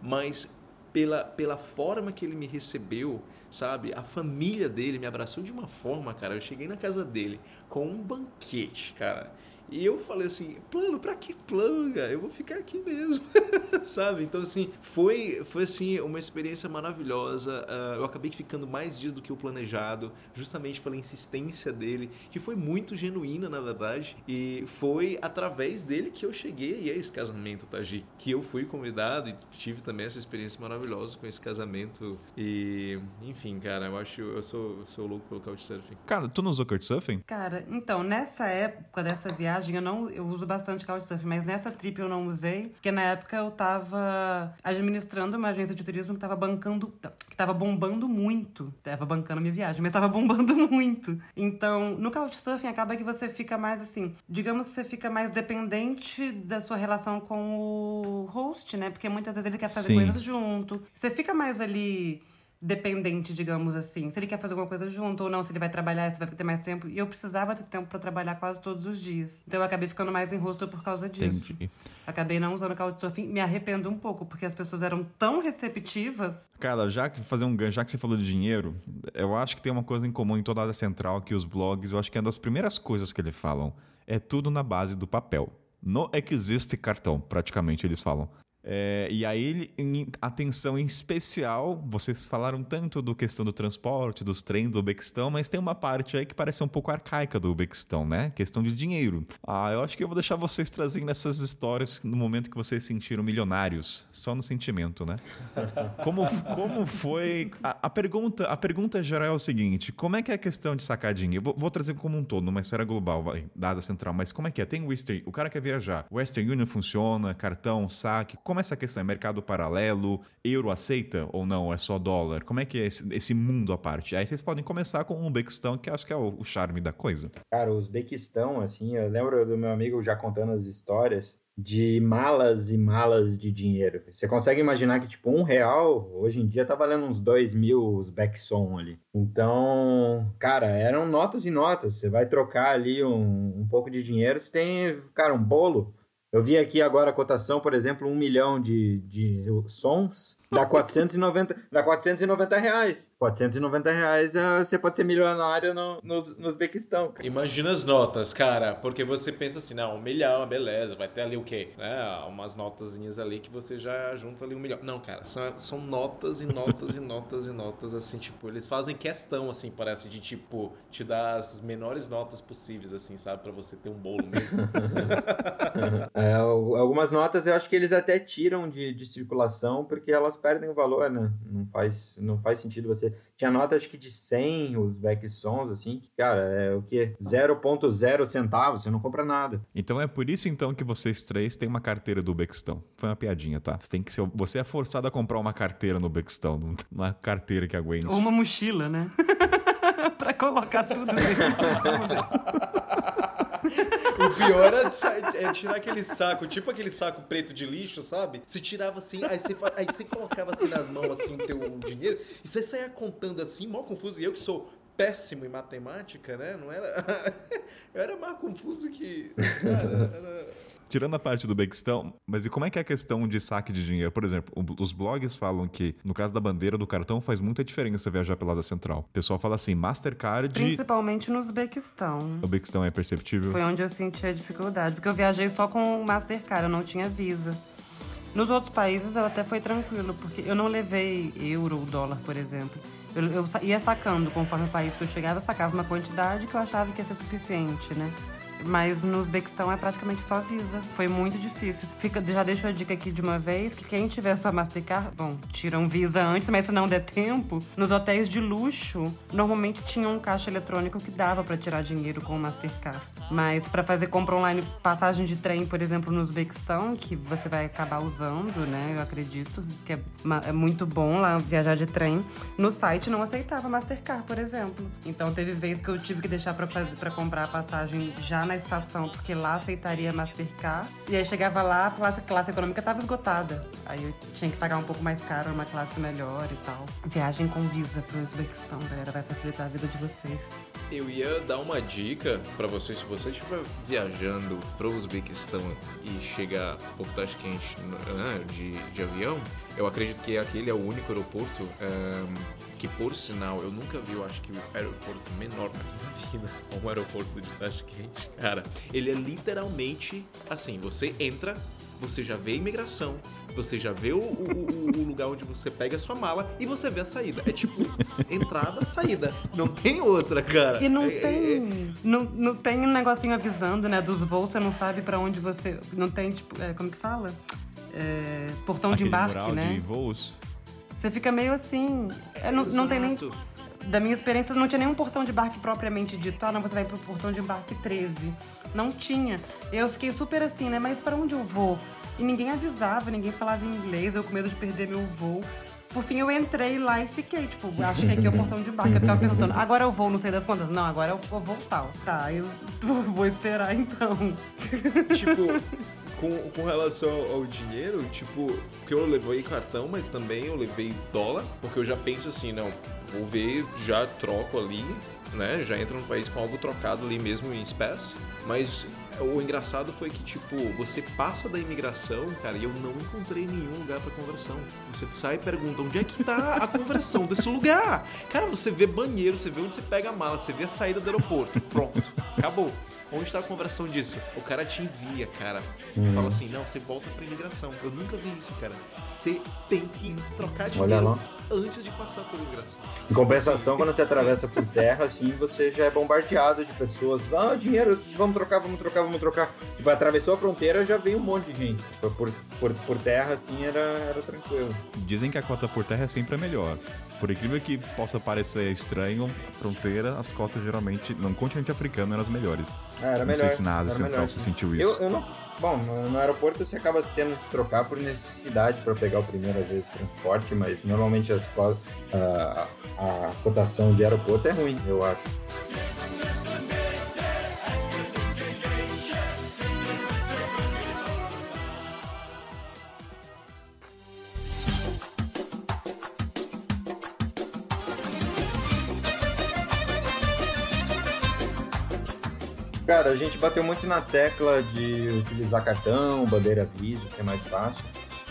mas pela, pela forma que ele me recebeu, sabe? A família dele me abraçou de uma forma, cara. Eu cheguei na casa dele com um banquete, cara. E eu falei assim, plano, pra que plano, cara? Eu vou ficar aqui mesmo, Sabe? Então, assim, foi, foi assim, uma experiência maravilhosa. Uh, eu acabei ficando mais dias do que o planejado, justamente pela insistência dele, que foi muito genuína, na verdade. E foi através dele que eu cheguei a esse casamento, Taji. Que eu fui convidado e tive também essa experiência maravilhosa com esse casamento. E, enfim, cara, eu acho. Eu sou, eu sou louco pelo Couchsurfing. Cara, tu não usou Couchsurfing? Cara, então, nessa época dessa viagem, eu não. Eu uso bastante Couchsurfing, mas nessa trip eu não usei, porque na época eu tava administrando uma agência de turismo que tava bancando. que tava bombando muito. Tava bancando a minha viagem, mas tava bombando muito. Então, no Couchsurfing acaba que você fica mais assim. Digamos que você fica mais dependente da sua relação com o host, né? Porque muitas vezes ele quer fazer Sim. coisas junto. Você fica mais ali dependente, digamos assim. Se ele quer fazer alguma coisa junto ou não, se ele vai trabalhar, se vai ter mais tempo. E eu precisava ter tempo pra trabalhar quase todos os dias. Então eu acabei ficando mais em rosto por causa disso. Entendi. Acabei não usando Couchsurfing. Me arrependo um pouco, porque as pessoas eram tão receptivas. Cara, já que fazer um gancho, já que você falou de dinheiro, eu acho que tem uma coisa em comum em toda a área central que os blogs, eu acho que é uma das primeiras coisas que eles falam. É tudo na base do papel. Não existe cartão, praticamente, eles falam. É, e aí, em atenção em especial, vocês falaram tanto do questão do transporte, dos trens do Uzbequistão, mas tem uma parte aí que parece um pouco arcaica do Uzbequistão, né? Questão de dinheiro. Ah, eu acho que eu vou deixar vocês trazendo essas histórias no momento que vocês se sentiram milionários, só no sentimento, né? Como, como foi. A, a pergunta, a pergunta geral é o seguinte: como é que é a questão de sacar dinheiro? Vou, vou trazer como um todo, numa esfera global, vai, da Central, mas como é que é? Tem o Western, o cara quer viajar. Western Union funciona, cartão, saque. Como é essa questão? É mercado paralelo? Euro aceita ou não? É só dólar? Como é que é esse, esse mundo à parte? Aí vocês podem começar com o Uzbequistão, que acho que é o, o charme da coisa. Cara, o Uzbequistão, assim, eu lembro do meu amigo já contando as histórias de malas e malas de dinheiro. Você consegue imaginar que, tipo, um real, hoje em dia, tá valendo uns dois mil Uzbekson ali. Então, cara, eram notas e notas. Você vai trocar ali um, um pouco de dinheiro, você tem, cara, um bolo. Eu vi aqui agora a cotação, por exemplo, um milhão de, de sons dá 490, dá 490 reais. 490 reais é, você pode ser milionário no, no, no Uzbequistão. cara. Imagina as notas, cara, porque você pensa assim, não, um milhão, beleza, vai ter ali o quê? Né, umas notazinhas ali que você já junta ali um milhão. Não, cara, são, são notas e notas e notas e notas, assim, tipo, eles fazem questão, assim, parece, de, tipo, te dar as menores notas possíveis, assim, sabe, pra você ter um bolo mesmo. É, al- algumas notas eu acho que eles até tiram de, de circulação porque elas perdem o valor, né? Não faz, não faz sentido você. Tinha nota acho que de 100 os backsons, assim, que, cara, é o quê? 0,0 centavos, você não compra nada. Então é por isso então que vocês três têm uma carteira do Uzbequistão. Foi uma piadinha, tá? Você, tem que ser, você é forçado a comprar uma carteira no Uzbequistão, não não é carteira que aguente. Ou uma mochila, né? pra colocar tudo dentro. O pior é, é tirar aquele saco, tipo aquele saco preto de lixo, sabe? Você tirava assim, aí você, aí você colocava assim nas mãos assim o teu dinheiro, e você saia contando assim, mó confuso. E eu que sou péssimo em matemática, né? Não era. eu era mais confuso que. Cara, era- Tirando a parte do Uzbequistão, mas e como é que é a questão de saque de dinheiro? Por exemplo, os blogs falam que no caso da bandeira do cartão faz muita diferença viajar pela Ásia Central. O pessoal fala assim, Mastercard, Principalmente no Uzbequistão. o Uzbequistão é perceptível. Foi onde eu senti a dificuldade, porque eu viajei só com Mastercard, eu não tinha Visa. Nos outros países ela até foi tranquilo, porque eu não levei euro ou dólar, por exemplo. Eu, eu ia sacando conforme o país que eu chegava, eu sacava uma quantidade que eu achava que ia ser suficiente, né? Mas no Uzbequistão é praticamente só Visa. Foi muito difícil. Fica, já deixo a dica aqui de uma vez que quem tiver sua Mastercard, bom, tira um Visa antes, mas se não der tempo, nos hotéis de luxo, normalmente tinha um caixa eletrônico que dava pra tirar dinheiro com o Mastercard. Mas pra fazer compra online, passagem de trem, por exemplo, no Uzbequistão, que você vai acabar usando, né? Eu acredito que é, ma- é muito bom lá viajar de trem. No site não aceitava Mastercard, por exemplo. Então teve vez que eu tive que deixar pra comprar a passagem já na estação, porque lá aceitaria Mastercard. E aí chegava lá, a classe, classe econômica tava esgotada. Aí eu tinha que pagar um pouco mais caro, uma classe melhor e tal. Viagem com Visa pro Uzbequistão, galera, vai facilitar a vida de vocês. Eu ia dar uma dica pra você, se você estiver viajando pro Uzbequistão e chegar por Tashkent né, de, de avião, eu acredito que aquele é o único aeroporto ehm, que, por sinal, eu nunca vi, eu acho que o aeroporto menor na minha vida, um aeroporto de Tashkent. Cara, ele é literalmente assim, você entra você já vê a imigração, você já vê o, o, o lugar onde você pega a sua mala e você vê a saída. É tipo entrada, saída. Não tem outra, cara. E não É- tem. Não, não tem um negocinho avisando, né? Dos voos, você não sabe pra onde você. Não tem, tipo, é, como que fala? É, portão de Aquele embarque, mural né? de voos. Você fica meio assim. não, não tem nem. Da minha experiência, não tinha nenhum portão de embarque propriamente dito. Ah, não, você vai pro portão de embarque 13. Não tinha. Eu fiquei super assim, né? Mas pra onde eu vou? E ninguém avisava, ninguém falava inglês, eu com medo de perder meu voo. Por fim, eu entrei lá e fiquei, tipo, acho que aqui é o portão de embarque. Eu ficava perguntando, agora eu vou, não sei das quantas. Não, agora eu vou voltar. Tá, eu vou esperar então. tipo, com, com relação ao dinheiro, tipo, porque eu levei cartão, mas também eu levei dólar, porque eu já penso assim, não, vou ver, já troco ali, né? Já entro no país com algo trocado ali mesmo em espécie. Mas o engraçado foi que, tipo, você passa da imigração, cara, e eu não encontrei nenhum lugar pra conversão. Você sai e pergunta, onde é que tá a conversão desse lugar? Cara, você vê banheiro, você vê onde você pega a mala, você vê a saída do aeroporto. Pronto, acabou. Onde tá a conversão disso? O cara te envia, cara. Fala assim, não, você volta pra imigração. Eu nunca vi isso, cara. Você tem que trocar Olha lá. antes de passar pela imigração. Em compensação, quando você atravessa por terra, assim, você já é bombardeado de pessoas. Ah, dinheiro, vamos trocar, vamos trocar, vamos trocar. Tipo, atravessou a fronteira, já veio um monte de gente. Por, por, por, por terra, assim, era, era tranquilo. Dizem que a cota por terra é sempre a melhor. Por incrível que possa parecer estranho, a fronteira, as cotas geralmente, no continente africano, eram as melhores. Ah, era Não melhor. sei se na Ásia Central melhor, você sentiu Eu, isso. eu não. Bom, no, aeroporto você acaba tendo que trocar por necessidade para pegar o primeiro, às vezes, transporte, mas normalmente as, a, a cotação de aeroporto é ruim, eu acho. Cara, a gente bateu muito na tecla de utilizar cartão, bandeira Visa, ser mais fácil.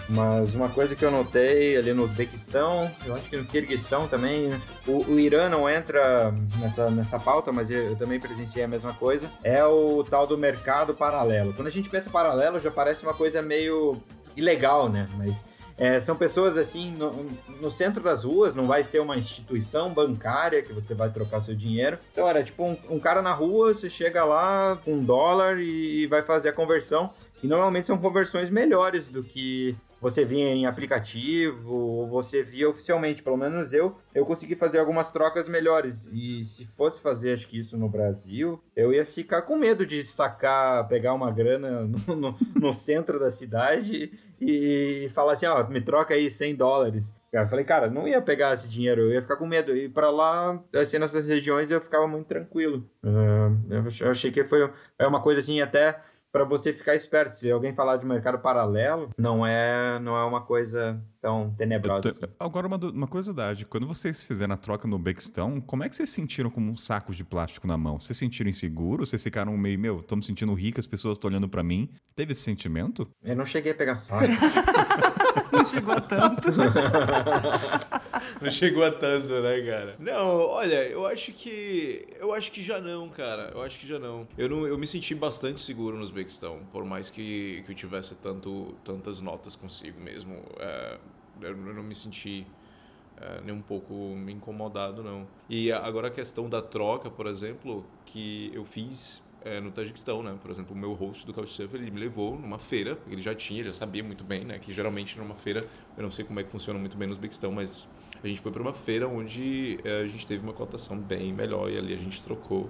Mas uma coisa que eu notei ali no Uzbequistão, eu acho que no Kirguistão também, né? o, o Irã não entra nessa, nessa pauta, mas eu, eu também presenciei a mesma coisa, é o tal do mercado paralelo. Quando a gente pensa paralelo, já parece uma coisa meio ilegal, né? Mas é, são pessoas assim, no, no centro das ruas, não vai ser uma instituição bancária que você vai trocar seu dinheiro. Então era tipo um, um cara na rua, você chega lá com um dólar e, e vai fazer a conversão. E normalmente são conversões melhores do que você via em aplicativo ou você via oficialmente. Pelo menos eu, eu consegui fazer algumas trocas melhores. E se fosse fazer, acho que isso no Brasil, eu ia ficar com medo de sacar, pegar uma grana no, no, no centro da cidade e falar assim, ó, me troca aí 100 dólares. Eu falei, cara, não ia pegar esse dinheiro, eu ia ficar com medo. E pra lá, assim, nessas regiões, eu ficava muito tranquilo. Ah, eu achei que foi é uma coisa assim, até para você ficar esperto. Se alguém falar de mercado paralelo, não é, não é uma coisa tão tenebrosa. assim. Agora, uma, du- uma curiosidade. Quando vocês fizeram a troca no Uzbequistão, como é que vocês se sentiram como um saco de plástico na mão? Vocês se sentiram inseguros? Vocês ficaram meio, meu, tô me sentindo rico, as pessoas estão olhando pra mim? Teve esse sentimento? Eu não cheguei a pegar saco. Não chegou a tanto. Não chegou a tanto, né, cara? Não, olha, eu acho que. Eu acho que já não, cara. Eu acho que já não. Eu, não, eu me senti bastante seguro no Uzbequistão, por mais que, que eu tivesse tanto, tantas notas consigo mesmo. É, eu não me senti. é, nem um pouco incomodado, não. E agora a questão da troca, por exemplo, que eu fiz é, no Tajiquistão, né? Por exemplo, o meu host do Couchsurfer, ele me levou numa feira, ele já tinha, já sabia muito bem, né? Que geralmente numa feira, eu não sei como é que funciona muito bem no Uzbequistão, mas a gente foi para uma feira onde é, a gente teve uma cotação bem melhor e ali a gente trocou.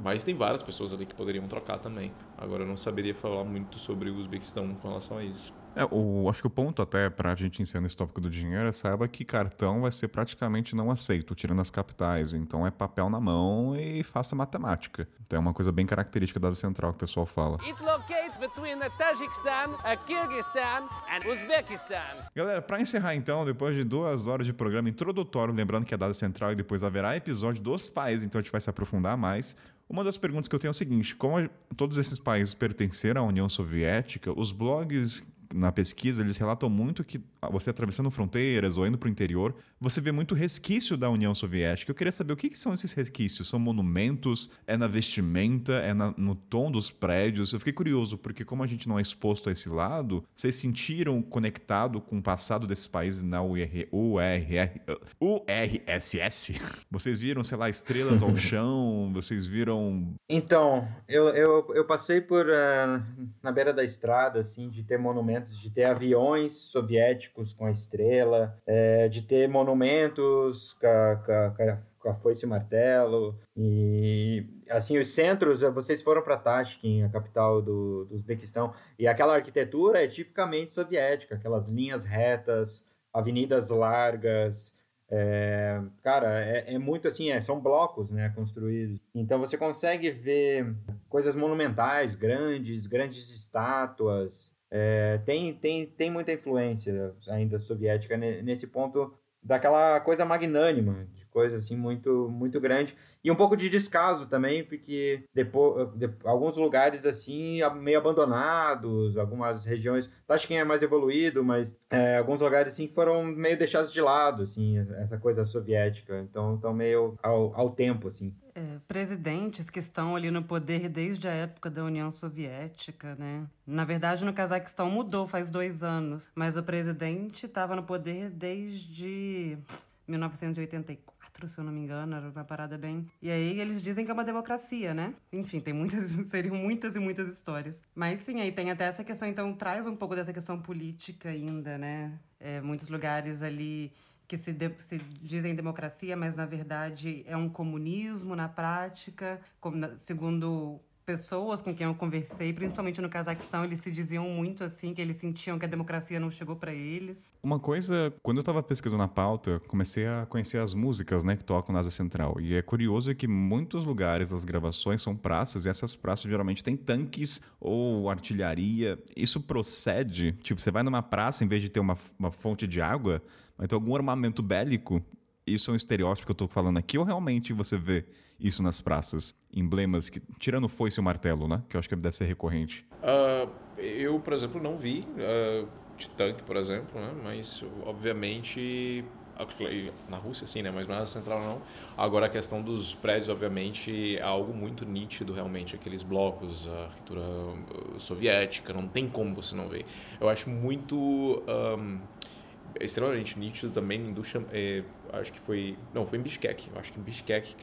Mas tem várias pessoas ali que poderiam trocar também. Agora eu não saberia falar muito sobre o Uzbequistão com relação a isso. É, o, acho que o ponto até pra gente encerrar esse tópico do dinheiro é saiba que cartão vai ser praticamente não aceito, tirando as capitais. Então é papel na mão e faça matemática. Então é uma coisa bem característica da Ásia Central que o pessoal fala. It locates between the Tajikistan, a Kyrgyzstan, and Uzbekistan. Galera, pra encerrar então, depois de duas horas de programa introdutório, lembrando que é dada central e depois haverá episódio dos países, então a gente vai se aprofundar mais. Uma das perguntas que eu tenho é o seguinte: como todos esses países pertenceram à União Soviética, os blogs na pesquisa, eles relatam muito que você atravessando fronteiras ou indo para o interior, você vê muito resquício da União Soviética. Eu queria saber o que, que são esses resquícios? São monumentos? É na vestimenta? É na, no tom dos prédios? Eu fiquei curioso, porque como a gente não é exposto a esse lado, vocês sentiram conectado com o passado desses países na UR, URR, URSS? Vocês viram, sei lá, estrelas ao chão? Vocês viram... Então, eu, eu, eu passei por... Uh, na beira da estrada, assim, de ter monumentos, de ter aviões soviéticos com a estrela, é, de ter monumentos a, com, a, foice e martelo. E, assim, os centros, vocês foram para Tashkent, a capital do, do Uzbequistão, e aquela arquitetura é tipicamente soviética, aquelas linhas retas, avenidas largas, é, cara, é, é, muito assim, é, são blocos, né, construídos. Então você consegue ver coisas monumentais, grandes, grandes estátuas. É, tem, tem, tem muita influência ainda soviética nesse ponto daquela coisa magnânima, de coisa assim muito muito grande. E um pouco de descaso também, porque depois de, alguns lugares assim meio abandonados, algumas regiões, acho que é mais evoluído, mas é, alguns lugares assim foram meio deixados de lado, assim, essa coisa soviética, então estão meio ao, ao tempo assim. É, presidentes que estão ali no poder desde a época da União Soviética, né? Na verdade, no Cazaquistão mudou faz dois anos, mas o presidente estava no poder desde 1984, se eu não me engano, era uma parada bem. E aí eles dizem que é uma democracia, né? Enfim, tem muitas, seriam muitas e muitas histórias. Mas sim, aí tem até essa questão, então traz um pouco dessa questão política ainda, né? É, muitos lugares ali que se, de, se, dizem democracia, mas na verdade é um comunismo na prática, como, segundo pessoas com quem eu conversei, principalmente no Cazaquistão, eles se diziam muito assim, que eles sentiam que a democracia não chegou para eles. Uma coisa, quando eu estava pesquisando a pauta, comecei a conhecer as músicas, né, que tocam na Asa Central. E é curioso que muitos lugares das gravações são praças, e essas praças geralmente têm tanques ou artilharia. Isso procede? Tipo, você vai numa praça, em vez de ter uma, uma fonte de água, ter algum armamento bélico isso é um estereótipo que eu estou falando aqui, ou realmente você vê isso nas praças? Emblemas que, tirando foice e o martelo, né? Que eu acho que deve ser recorrente. Uh, eu, por exemplo, não vi uh, de tanque, por exemplo, né? Mas, obviamente, na Rússia sim, né? Mas na central não. Agora a questão dos prédios, obviamente, é algo muito nítido realmente, aqueles blocos, a arquitetura uh, soviética, não tem como você não ver. Eu acho muito um, extremamente nítido também em Dushan, é, acho que foi, não, foi em Bishkek, acho que em Bishkek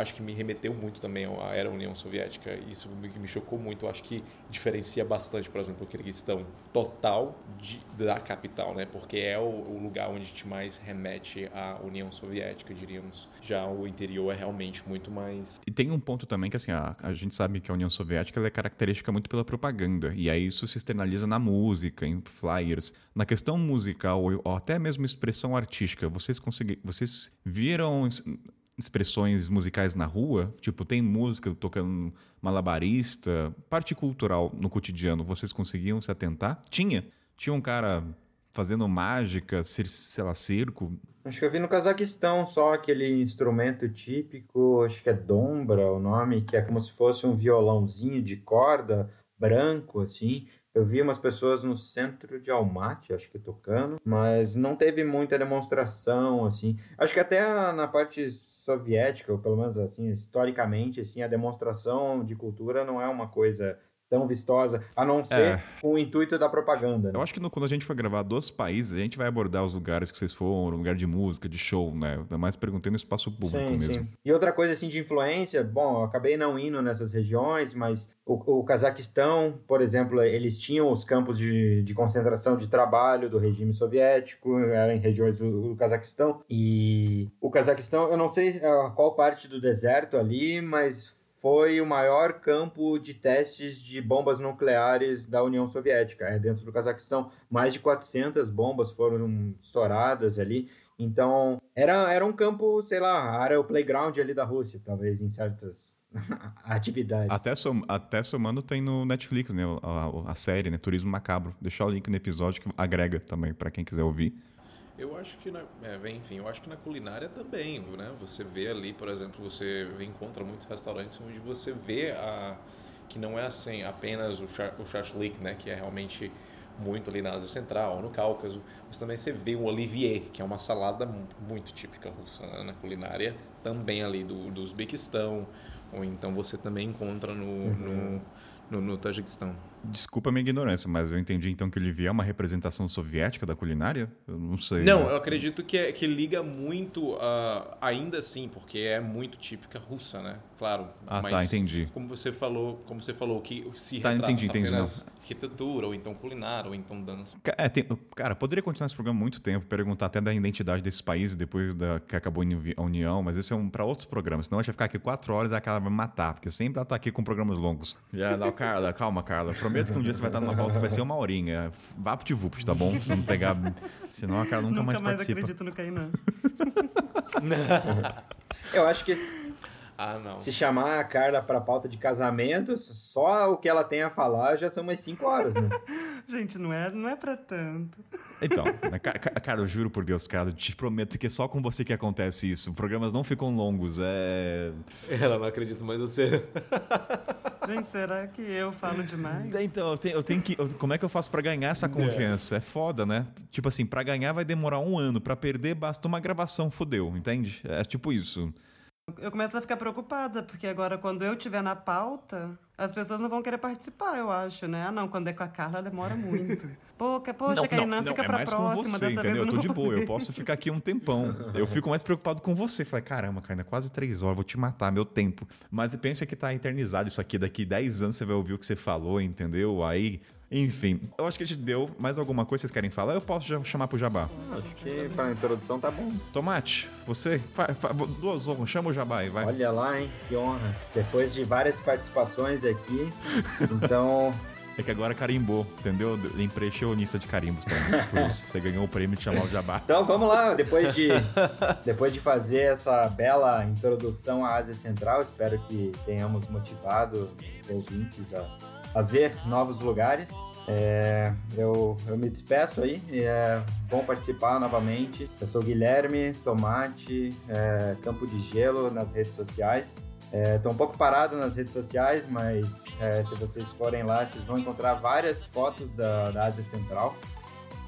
acho que me remeteu muito também à era União Soviética. Isso me, chocou muito. Acho que diferencia bastante, por exemplo, o Kirguistão total de, da capital, né? Porque é o, o, lugar onde a gente mais remete à União Soviética, diríamos. Já o interior é realmente muito mais. E tem um ponto também que, assim, a, a gente sabe que a União Soviética é característica muito pela propaganda. E aí isso se externaliza na música, em flyers. Na questão musical, ou até mesmo expressão artística, vocês conseguiram. Vocês viram expressões musicais na rua? Tipo, tem música tocando malabarista, parte cultural no cotidiano, vocês conseguiam se atentar? Tinha. Tinha um cara fazendo mágica, sei lá, circo. Acho que eu vi no Cazaquistão só aquele instrumento típico, acho que é dombra o nome, que é como se fosse um violãozinho de corda branco, assim. Eu vi umas pessoas no centro de Almaty, acho que tocando, mas não teve muita demonstração, assim. Acho que até na parte soviética, ou pelo menos assim, historicamente, assim, a demonstração de cultura não é uma coisa tão vistosa, a não ser é. com o intuito da propaganda. Né? Eu acho que no, quando a gente for gravar dos países, a gente vai abordar os lugares que vocês foram, lugar de música, de show, né? Ainda mais perguntando no espaço público sim, mesmo. Sim. E outra coisa assim de influência, bom, eu acabei não indo nessas regiões, mas o, o Cazaquistão, por exemplo, eles tinham os campos de, de concentração de trabalho do regime soviético, eram em regiões do, do Cazaquistão, e o Cazaquistão, eu não sei uh, qual parte do deserto ali, mas foi o maior campo de testes de bombas nucleares da União Soviética, é dentro do Cazaquistão. Mais de 400 bombas foram estouradas ali. Então, era, era um campo, sei lá, era o playground ali da Rússia, talvez, em certas atividades. Até, som, até somando tem no Netflix, né, a, a série, né, Turismo Macabro. Deixar o link no episódio que agrega também para quem quiser ouvir. Eu acho que, na, é, enfim, eu acho que na culinária também, né? Você vê ali, por exemplo, você encontra muitos restaurantes onde você vê a que não é assim apenas o, char, o shashlik, né? Que é realmente muito ali na Ásia Central, no Cáucaso, mas também você vê o olivier, que é uma salada muito típica russa né, na culinária, também ali do, do Uzbequistão, ou então você também encontra no, uhum. no, no, no Tajiquistão. Desculpa a minha ignorância, mas eu entendi então que o Olivier é uma representação soviética da culinária? Eu não sei. Não, né? eu acredito que, é, que liga muito, uh, ainda assim, porque é muito típica russa, né? Claro. Ah, tá, entendi. Como você falou, como você falou que se tá, entendi, entendi, apenas arquitetura, ou então culinária, ou então dança. É, tem, cara, poderia continuar esse programa muito tempo, perguntar até da identidade desses países depois da, que acabou a União, mas esse é um para outros programas, senão a gente vai ficar aqui quatro horas e a Carla vai me matar, porque sempre ela tá aqui com programas longos. Já, não, Carla, calma, Carla. Prometo que um dia você vai estar numa pauta que vai ser uma horinha. Vá pro Tivupt, tá bom? Pra não pegar. Senão a cara nunca, nunca mais, mais participa. acredito no Kainan. Eu acho que ah, não. Se chamar a Carla para pauta de casamentos, só o que ela tem a falar já são umas 5 horas, né? Gente, não é, não é pra tanto. Então, né, cara, eu juro por Deus, cara, eu te prometo que é só com você que acontece isso. Programas não ficam longos, é. Ela não acredita mais você. Gente, será que eu falo demais? Então, eu tenho, eu tenho que. Como é que eu faço para ganhar essa confiança? É. é foda, né? Tipo assim, para ganhar vai demorar um ano, para perder basta uma gravação, fodeu, entende? É tipo isso. Eu começo a ficar preocupada, porque agora quando eu estiver na pauta, as pessoas não vão querer participar, eu acho, né? Ah, não, quando é com a Carla, demora muito. Poxa, poxa, não, Kainan, fica não, é pra mais próxima. com você, entendeu? Eu, eu tô de boa, eu posso ficar aqui um tempão. Eu fico mais preocupado com você. Falei, caramba, Kainan, quase três horas, vou te matar, meu tempo. Mas pensa que tá eternizado isso aqui, daqui dez anos você vai ouvir o que você falou, entendeu? Aí enfim, eu acho que a gente deu mais alguma coisa que vocês querem falar. Eu posso já chamar pro Jabá. Acho que pra introdução tá bom. Tomate, você, fa, fa, duas honras, chama o Jabá aí, vai. Olha lá, hein, que honra. Depois de várias participações aqui, então. É que agora carimbou, entendeu? Preencheu a lista de carimbos também. você ganhou o prêmio de chamar o Jabá. Então vamos lá, depois de, depois de fazer essa bela introdução à Ásia Central, espero que tenhamos motivado os ouvintes a a ver novos lugares. É, eu, eu me despeço aí, é bom participar novamente. Eu sou Guilherme Tomate, é, Campo de Gelo nas redes sociais. Estou é, um pouco parado nas redes sociais, mas é, se vocês forem lá, vocês vão encontrar várias fotos da, da Ásia Central.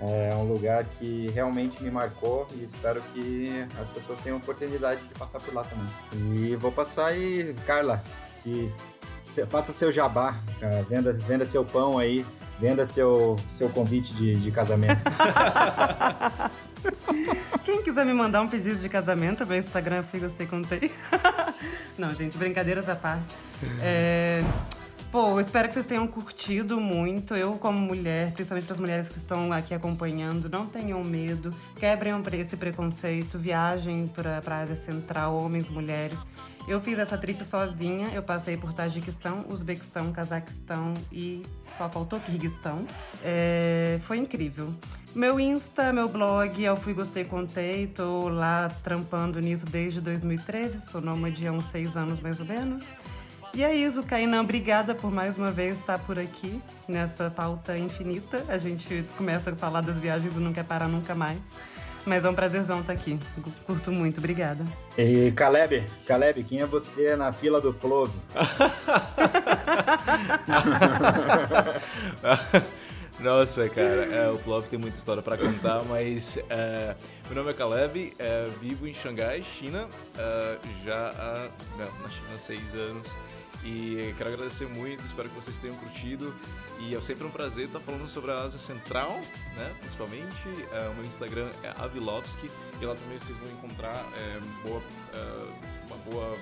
É um lugar que realmente me marcou e espero que as pessoas tenham oportunidade de passar por lá também. E vou passar aí, Carla, se faça seu jabá, cara. Venda, venda seu pão aí, venda seu, seu convite de, de casamento. Quem quiser me mandar um pedido de casamento, meu Instagram fica sei contei. Não, gente, brincadeiras à parte. É... Pô, espero que vocês tenham curtido muito. Eu, como mulher, principalmente para as mulheres que estão aqui acompanhando, não tenham medo, quebrem esse preconceito, viajem para a Ásia Central, homens, mulheres. Eu fiz essa trip sozinha, eu passei por Tajiquistão, Uzbequistão, Cazaquistão e só faltou Kirguistão. É, foi incrível. Meu Insta, meu blog, eu fui, gostei, contei, tô lá trampando nisso desde 2013, sou nômade há uns seis anos mais ou menos. E é isso, Kainan, obrigada por mais uma vez estar por aqui nessa pauta infinita. A gente começa a falar das viagens e não quer parar nunca mais. Mas é um prazerzão estar aqui. Curto muito, obrigada. E Caleb, Caleb, quem é você na fila do Clove? Nossa, cara, é, o Plov tem muita história para contar, mas é, meu nome é Caleb, é, vivo em Xangai, China, é, já há, não, na China há seis anos. E quero agradecer muito, espero que vocês tenham curtido. E é sempre um prazer estar falando sobre a Ásia Central, né? Principalmente. É, o meu Instagram é Avilovski. E lá também vocês vão encontrar é, boa, é, uma boa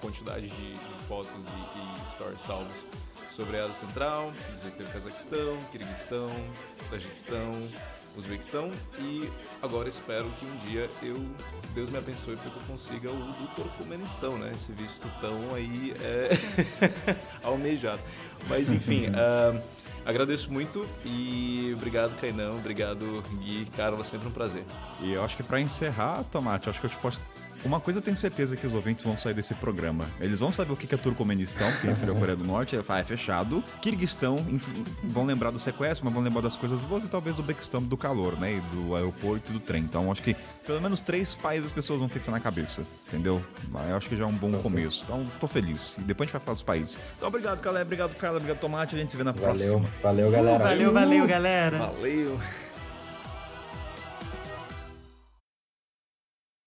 quantidade de, de fotos e, e stories salvos sobre a Ásia Central. Dizer que tem o Cazaquistão, Kirguistão, Tajiquistão, Uzbequistão e agora espero que um dia eu Deus me abençoe para que eu consiga o do Turcomenistão, né? Esse visto tão aí é almejado. Mas enfim, uh, agradeço muito e obrigado Cainão, obrigado Gui, Carla, sempre um prazer. E eu acho que para encerrar, Tomate, acho que eu posso Uma coisa eu tenho certeza que os ouvintes vão sair desse programa. Eles vão saber o que é Turcomenistão, que referiu a Coreia do Norte, ah, é fechado. Kirguistão, vão lembrar do sequestro, mas vão lembrar das coisas boas e talvez do Bequistão do calor, né? E do aeroporto e do trem. Então acho que pelo menos três países as pessoas vão fixar na cabeça, entendeu? Mas eu acho que já é um bom começo. Então tô feliz. E depois a gente vai falar dos países. Então obrigado, Calé, obrigado, Carla, obrigado, Tomate. A gente se vê na Valeu, próxima. valeu, galera. Valeu, valeu, galera. Valeu.